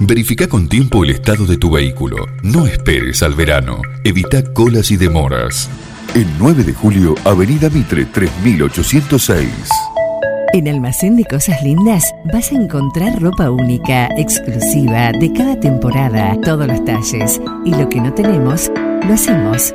Verifica con tiempo el estado de tu vehículo. No esperes al verano. Evita colas y demoras. El 9 de julio, Avenida Mitre 3806. En Almacén de Cosas Lindas vas a encontrar ropa única, exclusiva, de cada temporada, todos los talles. Y lo que no tenemos, lo hacemos.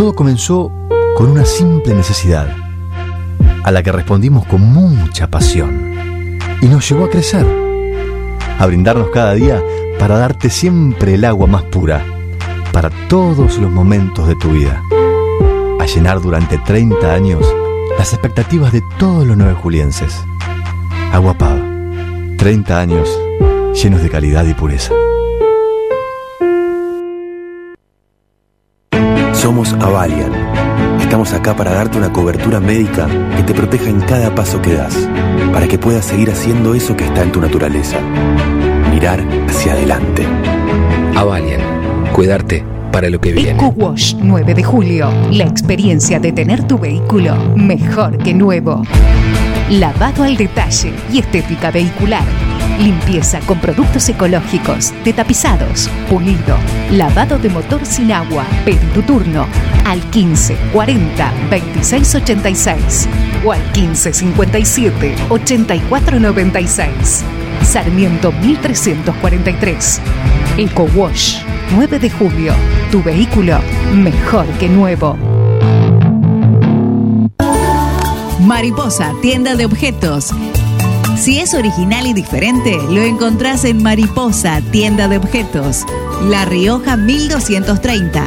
Todo comenzó con una simple necesidad, a la que respondimos con mucha pasión, y nos llevó a crecer, a brindarnos cada día para darte siempre el agua más pura, para todos los momentos de tu vida, a llenar durante 30 años las expectativas de todos los nueve julienses. Agua Pava, 30 años llenos de calidad y pureza. Somos Avalian. Estamos acá para darte una cobertura médica que te proteja en cada paso que das, para que puedas seguir haciendo eso que está en tu naturaleza. Mirar hacia adelante. Avalian, cuidarte para lo que viene. Eco Wash 9 de julio. La experiencia de tener tu vehículo mejor que nuevo. Lavado al detalle y estética vehicular. Limpieza con productos ecológicos, detapizados, pulido, lavado de motor sin agua. Pedí tu turno al 15 40 26 86 o al 15 57 84 96. Sarmiento 1343. Eco Wash 9 de julio. Tu vehículo mejor que nuevo. Mariposa, tienda de objetos. Si es original y diferente, lo encontrás en Mariposa, tienda de objetos. La Rioja 1230.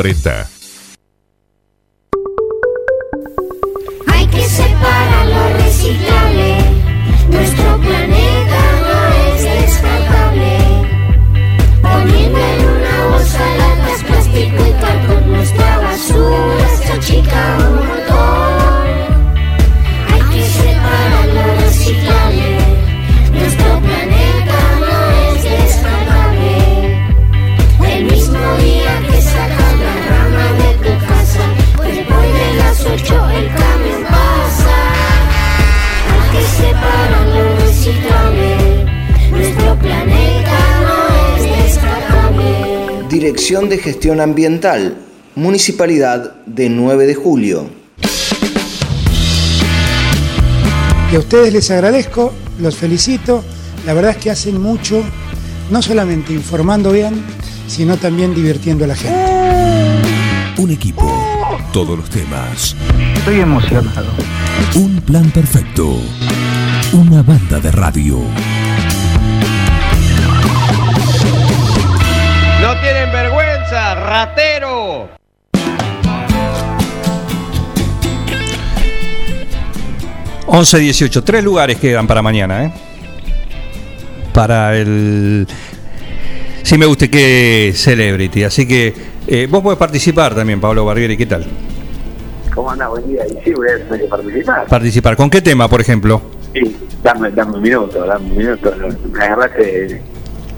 2040. Hay que separar lo reciclable. Nuestro planeta no es descartable. Poniendo en una bolsa latas, plástico y cartón, nuestra basura se achica Dirección de Gestión Ambiental, Municipalidad de 9 de Julio. Y a ustedes les agradezco, los felicito. La verdad es que hacen mucho, no solamente informando bien, sino también divirtiendo a la gente. Un equipo, todos los temas. Estoy emocionado. Un plan perfecto. Una banda de radio. Vergüenza, ratero! Once 18, tres lugares quedan para mañana, ¿eh? Para el. Si me guste que Celebrity. Así que eh, vos podés participar también, Pablo Barbieri. ¿Qué tal? ¿Cómo anda? Buen día. Y sí, voy a tener que participar. Participar. ¿Con qué tema, por ejemplo? Sí, dame, dame un minuto, dame un minuto. Me agarraste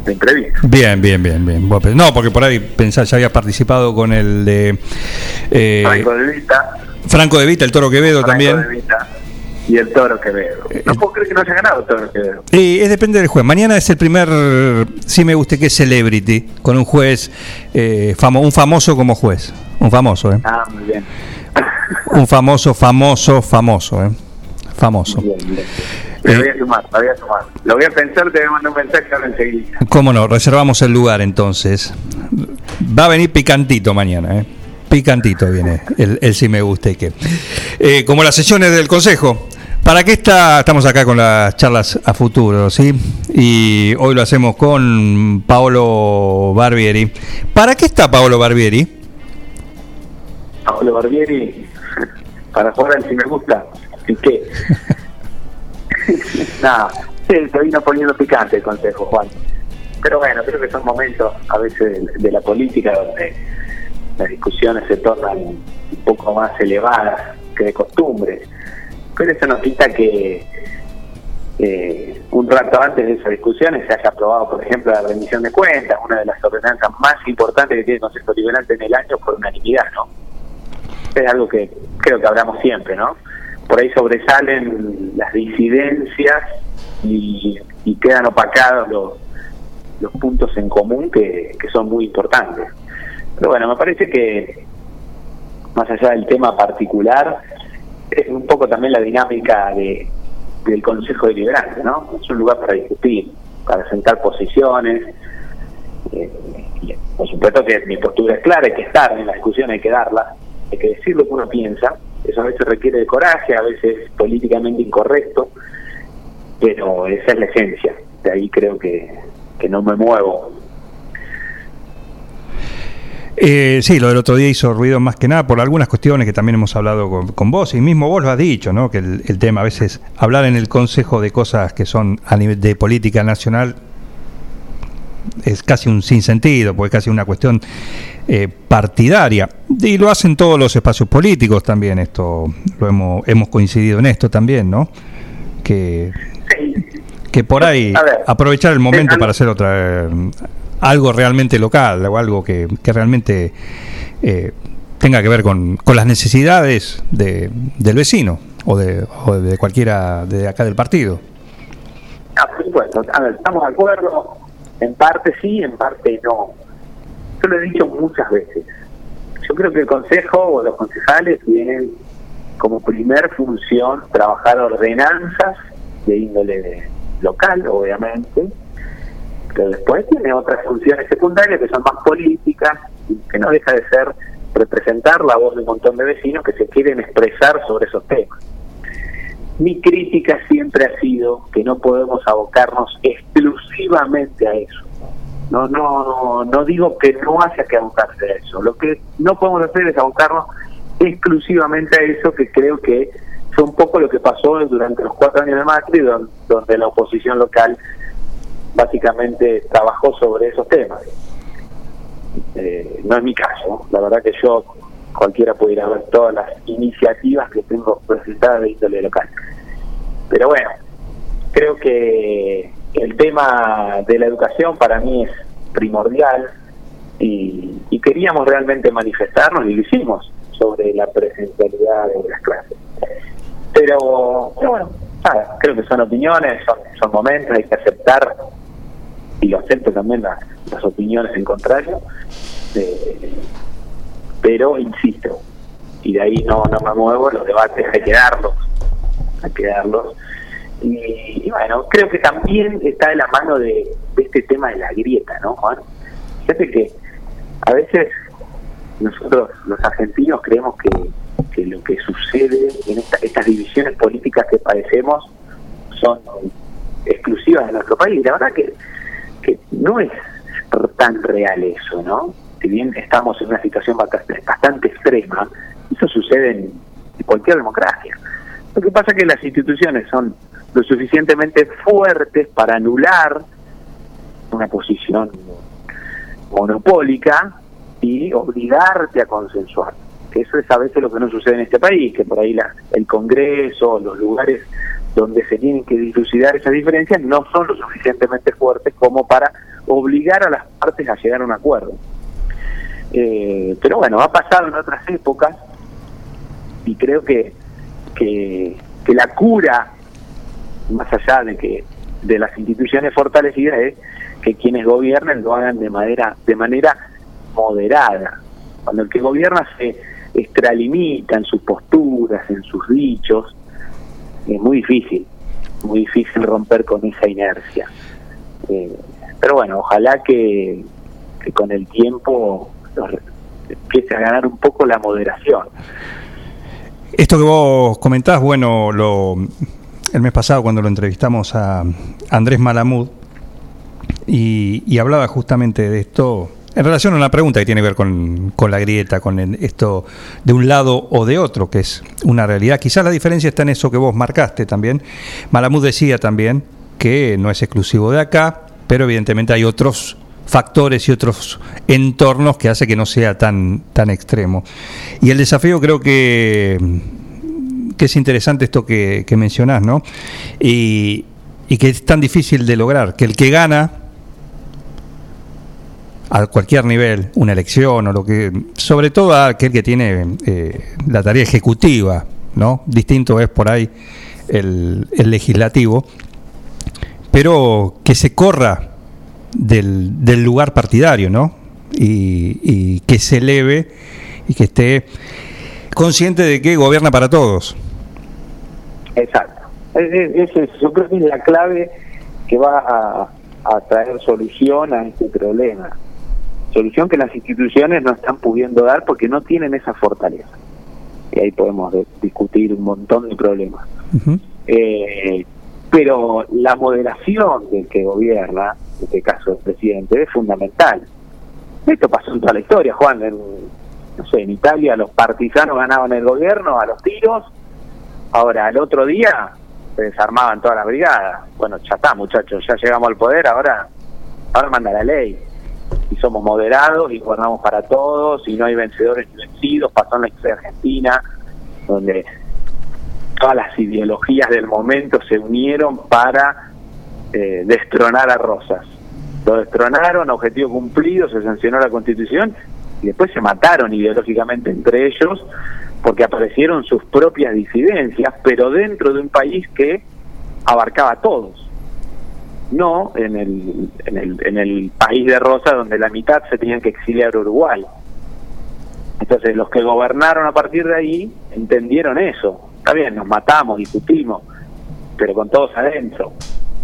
de imprevisto. Bien, bien, bien, bien. No, porque por ahí pensás, ya habías participado con el de eh, Franco de Vita, Franco de Vita, el Toro Quevedo Franco también. de Vita y el Toro Quevedo. No puedo creer que no haya ganado el Toro Quevedo. Y es depende del juez. Mañana es el primer, sí me guste que es Celebrity, con un juez, eh, famo- un famoso como juez. Un famoso, ¿eh? Ah, muy bien. Un famoso, famoso, famoso, ¿eh? Famoso. Bien, bien. Lo voy a sumar, lo voy a sumar. Lo voy a pensar, te voy a mandar un mensaje ahora enseguida. ¿Cómo no? Reservamos el lugar entonces. Va a venir picantito mañana, ¿eh? Picantito viene el, el sí me gusta y qué. Eh, como las sesiones del Consejo. ¿Para qué está? Estamos acá con las charlas a futuro, ¿sí? Y hoy lo hacemos con Paolo Barbieri. ¿Para qué está Paolo Barbieri? Pablo Barbieri, para jugar al si me gusta. ¿Y qué? Nada, sí, se vino poniendo picante el consejo, Juan. Pero bueno, creo que son momentos a veces de, la política donde las discusiones se tornan un poco más elevadas que de costumbre. Pero eso no quita que eh, un rato antes de esas discusiones se haya aprobado, por ejemplo, la rendición de cuentas, una de las ordenanzas más importantes que tiene el Consejo Liberante en el año por unanimidad, ¿no? Es algo que creo que hablamos siempre, ¿no? Por ahí sobresalen las disidencias y, quedan opacados los, puntos en común que, son muy importantes. Pero bueno, me parece que más allá del tema particular, es un poco también la dinámica de, del Consejo Deliberante, ¿no? Es un lugar para discutir, para sentar posiciones. eh, por supuesto que mi postura es clara, hay que estar en la discusión, hay que darla, hay que decir lo que uno piensa. Eso a veces requiere de coraje, a veces es políticamente incorrecto, pero esa es la esencia. De ahí creo que, que no me muevo. Eh, sí, lo del otro día hizo ruido más que nada por algunas cuestiones que también hemos hablado con, con vos y mismo vos lo has dicho, ¿no? Que el, el tema a veces hablar en el Consejo de cosas que son a nivel de política nacional es casi un sinsentido, porque es casi una cuestión eh, partidaria. Y lo hacen todos los espacios políticos también, esto lo hemos, hemos coincidido en esto también, ¿no? Que, que por ahí ver, aprovechar el momento para hacer otra eh, algo realmente local o algo que, que realmente eh, tenga que ver con, con las necesidades de, del vecino o de, o de cualquiera de acá del partido. Ah, por supuesto. A ver, estamos de acuerdo. En parte sí, en parte no. Yo lo he dicho muchas veces. Yo creo que el consejo o los concejales tienen como primer función trabajar ordenanzas de índole local, obviamente, pero después tiene otras funciones secundarias que son más políticas que no deja de ser representar la voz de un montón de vecinos que se quieren expresar sobre esos temas. Mi crítica siempre ha sido que no podemos abocarnos exclusivamente a eso. No, no, no digo que no haya que abocarse a eso. Lo que no podemos hacer es abocarnos exclusivamente a eso, que creo que fue un poco lo que pasó durante los cuatro años de Macri, don- donde la oposición local básicamente trabajó sobre esos temas. Eh, no es mi caso, la verdad que yo cualquiera puede ir a ver todas las iniciativas que tengo presentadas de índole local. Pero bueno, creo que el tema de la educación para mí es primordial y, queríamos realmente manifestarnos y lo hicimos sobre la presencialidad de las clases. Pero, pero bueno, nada, creo que son opiniones, son, son momentos, hay que aceptar y lo acepto también las, las opiniones en contrario, eh, pero insisto, y de ahí no, no me muevo, los debates hay que darlos, hay que darlos. Y, y bueno, creo que también está de la mano de, de este tema de la grieta, ¿no, Juan? Fíjate que a veces nosotros los argentinos creemos que, que lo que sucede en esta- estas divisiones políticas que padecemos son exclusivas de nuestro país. La verdad que, que no es tan real eso, ¿no? Si bien estamos en una situación bastante, bastante extrema, eso sucede en cualquier democracia. Lo que pasa es que las instituciones son lo suficientemente fuertes para anular una posición monopólica y obligarte a consensuar. Eso es a veces lo que no sucede en este país, que por ahí la, el Congreso, los lugares donde se tienen que dilucidar esas diferencias no son lo suficientemente fuertes como para obligar a las partes a llegar a un acuerdo. Eh, pero bueno, ha pasado en otras épocas y creo que, que, la cura, más allá de que de las instituciones fortalecidas, es que quienes gobiernen lo hagan de manera, de manera moderada. Cuando el que gobierna se extralimita en sus posturas, en sus dichos, es muy difícil, muy difícil romper con esa inercia. Eh, pero bueno, ojalá que, con el tiempo empiece a ganar un poco la moderación. Esto que vos comentás, bueno, lo, el mes pasado cuando lo entrevistamos a Andrés Malamud y, hablaba justamente de esto en relación a una pregunta que tiene que ver con, con la grieta, con el- esto de un lado o de otro, que es una realidad. Quizás la diferencia está en eso que vos marcaste también. Malamud decía también que no es exclusivo de acá, pero evidentemente hay otros factores y otros entornos que hace que no sea tan, tan extremo. Y el desafío creo que, que es interesante esto que, que mencionás, ¿no? Y, y que es tan difícil de lograr, que el que gana a cualquier nivel, una elección o lo que, sobre todo a aquel que tiene eh, la tarea ejecutiva, ¿no? Distinto es por ahí el, el legislativo, pero que se corra del, del lugar partidario, ¿no? Y, y que se eleve y que esté consciente de que gobierna para todos. Exacto. Es- yo creo que es la clave que va a, a traer solución a este problema. Solución que las instituciones no están pudiendo dar porque no tienen esa fortaleza. Y ahí podemos de- discutir un montón de problemas. Eh, pero la moderación del que gobierna, este caso el presidente, es fundamental. Esto pasó en toda la historia, Juan. En, no sé, en Italia los partisanos ganaban el gobierno a los tiros. Ahora, al otro día se desarmaban todas las brigadas. Bueno, ya está, muchachos, ya llegamos al poder, ahora, ahora manda la ley. Y somos moderados y gobernamos para todos y no hay vencedores ni vencidos. Pasó en la historia argentina, donde todas las ideologías del momento se unieron para eh, destronar a Rosas. Lo destronaron, objetivo cumplido, se sancionó la constitución y después se mataron ideológicamente entre ellos porque aparecieron sus propias disidencias, pero dentro de un país que abarcaba a todos. No en el, en el, en el país de Rosa donde la mitad se tenían que exiliar a Uruguay. Entonces los que gobernaron a partir de ahí entendieron eso. Está bien, nos matamos, discutimos, pero con todos adentro,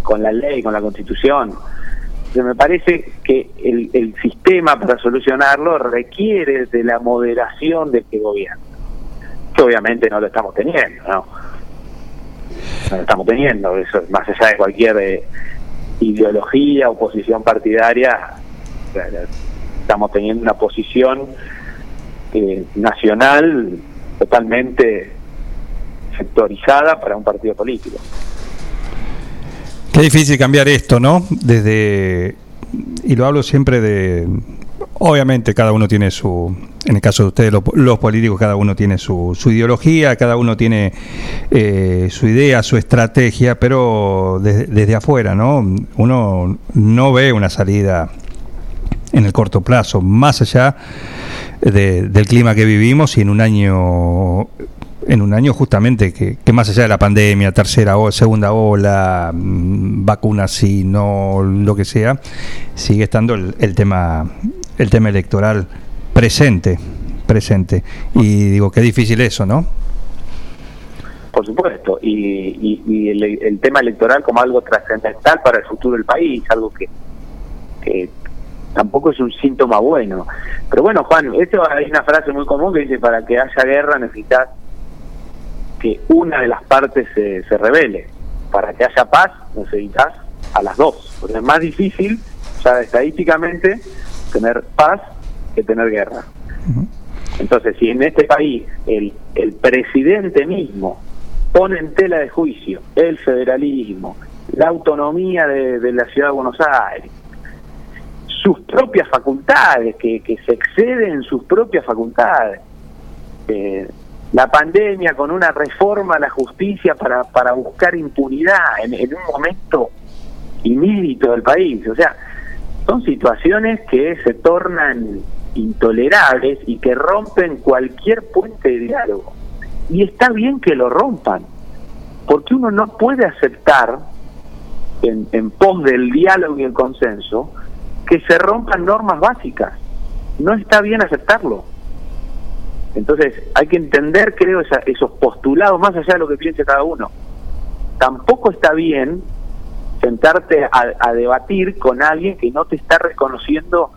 con la ley, con la constitución. Me parece que el, sistema para solucionarlo requiere de la moderación del que gobierna, que obviamente no lo estamos teniendo, ¿no? No lo estamos teniendo, eso más allá de cualquier eh, ideología o posición partidaria, estamos teniendo una posición eh, nacional totalmente sectorizada para un partido político. Qué difícil cambiar esto, ¿no? Desde, y lo hablo siempre de, obviamente cada uno tiene su, en el caso de ustedes los, políticos, cada uno tiene su, ideología, cada uno tiene eh, su idea, su estrategia, pero desde, afuera, ¿no? Uno no ve una salida en el corto plazo, más allá de- del clima que vivimos y en un año en un año justamente que, más allá de la pandemia, tercera o segunda ola, mm, vacunas sí, no lo que sea, sigue estando el, el tema el tema electoral presente, presente. Y digo, qué difícil eso, ¿no? Por supuesto, y, y- y el, el tema electoral como algo trascendental para el futuro del país, algo que, que tampoco es un síntoma bueno. Pero bueno, Juan, esto hay una frase muy común que dice, para que haya guerra necesitas que una de las partes se, se revele. Para que haya paz necesitas a las dos. Porque es más difícil, ya estadísticamente, tener paz que tener guerra. Entonces, si en este país el, el presidente mismo pone en tela de juicio el federalismo, la autonomía de, de la ciudad de Buenos Aires, sus propias facultades, que, que se exceden en sus propias facultades, eh, la pandemia con una reforma a la justicia para, para buscar impunidad en, un momento inédito del país, o sea, son situaciones que se tornan intolerables y que rompen cualquier puente de diálogo. Y está bien que lo rompan, porque uno no puede aceptar, en, en pos del diálogo y el consenso, que se rompan normas básicas. No está bien aceptarlo. Entonces hay que entender, creo, esa- esos postulados más allá de lo que piense cada uno. Tampoco está bien sentarte a, a debatir con alguien que no te está reconociendo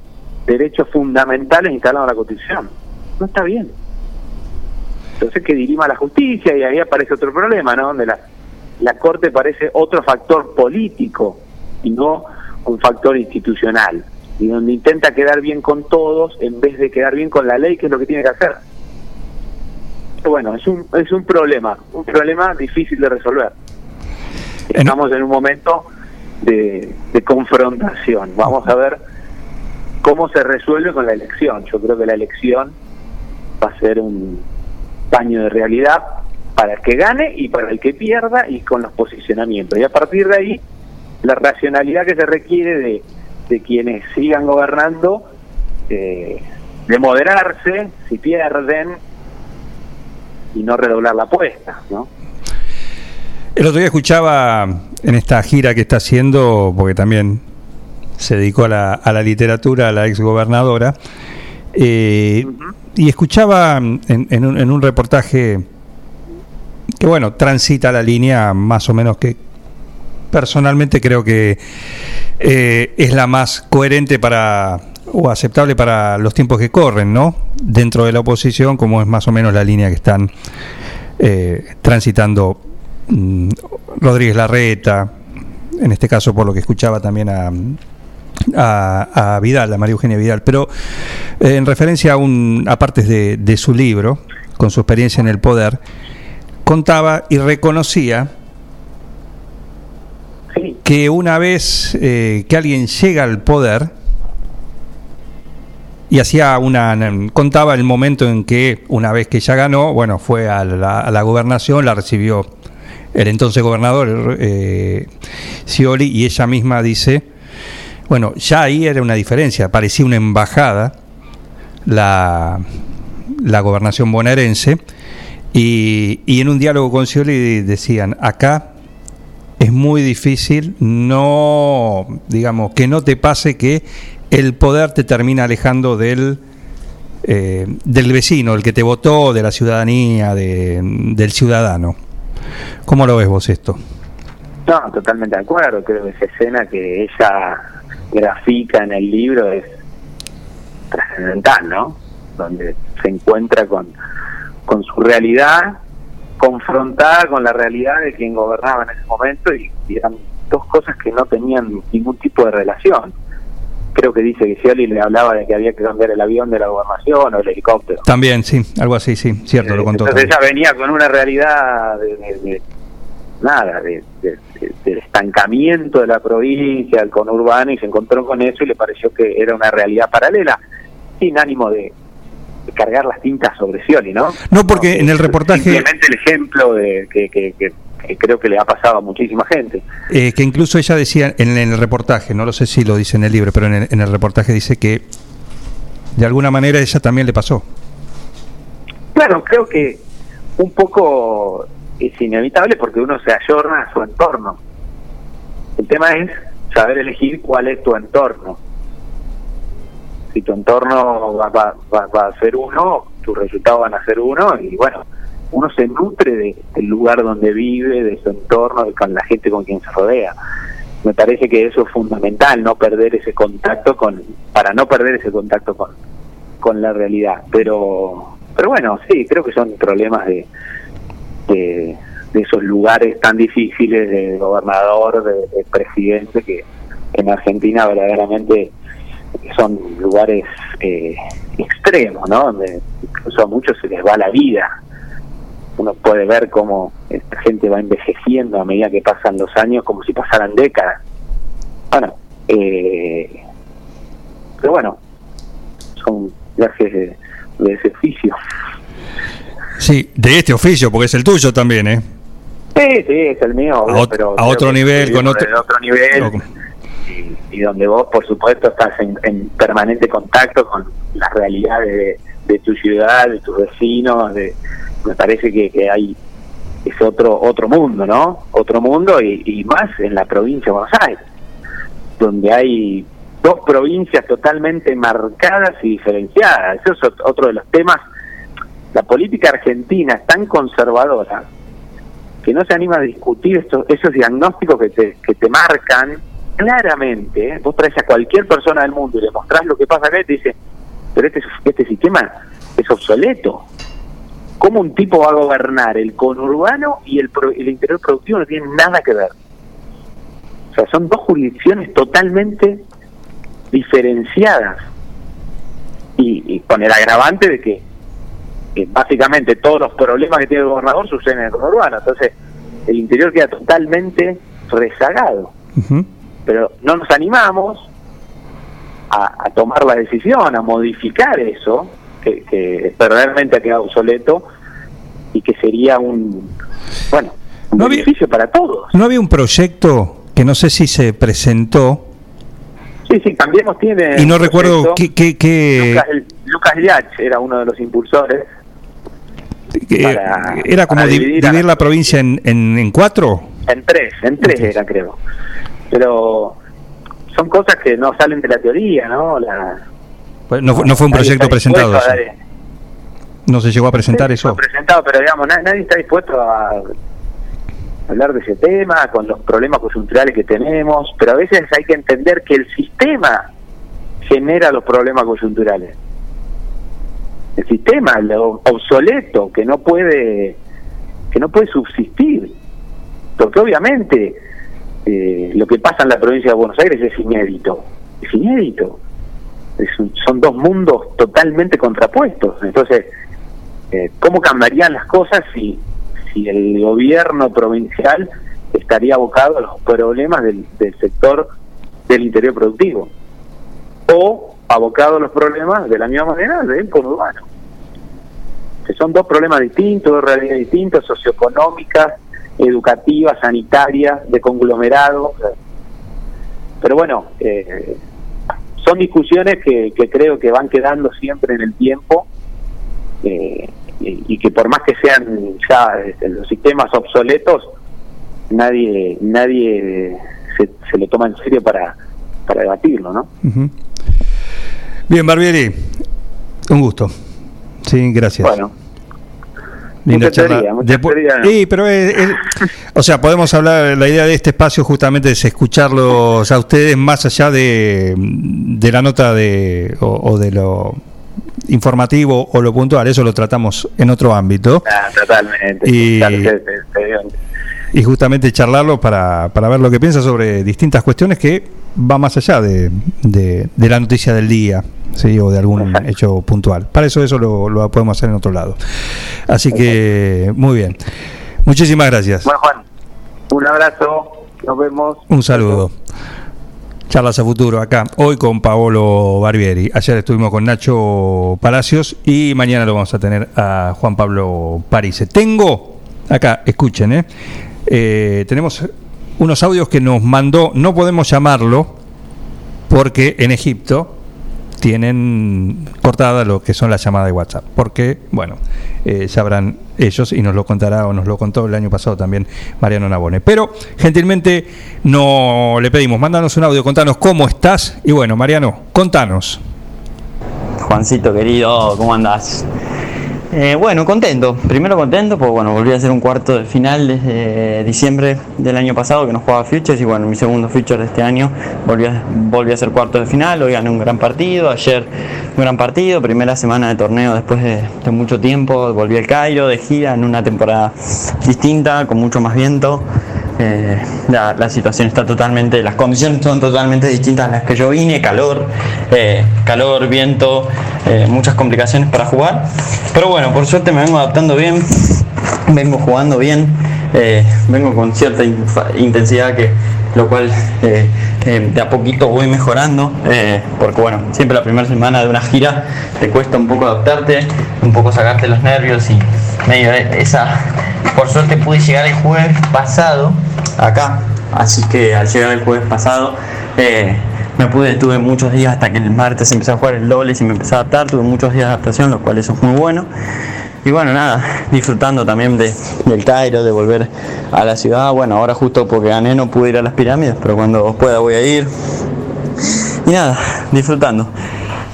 derechos fundamentales instalados en la Constitución. No está bien. Entonces que dirima la justicia y ahí aparece otro problema, ¿no? Donde la, la Corte parece otro factor político y no un factor institucional. Y donde intenta quedar bien con todos en vez de quedar bien con la ley, que es lo que tiene que hacer. Bueno, es un, es un problema, un problema difícil de resolver. Estamos en un momento de, de confrontación. Vamos a ver cómo se resuelve con la elección. Yo creo que la elección va a ser un paño de realidad para el que gane y para el que pierda y con los posicionamientos. Y a partir de ahí, la racionalidad que se requiere de, de quienes sigan gobernando, eh, de moderarse si pierden y no redoblar la apuesta, ¿no? El otro día escuchaba en esta gira que está haciendo, porque también se dedicó a la, a la literatura, a la exgobernadora, eh, y escuchaba en, en un, en un reportaje que, bueno, transita la línea más o menos que personalmente creo que eh, es la más coherente para o aceptable para los tiempos que corren, ¿no? Dentro de la oposición, como es más o menos la línea que están eh, transitando mm, Rodríguez Larreta, en este caso por lo que escuchaba también a, a, a Vidal, a María Eugenia Vidal, pero eh, en referencia a, un, a partes de, de su libro, con su experiencia en el poder, contaba y reconocía que una vez eh, que alguien llega al poder y hacía una contaba el momento en que una vez que ya ganó bueno fue a la, gobernación la recibió el entonces gobernador eh, Scioli y ella misma dice bueno ya ahí era una diferencia parecía una embajada la la gobernación bonaerense y, y en un diálogo con Scioli decían acá es muy difícil no, digamos, que no te pase que el poder te termina alejando del, eh, del vecino, el que te votó, de la ciudadanía, de- del ciudadano. ¿Cómo lo ves vos esto? No, totalmente de acuerdo. Creo que esa escena que ella grafica en el libro es trascendental, ¿no? Donde se encuentra con, con su realidad confrontada con la realidad de quien gobernaba en ese momento y, y eran dos cosas que no tenían ningún tipo de relación. Creo que dice que Scioli le hablaba de que había que cambiar el avión de la gobernación o el helicóptero. También, sí, algo así, sí, cierto, lo contó. Entonces también. ella venía con una realidad de, de- de- nada, de, de- de- del estancamiento de la provincia, del conurbano, y se encontró con eso y le pareció que era una realidad paralela, sin ánimo de, de cargar las tintas sobre Scioli, ¿no? No, porque en el reportaje, Simplemente el ejemplo de que, que- que- que creo que le ha pasado a muchísima gente. eh, que incluso ella decía en, en el reportaje, no lo sé si lo dice en el libro, pero en el, en el reportaje dice que de alguna manera ella también le pasó. Claro, creo que un poco es inevitable porque uno se ayorna a su entorno. El tema es saber elegir cuál es tu entorno. Si tu entorno va, va- va- va a ser uno, tus resultados van a ser uno y bueno, uno se nutre de- del lugar donde vive, de su entorno, de con la gente con quien se rodea. Me parece que eso es fundamental, no perder ese contacto con, para no perder ese contacto con, con la realidad. Pero, pero bueno, sí, creo que son problemas de, de, esos lugares tan difíciles de gobernador, de presidente, que en Argentina verdaderamente son lugares eh, extremos, ¿no? Donde incluso a muchos se les va la vida. Uno puede ver cómo esta gente va envejeciendo a medida que pasan los años, como si pasaran décadas. Bueno, eh, pero bueno, son viajes de, de ese oficio. Sí, de este oficio, porque es el tuyo también, ¿eh? Sí, sí, es el mío, A ot- pero a otro nivel, con otro- otro nivel. Y, y donde vos, por supuesto, estás en, en permanente contacto con las realidades de, de tu ciudad, de tus vecinos, de, me parece que, que hay es otro otro mundo, ¿no? Otro mundo y, más en la provincia de Buenos Aires, donde hay dos provincias totalmente marcadas y diferenciadas. Eso es ot- otro de los temas. La política argentina es tan conservadora que no se anima a discutir estos, esos diagnósticos que te, que te marcan claramente. ¿eh? Vos traes a cualquier persona del mundo y le mostrás lo que pasa acá y te dice, pero este, este sistema es obsoleto. ¿Cómo un tipo va a gobernar el conurbano y el, pro- el interior productivo no tienen nada que ver? O sea, son dos jurisdicciones totalmente diferenciadas. Y, y con el agravante de que, que básicamente todos los problemas que tiene el gobernador suceden en el conurbano. Entonces, el interior queda totalmente rezagado. Pero no nos animamos a, a tomar la decisión, a modificar eso, que, que realmente ha quedado obsoleto y que sería un, bueno, un beneficio para todos. ¿No había un proyecto que no sé si se presentó Sí, sí, Cambiemos tiene... y no recuerdo qué... qué- Lucas, Lucas Liach era uno de los impulsores. que- para- era como dividir la provincia en, en, en cuatro. En tres, en tres era, creo. Pero son cosas que no salen de la teoría, ¿no? La, No, fue- no fue un proyecto presentado. eso. No se llegó a presentar Sí, eso. fue presentado, pero digamos, na- nadie está dispuesto a hablar de ese tema, con los problemas coyunturales que tenemos, pero a veces hay que entender que el sistema genera los problemas coyunturales. El sistema, lo obsoleto, que no puede que no puede subsistir, porque obviamente eh, lo que pasa en la provincia de Buenos Aires es inédito, es inédito. Son dos mundos totalmente contrapuestos. Entonces, eh, ¿cómo cambiarían las cosas si, si el gobierno provincial estaría abocado a los problemas del, del sector del interior productivo? O abocado a los problemas de la misma manera del conurbano. Que son dos problemas distintos, dos realidades distintas, socioeconómicas, educativas, sanitarias, de conglomerado. Pero bueno, eh, son discusiones que, que creo que van quedando siempre en el tiempo eh, y, y que por más que sean ya este, los sistemas obsoletos, nadie nadie se, se lo toma en serio para, para debatirlo, ¿no? Ujú. Bien, Barbieri, un gusto. Sí, gracias. Bueno. Linda mucha charla. teoría, mucha Después- teoría. Sí, pero es- es- o sea, podemos hablar, la idea de este espacio justamente es escucharlos a ustedes más allá de, de la nota de o, o de lo informativo o lo puntual, eso lo tratamos en otro ámbito. Ah, totalmente. Y- Claro, y justamente charlarlo para, para ver lo que piensa sobre distintas cuestiones que va más allá de, de- de la noticia del día ¿sí? o de algún hecho puntual. Para eso eso lo, lo podemos hacer en otro lado. Así que muy bien. Muchísimas gracias. Bueno, Juan, un abrazo, nos vemos. Un saludo. Charlas a futuro acá, hoy con Paolo Barbieri. Ayer estuvimos con Nacho Palacios y mañana lo vamos a tener a Juan Pablo Parise. Tengo, acá, escuchen, ¿eh? Eh, tenemos unos audios que nos mandó, no podemos llamarlo porque en Egipto tienen cortada lo que son las llamadas de WhatsApp. Porque, bueno, eh, sabrán ellos y nos lo contará o nos lo contó el año pasado también Mariano Nabone. Pero gentilmente no le pedimos, mándanos un audio, contanos cómo estás. Y bueno, Mariano, contanos. Juancito querido, ¿cómo andás? Eh, bueno, contento. Primero contento porque bueno, volví a hacer un cuarto de final desde diciembre del año pasado que no jugaba Futures y bueno, mi segundo Future de este año volví a, volví a hacer cuarto de final. Hoy gané un gran partido, ayer un gran partido, primera semana de torneo después de, de mucho tiempo. Volví al Cairo de gira en una temporada distinta, con mucho más viento. Eh, la, situación está totalmente, las condiciones son totalmente distintas a las que yo vine, calor, eh, calor, viento, eh, muchas complicaciones para jugar. Pero bueno, por suerte me vengo adaptando bien, vengo jugando bien, vengo con cierta intensidad que lo cual de a poquito voy mejorando, porque bueno, siempre la primera semana de una gira te cuesta un poco adaptarte, un poco sacarte los nervios y medio esa, por suerte pude llegar el jueves pasado acá, así que al llegar el jueves pasado eh, me pude, tuve muchos días hasta que el martes empecé a jugar el doble y me empecé a adaptar, tuve muchos días de adaptación, lo cual eso es muy bueno. Y bueno, nada, disfrutando también de, del Cairo, de volver a la ciudad. Bueno, ahora justo porque gané no pude ir a las pirámides, pero cuando pueda voy a ir. Y nada, disfrutando.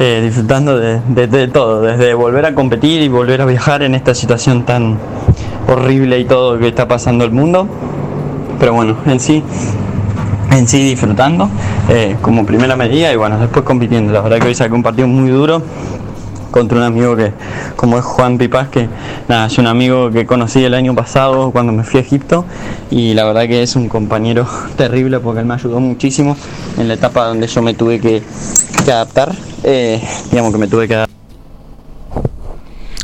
Eh, disfrutando de, de- de todo, desde volver a competir y volver a viajar en esta situación tan horrible y todo que está pasando el mundo. Pero bueno, en sí, en sí disfrutando eh, como primera medida y bueno, después compitiendo. La verdad que hoy saqué un partido muy duro contra un amigo que, como es Juan Pipás, que nada, es un amigo que conocí el año pasado cuando me fui a Egipto y la verdad que es un compañero terrible porque él me ayudó muchísimo en la etapa donde yo me tuve que, adaptar, eh, digamos que me tuve que adaptar.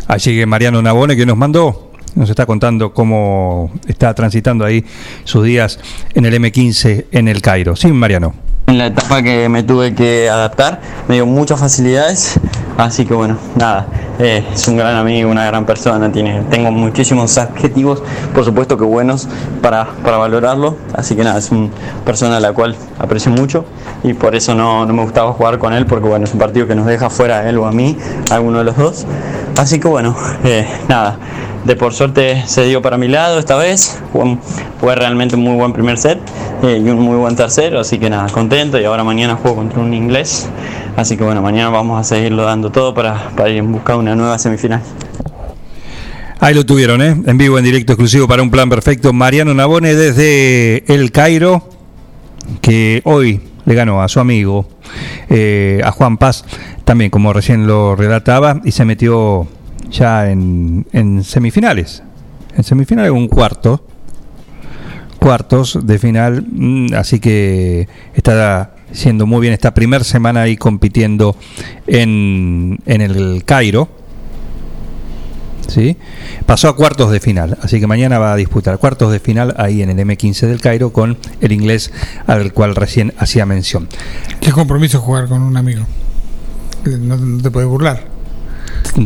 Allí Mariano Nabone que nos mandó, nos está contando cómo está transitando ahí sus días en el M15 en el Cairo. Sí, Mariano. En la etapa que me tuve que adaptar, me dio muchas facilidades, así que bueno, nada, eh, es un gran amigo, una gran persona, tiene, tengo muchísimos adjetivos, por supuesto que buenos para, para valorarlo, así que nada, es una persona a la cual aprecio mucho y por eso no, no me gustaba jugar con él, porque bueno, es un partido que nos deja fuera a él o a mí, a alguno de los dos, así que bueno, eh, nada, de por suerte se dio para mi lado esta vez. Fue, realmente un muy buen primer set eh, y un muy buen tercero, así que nada, contento. Y ahora mañana juego contra un inglés. Así que bueno, mañana vamos a seguirlo dando todo para, para ir en busca de una nueva semifinal. Ahí lo tuvieron, ¿eh? En vivo, en directo, exclusivo para un plan perfecto. Mariano Nabone desde el Cairo, que hoy le ganó a su amigo, eh, a Juan Paz, también como recién lo relataba, y se metió ya en, en semifinales. En semifinales, un cuarto. Cuartos de final, mm, así que está siendo muy bien esta primera semana ahí compitiendo en, en el Cairo. ¿sí? Pasó a cuartos de final, así que mañana va a disputar cuartos de final ahí en el M15 del Cairo con el inglés al cual recién hacía mención. Qué compromiso jugar con un amigo. No, no te puedes burlar.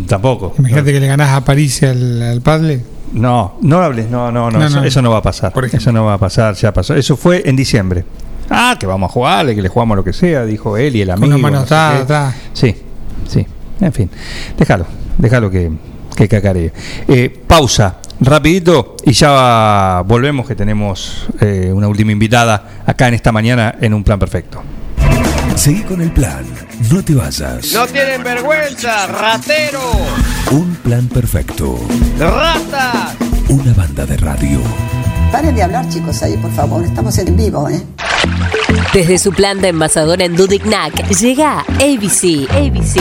Tampoco. Imagínate que le ganás a París al, al Padle. No, no hables, no, no, no, No, eso, no. eso no va a pasar. Eso no va a pasar, ya pasó. Eso fue en diciembre. Ah, que vamos a jugarle, que le jugamos lo que sea, dijo él y el amigo. una mano no qué. atada. Sí, sí. En fin, déjalo, déjalo que, que cacaree. Eh, pausa, rapidito, y ya volvemos que tenemos eh, una última invitada acá en esta mañana en un plan perfecto. Seguí con el plan. No te vayas. No tienen vergüenza, ratero, Un plan perfecto. rata. Una banda de radio. Paren de hablar, chicos, ahí, por favor. Estamos en vivo, ¿eh? Desde su planta envasadora en Dudignac llega ABC. ABC.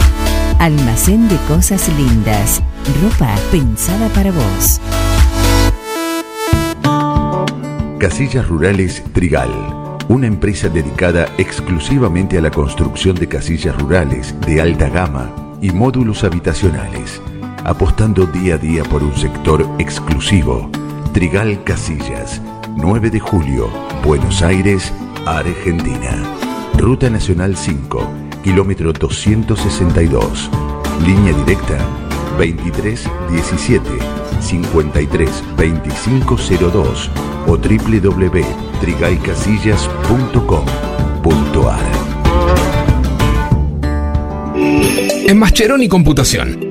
Almacén de cosas lindas. Ropa pensada para vos. Casillas Rurales Trigal, una empresa dedicada exclusivamente a la construcción de casillas rurales de alta gama y módulos habitacionales, apostando día a día por un sector exclusivo. Trigal Casillas, 9 de julio, Buenos Aires, Argentina. Ruta Nacional 5, kilómetro 262. Línea directa 23 17 53 2502 o www.trigaycasillas.com.ar. En Mascheroni Computación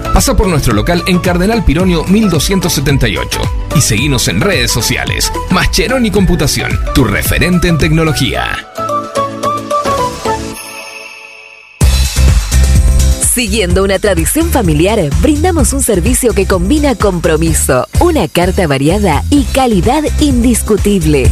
Pasa por nuestro local en Cardenal Pironio 1278 y seguinos en redes sociales. Mascheroni Computación, tu referente en tecnología. Siguiendo una tradición familiar, brindamos un servicio que combina compromiso, una carta variada y calidad indiscutible.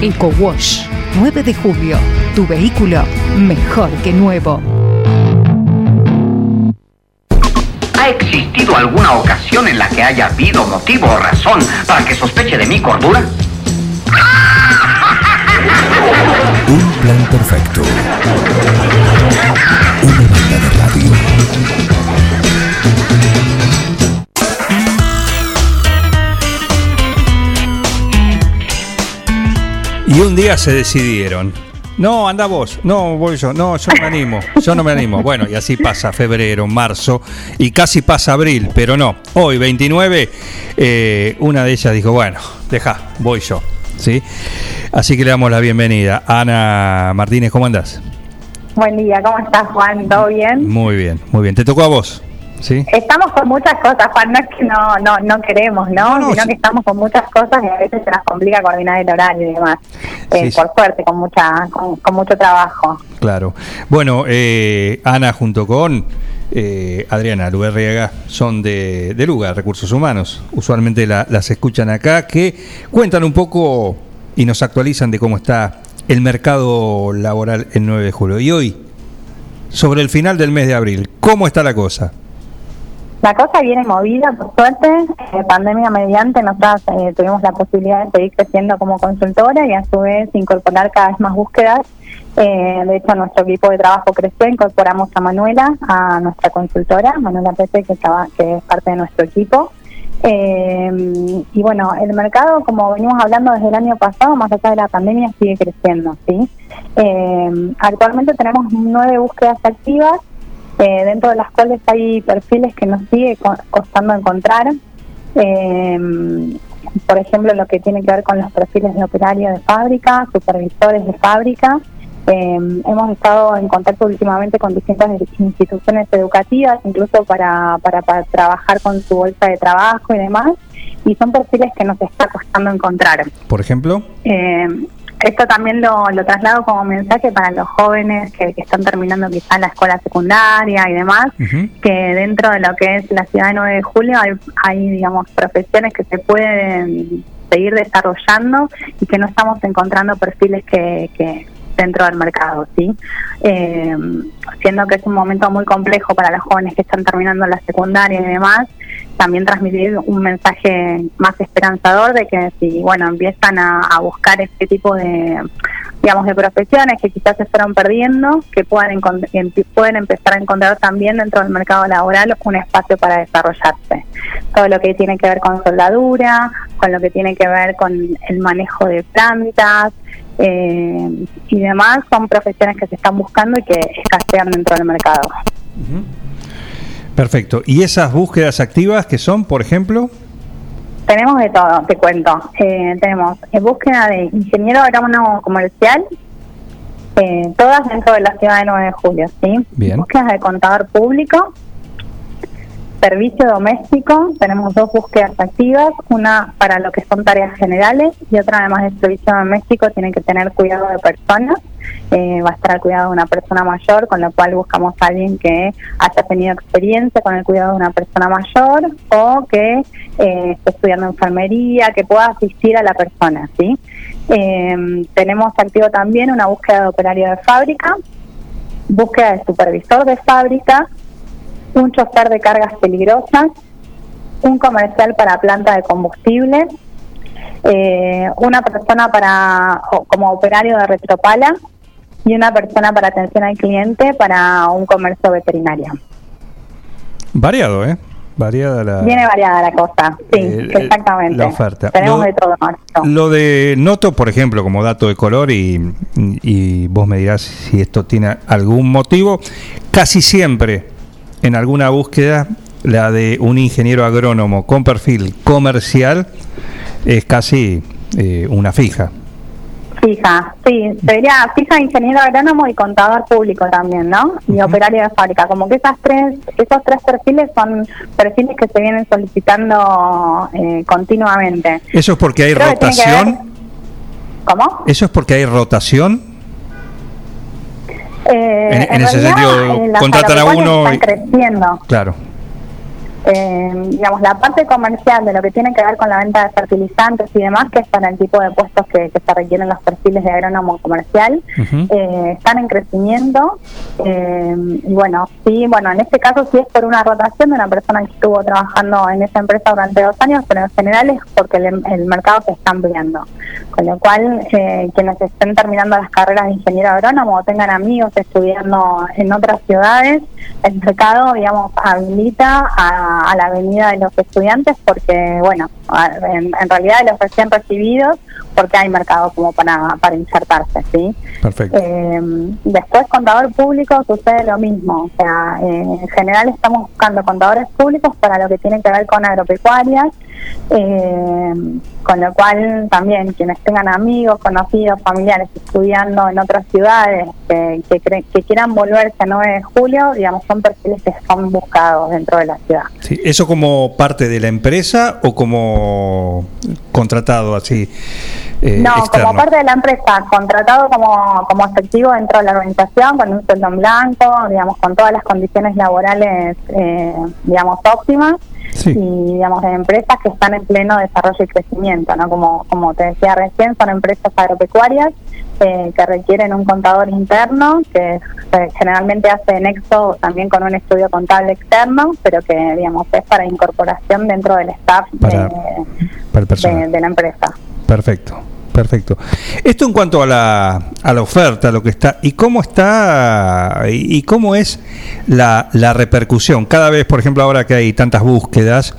Eco Wash 9 de julio. Tu vehículo mejor que nuevo. ¿Ha existido alguna ocasión en la que haya habido motivo o razón para que sospeche de mi cordura? Un plan perfecto. Una banda de radio. Y un día se decidieron. No, anda vos. No, voy yo. No, yo no me animo. Yo no me animo. Bueno, y así pasa febrero, marzo y casi pasa abril, pero no. Hoy, 29, eh, una de ellas dijo, bueno, deja, voy yo. ¿Sí? Así que le damos la bienvenida. Ana Martínez, ¿cómo andás? Buen día, ¿cómo estás, Juan? ¿Todo bien? Muy bien, muy bien. ¿Te tocó a vos? ¿Sí? Estamos con muchas cosas, Juan, no es que no, no, no queremos, ¿no? Sino que estamos con muchas cosas y a veces se nos complica coordinar el horario y demás. Eh, Sí, Por suerte, con mucha con, con mucho trabajo. Claro. Bueno, eh, Ana junto con eh, Adriana Luberriaga son de, de Luga, Recursos Humanos. Usualmente la- las escuchan acá, que cuentan un poco y nos actualizan de cómo está el mercado laboral el 9 de julio. Y hoy, sobre el final del mes de abril, ¿cómo está la cosa? La cosa viene movida, por suerte, eh, pandemia mediante, nosotras eh, tuvimos la posibilidad de seguir creciendo como consultora y a su vez incorporar cada vez más búsquedas. Eh, de hecho, nuestro equipo de trabajo creció, incorporamos a Manuela, a nuestra consultora, Manuela Pepe, que, estaba, que es parte de nuestro equipo. Eh, y bueno, el mercado, como venimos hablando desde el año pasado, más allá de la pandemia, sigue creciendo. ¿sí? Eh, actualmente tenemos nueve búsquedas activas, eh, dentro de las cuales hay perfiles que nos sigue co- costando encontrar. Eh, por ejemplo, lo que tiene que ver con los perfiles de operario de fábrica, supervisores de fábrica. Eh, hemos estado en contacto últimamente con distintas instituciones educativas, incluso para, para, para trabajar con su bolsa de trabajo y demás, y son perfiles que nos está costando encontrar. Por ejemplo, Eh, esto también lo, lo traslado como mensaje para los jóvenes que, que están terminando quizá la escuela secundaria y demás, que dentro de lo que es la ciudad de 9 de julio hay, hay digamos, profesiones que se pueden seguir desarrollando y que no estamos encontrando perfiles que, que dentro del mercado, ¿sí? Eh, siendo que es un momento muy complejo para los jóvenes que están terminando la secundaria y demás, también transmitir un mensaje más esperanzador de que si, bueno, empiezan a, buscar este tipo de, digamos, de profesiones que quizás se fueron perdiendo, que puedan pueden empezar a encontrar también dentro del mercado laboral un espacio para desarrollarse. Todo lo que tiene que ver con soldadura, con lo que tiene que ver con el manejo de plantas eh, y demás, son profesiones que se están buscando y que escasean dentro del mercado. Perfecto. ¿Y esas búsquedas activas que son, por ejemplo? Tenemos de todo, te cuento. Eh, tenemos en búsqueda de ingeniero agrónomo comercial, eh, todas dentro de la ciudad de 9 de julio, ¿sí? Bien. Búsquedas de contador público, servicio doméstico, tenemos dos búsquedas activas, una para lo que son tareas generales y otra además de servicio doméstico tiene que tener cuidado de personas, eh, va a estar al cuidado de una persona mayor, con lo cual buscamos a alguien que haya tenido experiencia con el cuidado de una persona mayor o que eh, esté estudiando enfermería, que pueda asistir a la persona, ¿sí? Eh, tenemos activo también una búsqueda de operario de fábrica, búsqueda de supervisor de fábrica, un chofer de cargas peligrosas, un comercial para planta de combustible, eh, una persona para como operario de retropala y una persona para atención al cliente para un comercio veterinario. Variado, ¿eh? Variada la, Viene variada la cosa, sí, Eh, exactamente. la oferta. Tenemos Lo- de todo. Lo de Noto, por ejemplo, como dato de color, y, y vos me dirás si esto tiene algún motivo, casi siempre en alguna búsqueda, la de un ingeniero agrónomo con perfil comercial es casi eh, una fija. Fija, sí, sería fija ingeniero agrónomo y contador público también, ¿no? Y operario de fábrica. Como que esas tres, esos tres perfiles son perfiles que se vienen solicitando eh, continuamente. ¿Eso es porque hay Creo ver- rotación? ¿Cómo? ¿Eso es porque hay rotación? Eh, En- en ese realidad, sentido, eh, contratan a uno están y- creciendo. Claro. Eh, digamos, la parte comercial de lo que tiene que ver con la venta de fertilizantes y demás, que es para el tipo de puestos que, que se requieren los perfiles de agrónomo comercial, eh, están en crecimiento. eh, y bueno, sí, bueno, en este caso sí es por una rotación de una persona que estuvo trabajando en esa empresa durante dos años, pero en general es porque el, el mercado se está ampliando. Con lo cual, eh, quienes estén terminando las carreras de ingeniero agrónomo o tengan amigos estudiando en otras ciudades, el mercado, digamos, habilita a, a la venida de los estudiantes porque, bueno, en, en realidad de los recién recibidos, porque hay mercado como para, para insertarse, ¿sí? Perfecto. Eh, después, contador público sucede lo mismo. O sea, eh, en general estamos buscando contadores públicos para lo que tiene que ver con agropecuarias, eh, con lo cual también quienes tengan amigos, conocidos, familiares estudiando en otras ciudades que, que, cre- que quieran volverse a 9 de julio, digamos, son perfiles que son buscados dentro de la ciudad. Sí, ¿Eso como parte de la empresa o como contratado así eh, no, externo? como parte de la empresa, contratado como, como efectivo dentro de la organización, con un sueldo en blanco, digamos, con todas las condiciones laborales, eh, digamos, óptimas. Y, digamos, de empresas que están en pleno desarrollo y crecimiento, ¿no? Como, como te decía recién, son empresas agropecuarias eh, que requieren un contador interno, que eh, generalmente hace nexo también con un estudio contable externo, pero que, digamos, es para incorporación dentro del staff Para- de la empresa. Perfecto, perfecto. Esto en cuanto a la, a la oferta, lo que está, y cómo está, y, cómo es la, la repercusión. Cada vez, por ejemplo, ahora que hay tantas búsquedas,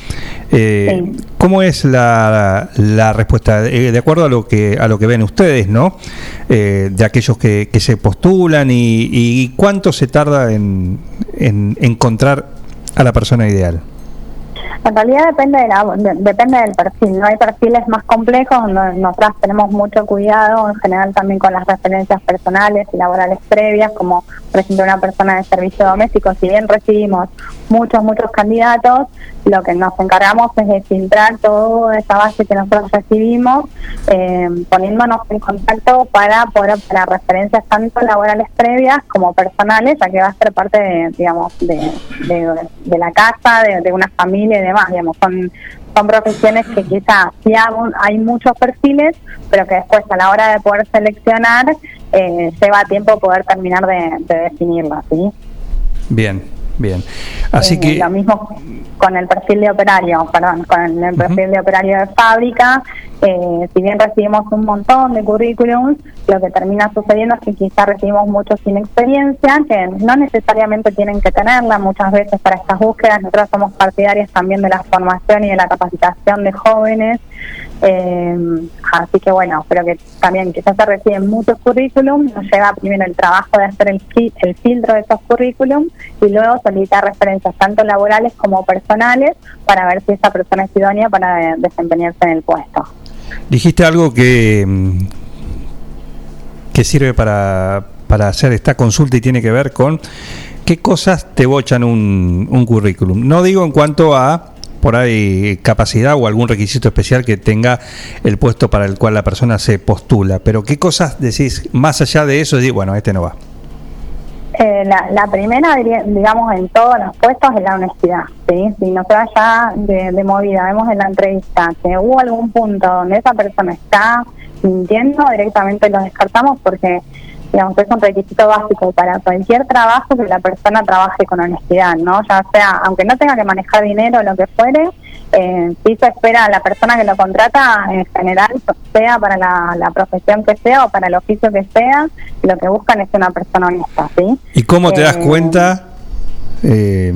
eh, ¿cómo es la, la respuesta? Eh, de acuerdo a lo que a lo que ven ustedes, ¿no? Eh, de aquellos que, que se postulan y, y cuánto se tarda en, en encontrar a la persona ideal. En realidad depende de la, de- depende del perfil. No hay perfiles más complejos. no- nosotras tenemos mucho cuidado en general también con las referencias personales y laborales previas, como por ejemplo una persona de servicio doméstico. Si bien recibimos muchos muchos candidatos, lo que nos encargamos es de filtrar toda esa base que nosotros recibimos, eh, poniéndonos en contacto para poder para referencias tanto laborales previas como personales, ya que va a ser parte de, digamos, de, de, de la casa, de, de una familia y demás, digamos, son son profesiones que quizás sí hay, muchos perfiles, pero que después a la hora de poder seleccionar eh, lleva tiempo poder terminar de, de definirlo, ¿sí? Bien, bien. Así Eh, que lo mismo con el perfil de operario, perdón, con el perfil de operario de fábrica, eh, si bien recibimos un montón de currículums, lo que termina sucediendo es que quizás recibimos muchos sin experiencia, que no necesariamente tienen que tenerla muchas veces para estas búsquedas. Nosotros somos partidarios también de la formación y de la capacitación de jóvenes. Eh, así que bueno, pero que también quizás se reciben muchos currículums, nos lleva primero el trabajo de hacer el, fi- el filtro de esos currículums y luego solicitar referencias tanto laborales como personales para ver si esa persona es idónea para desempeñarse en el puesto. Dijiste algo que, mm, que sirve para, para hacer esta consulta y tiene que ver con qué cosas te bochan un, un currículum. No digo en cuanto a por ahí capacidad o algún requisito especial que tenga el puesto para el cual la persona se postula, pero qué cosas decís más allá de eso, decís, bueno, este no va. Eh, la, la primera, digamos, en todos los puestos es la honestidad. ¿sí? Si no se vaya de, de movida, vemos en la entrevista que hubo algún punto donde esa persona está mintiendo, directamente lo descartamos porque digamos es un requisito básico para cualquier trabajo que la persona trabaje con honestidad, ¿no? Ya sea, aunque no tenga que manejar dinero o lo que fuere, eh, sí se espera a la persona que lo contrata en general, sea para la, la profesión que sea o para el oficio que sea, lo que buscan es una persona honesta, ¿sí? ¿Y cómo te das Eh, cuenta eh,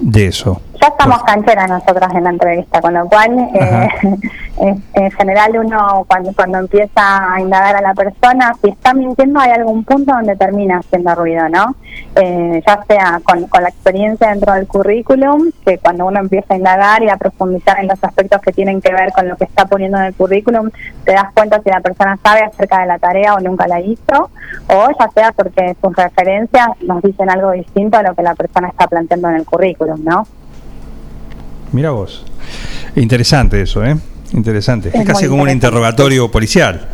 de eso? Ya estamos cancheras nosotras en la entrevista, con lo cual, eh, en, en general uno cuando, cuando empieza a indagar a la persona, si está mintiendo hay algún punto donde termina haciendo ruido, ¿no? Eh, ya sea con, con la experiencia dentro del currículum, que cuando uno empieza a indagar y a profundizar en los aspectos que tienen que ver con lo que está poniendo en el currículum, te das cuenta si la persona sabe acerca de la tarea o nunca la hizo, o ya sea porque sus referencias nos dicen algo distinto a lo que la persona está planteando en el currículum, ¿no? Mira vos. Interesante eso, ¿eh? Interesante. Es, Es casi como un interrogatorio policial.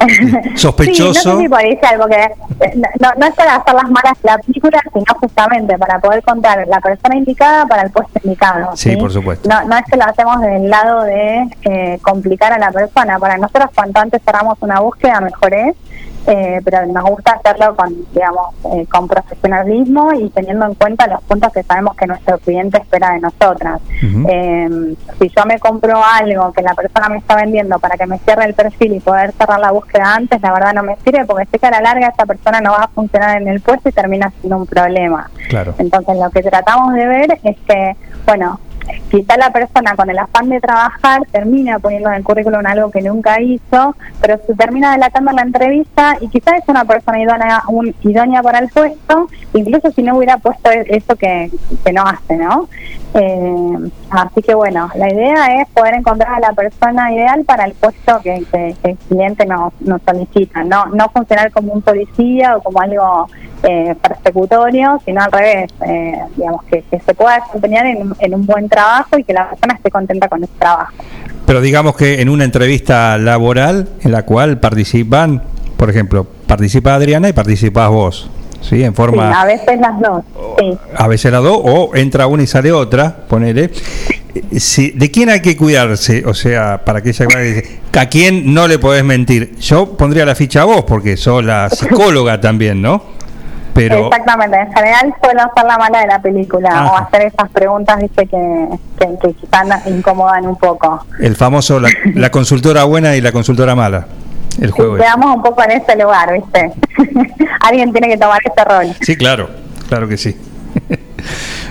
Sí, Sospechoso. no sé si eh, no, no es para hacer las malas de la película, sino justamente para poder contar la persona indicada para el puesto indicado. Sí, por supuesto. No, no es que lo hacemos del lado de eh, complicar a la persona. Para nosotros, cuanto antes cerramos una búsqueda, mejor es. Eh, pero nos gusta hacerlo con, digamos, eh, con profesionalismo y teniendo en cuenta los puntos que sabemos que nuestro cliente espera de nosotras. Eh, si yo me compro algo que la persona me está vendiendo para que me cierre el perfil y poder cerrar la búsqueda antes, la verdad no me sirve porque sé que a la larga esa persona no va a funcionar en el puesto y termina siendo un problema. Claro. Entonces lo que tratamos de ver es que, bueno, quizá la persona con el afán de trabajar termina poniendo en el currículum algo que nunca hizo, pero se termina delatando en la entrevista y quizá es una persona idónea, un, idónea para el puesto, incluso si no hubiera puesto eso que, que no hace, ¿no? Eh, así que bueno, la idea es poder encontrar a la persona ideal para el puesto que, que- el cliente nos, nos solicita, no, no funcionar como un policía o como algo eh, persecutorio, sino al revés, eh, digamos, que, se pueda desempeñar en, en un buen trabajo y que la persona esté contenta con ese trabajo. Pero digamos que en una entrevista laboral en la cual participan, por ejemplo, participa Adriana y participas vos, ¿sí? En Sí, forma a veces las dos, sí. a veces las dos, o entra una y sale otra, ponele. Si, ¿De quién hay que cuidarse? O sea, para que ella dice, ¿a quién no le podés mentir? Yo pondría la ficha a vos, porque sos la psicóloga también, ¿no? Pero Exactamente, en general suelo hacer la mala de la película Ajá. o hacer esas preguntas, viste, que, que, que quizás nos incomodan un poco. el famoso, la, la consultora buena y la consultora mala, el juego. Quedamos un poco en ese lugar, viste. Alguien tiene que tomar ese rol. Sí, claro, claro que sí.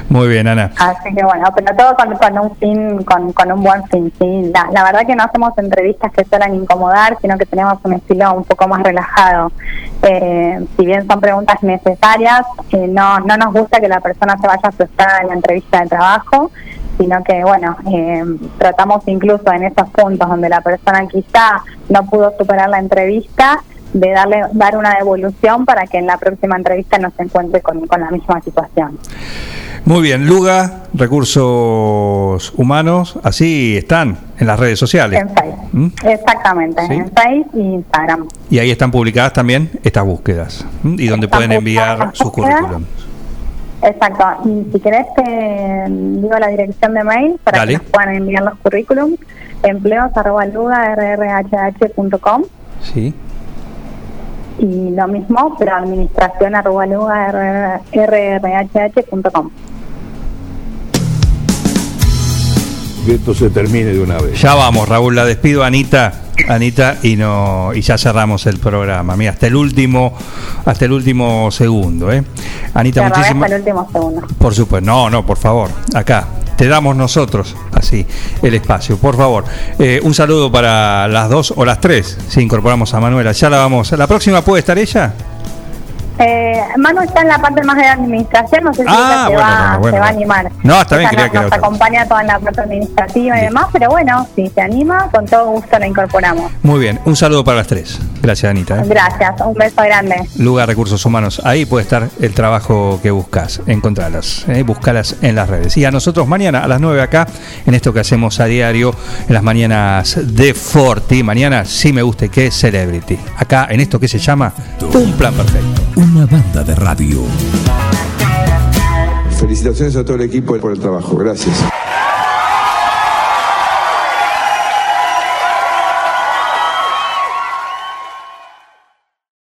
Muy bien, Ana. Así que bueno, pero todo con, con un fin, con, con un buen fin, sí. La, la verdad que no hacemos entrevistas que suelen incomodar, sino que tenemos un estilo un poco más relajado. Eh, si bien son preguntas necesarias, eh, no, no nos gusta que la persona se vaya frustrada en la entrevista de trabajo, sino que bueno, eh, tratamos incluso en esos puntos donde la persona quizá no pudo superar la entrevista, de darle dar una devolución para que en la próxima entrevista no se encuentre con, con la misma situación. Muy bien, Luga, recursos humanos, así están en las redes sociales. En Facebook. ¿Mm? Exactamente, Sí. en Facebook y Instagram. Y ahí están publicadas también estas búsquedas ¿m? y donde pueden enviar sus currículums. Exacto. Y si querés te digo la dirección de mail para Dale. que nos puedan enviar los currículums. Empleos arroba luga rrhh.com Sí. y lo mismo, pero administración que esto se termine de una vez. Ya vamos, Raúl, la despido Anita, Anita y no y ya cerramos el programa. Mira, hasta el último, hasta el último segundo, ¿eh? Anita, muchísimas hasta el último segundo. Por supuesto, no, no, por favor, acá. Te damos nosotros, así, el espacio, por favor. Eh, un saludo para las dos o las tres, si incorporamos a Manuela. Ya la vamos. ¿La próxima puede estar ella? Eh, Manu está en la parte más de la administración, no sé si Ah, se, bueno, va, bueno, se va a animar. No, está bien, quería nos, nos acompaña toda en la parte administrativa y demás, pero bueno, si se anima, con todo gusto la incorporamos. Muy bien, un saludo para las tres. Gracias, Anita. ¿eh? Gracias, un beso grande. Lugar Recursos Humanos. Ahí puede estar el trabajo que buscas. Encontrarlas, ¿eh? buscarlas en las redes. Y a nosotros mañana a las 9 acá, en esto que hacemos a diario, en las mañanas de Forti. Mañana sí me guste que Celebrity. Acá en esto que se llama Un Plan Perfecto. Una banda de radio. Felicitaciones a todo el equipo por el trabajo. Gracias.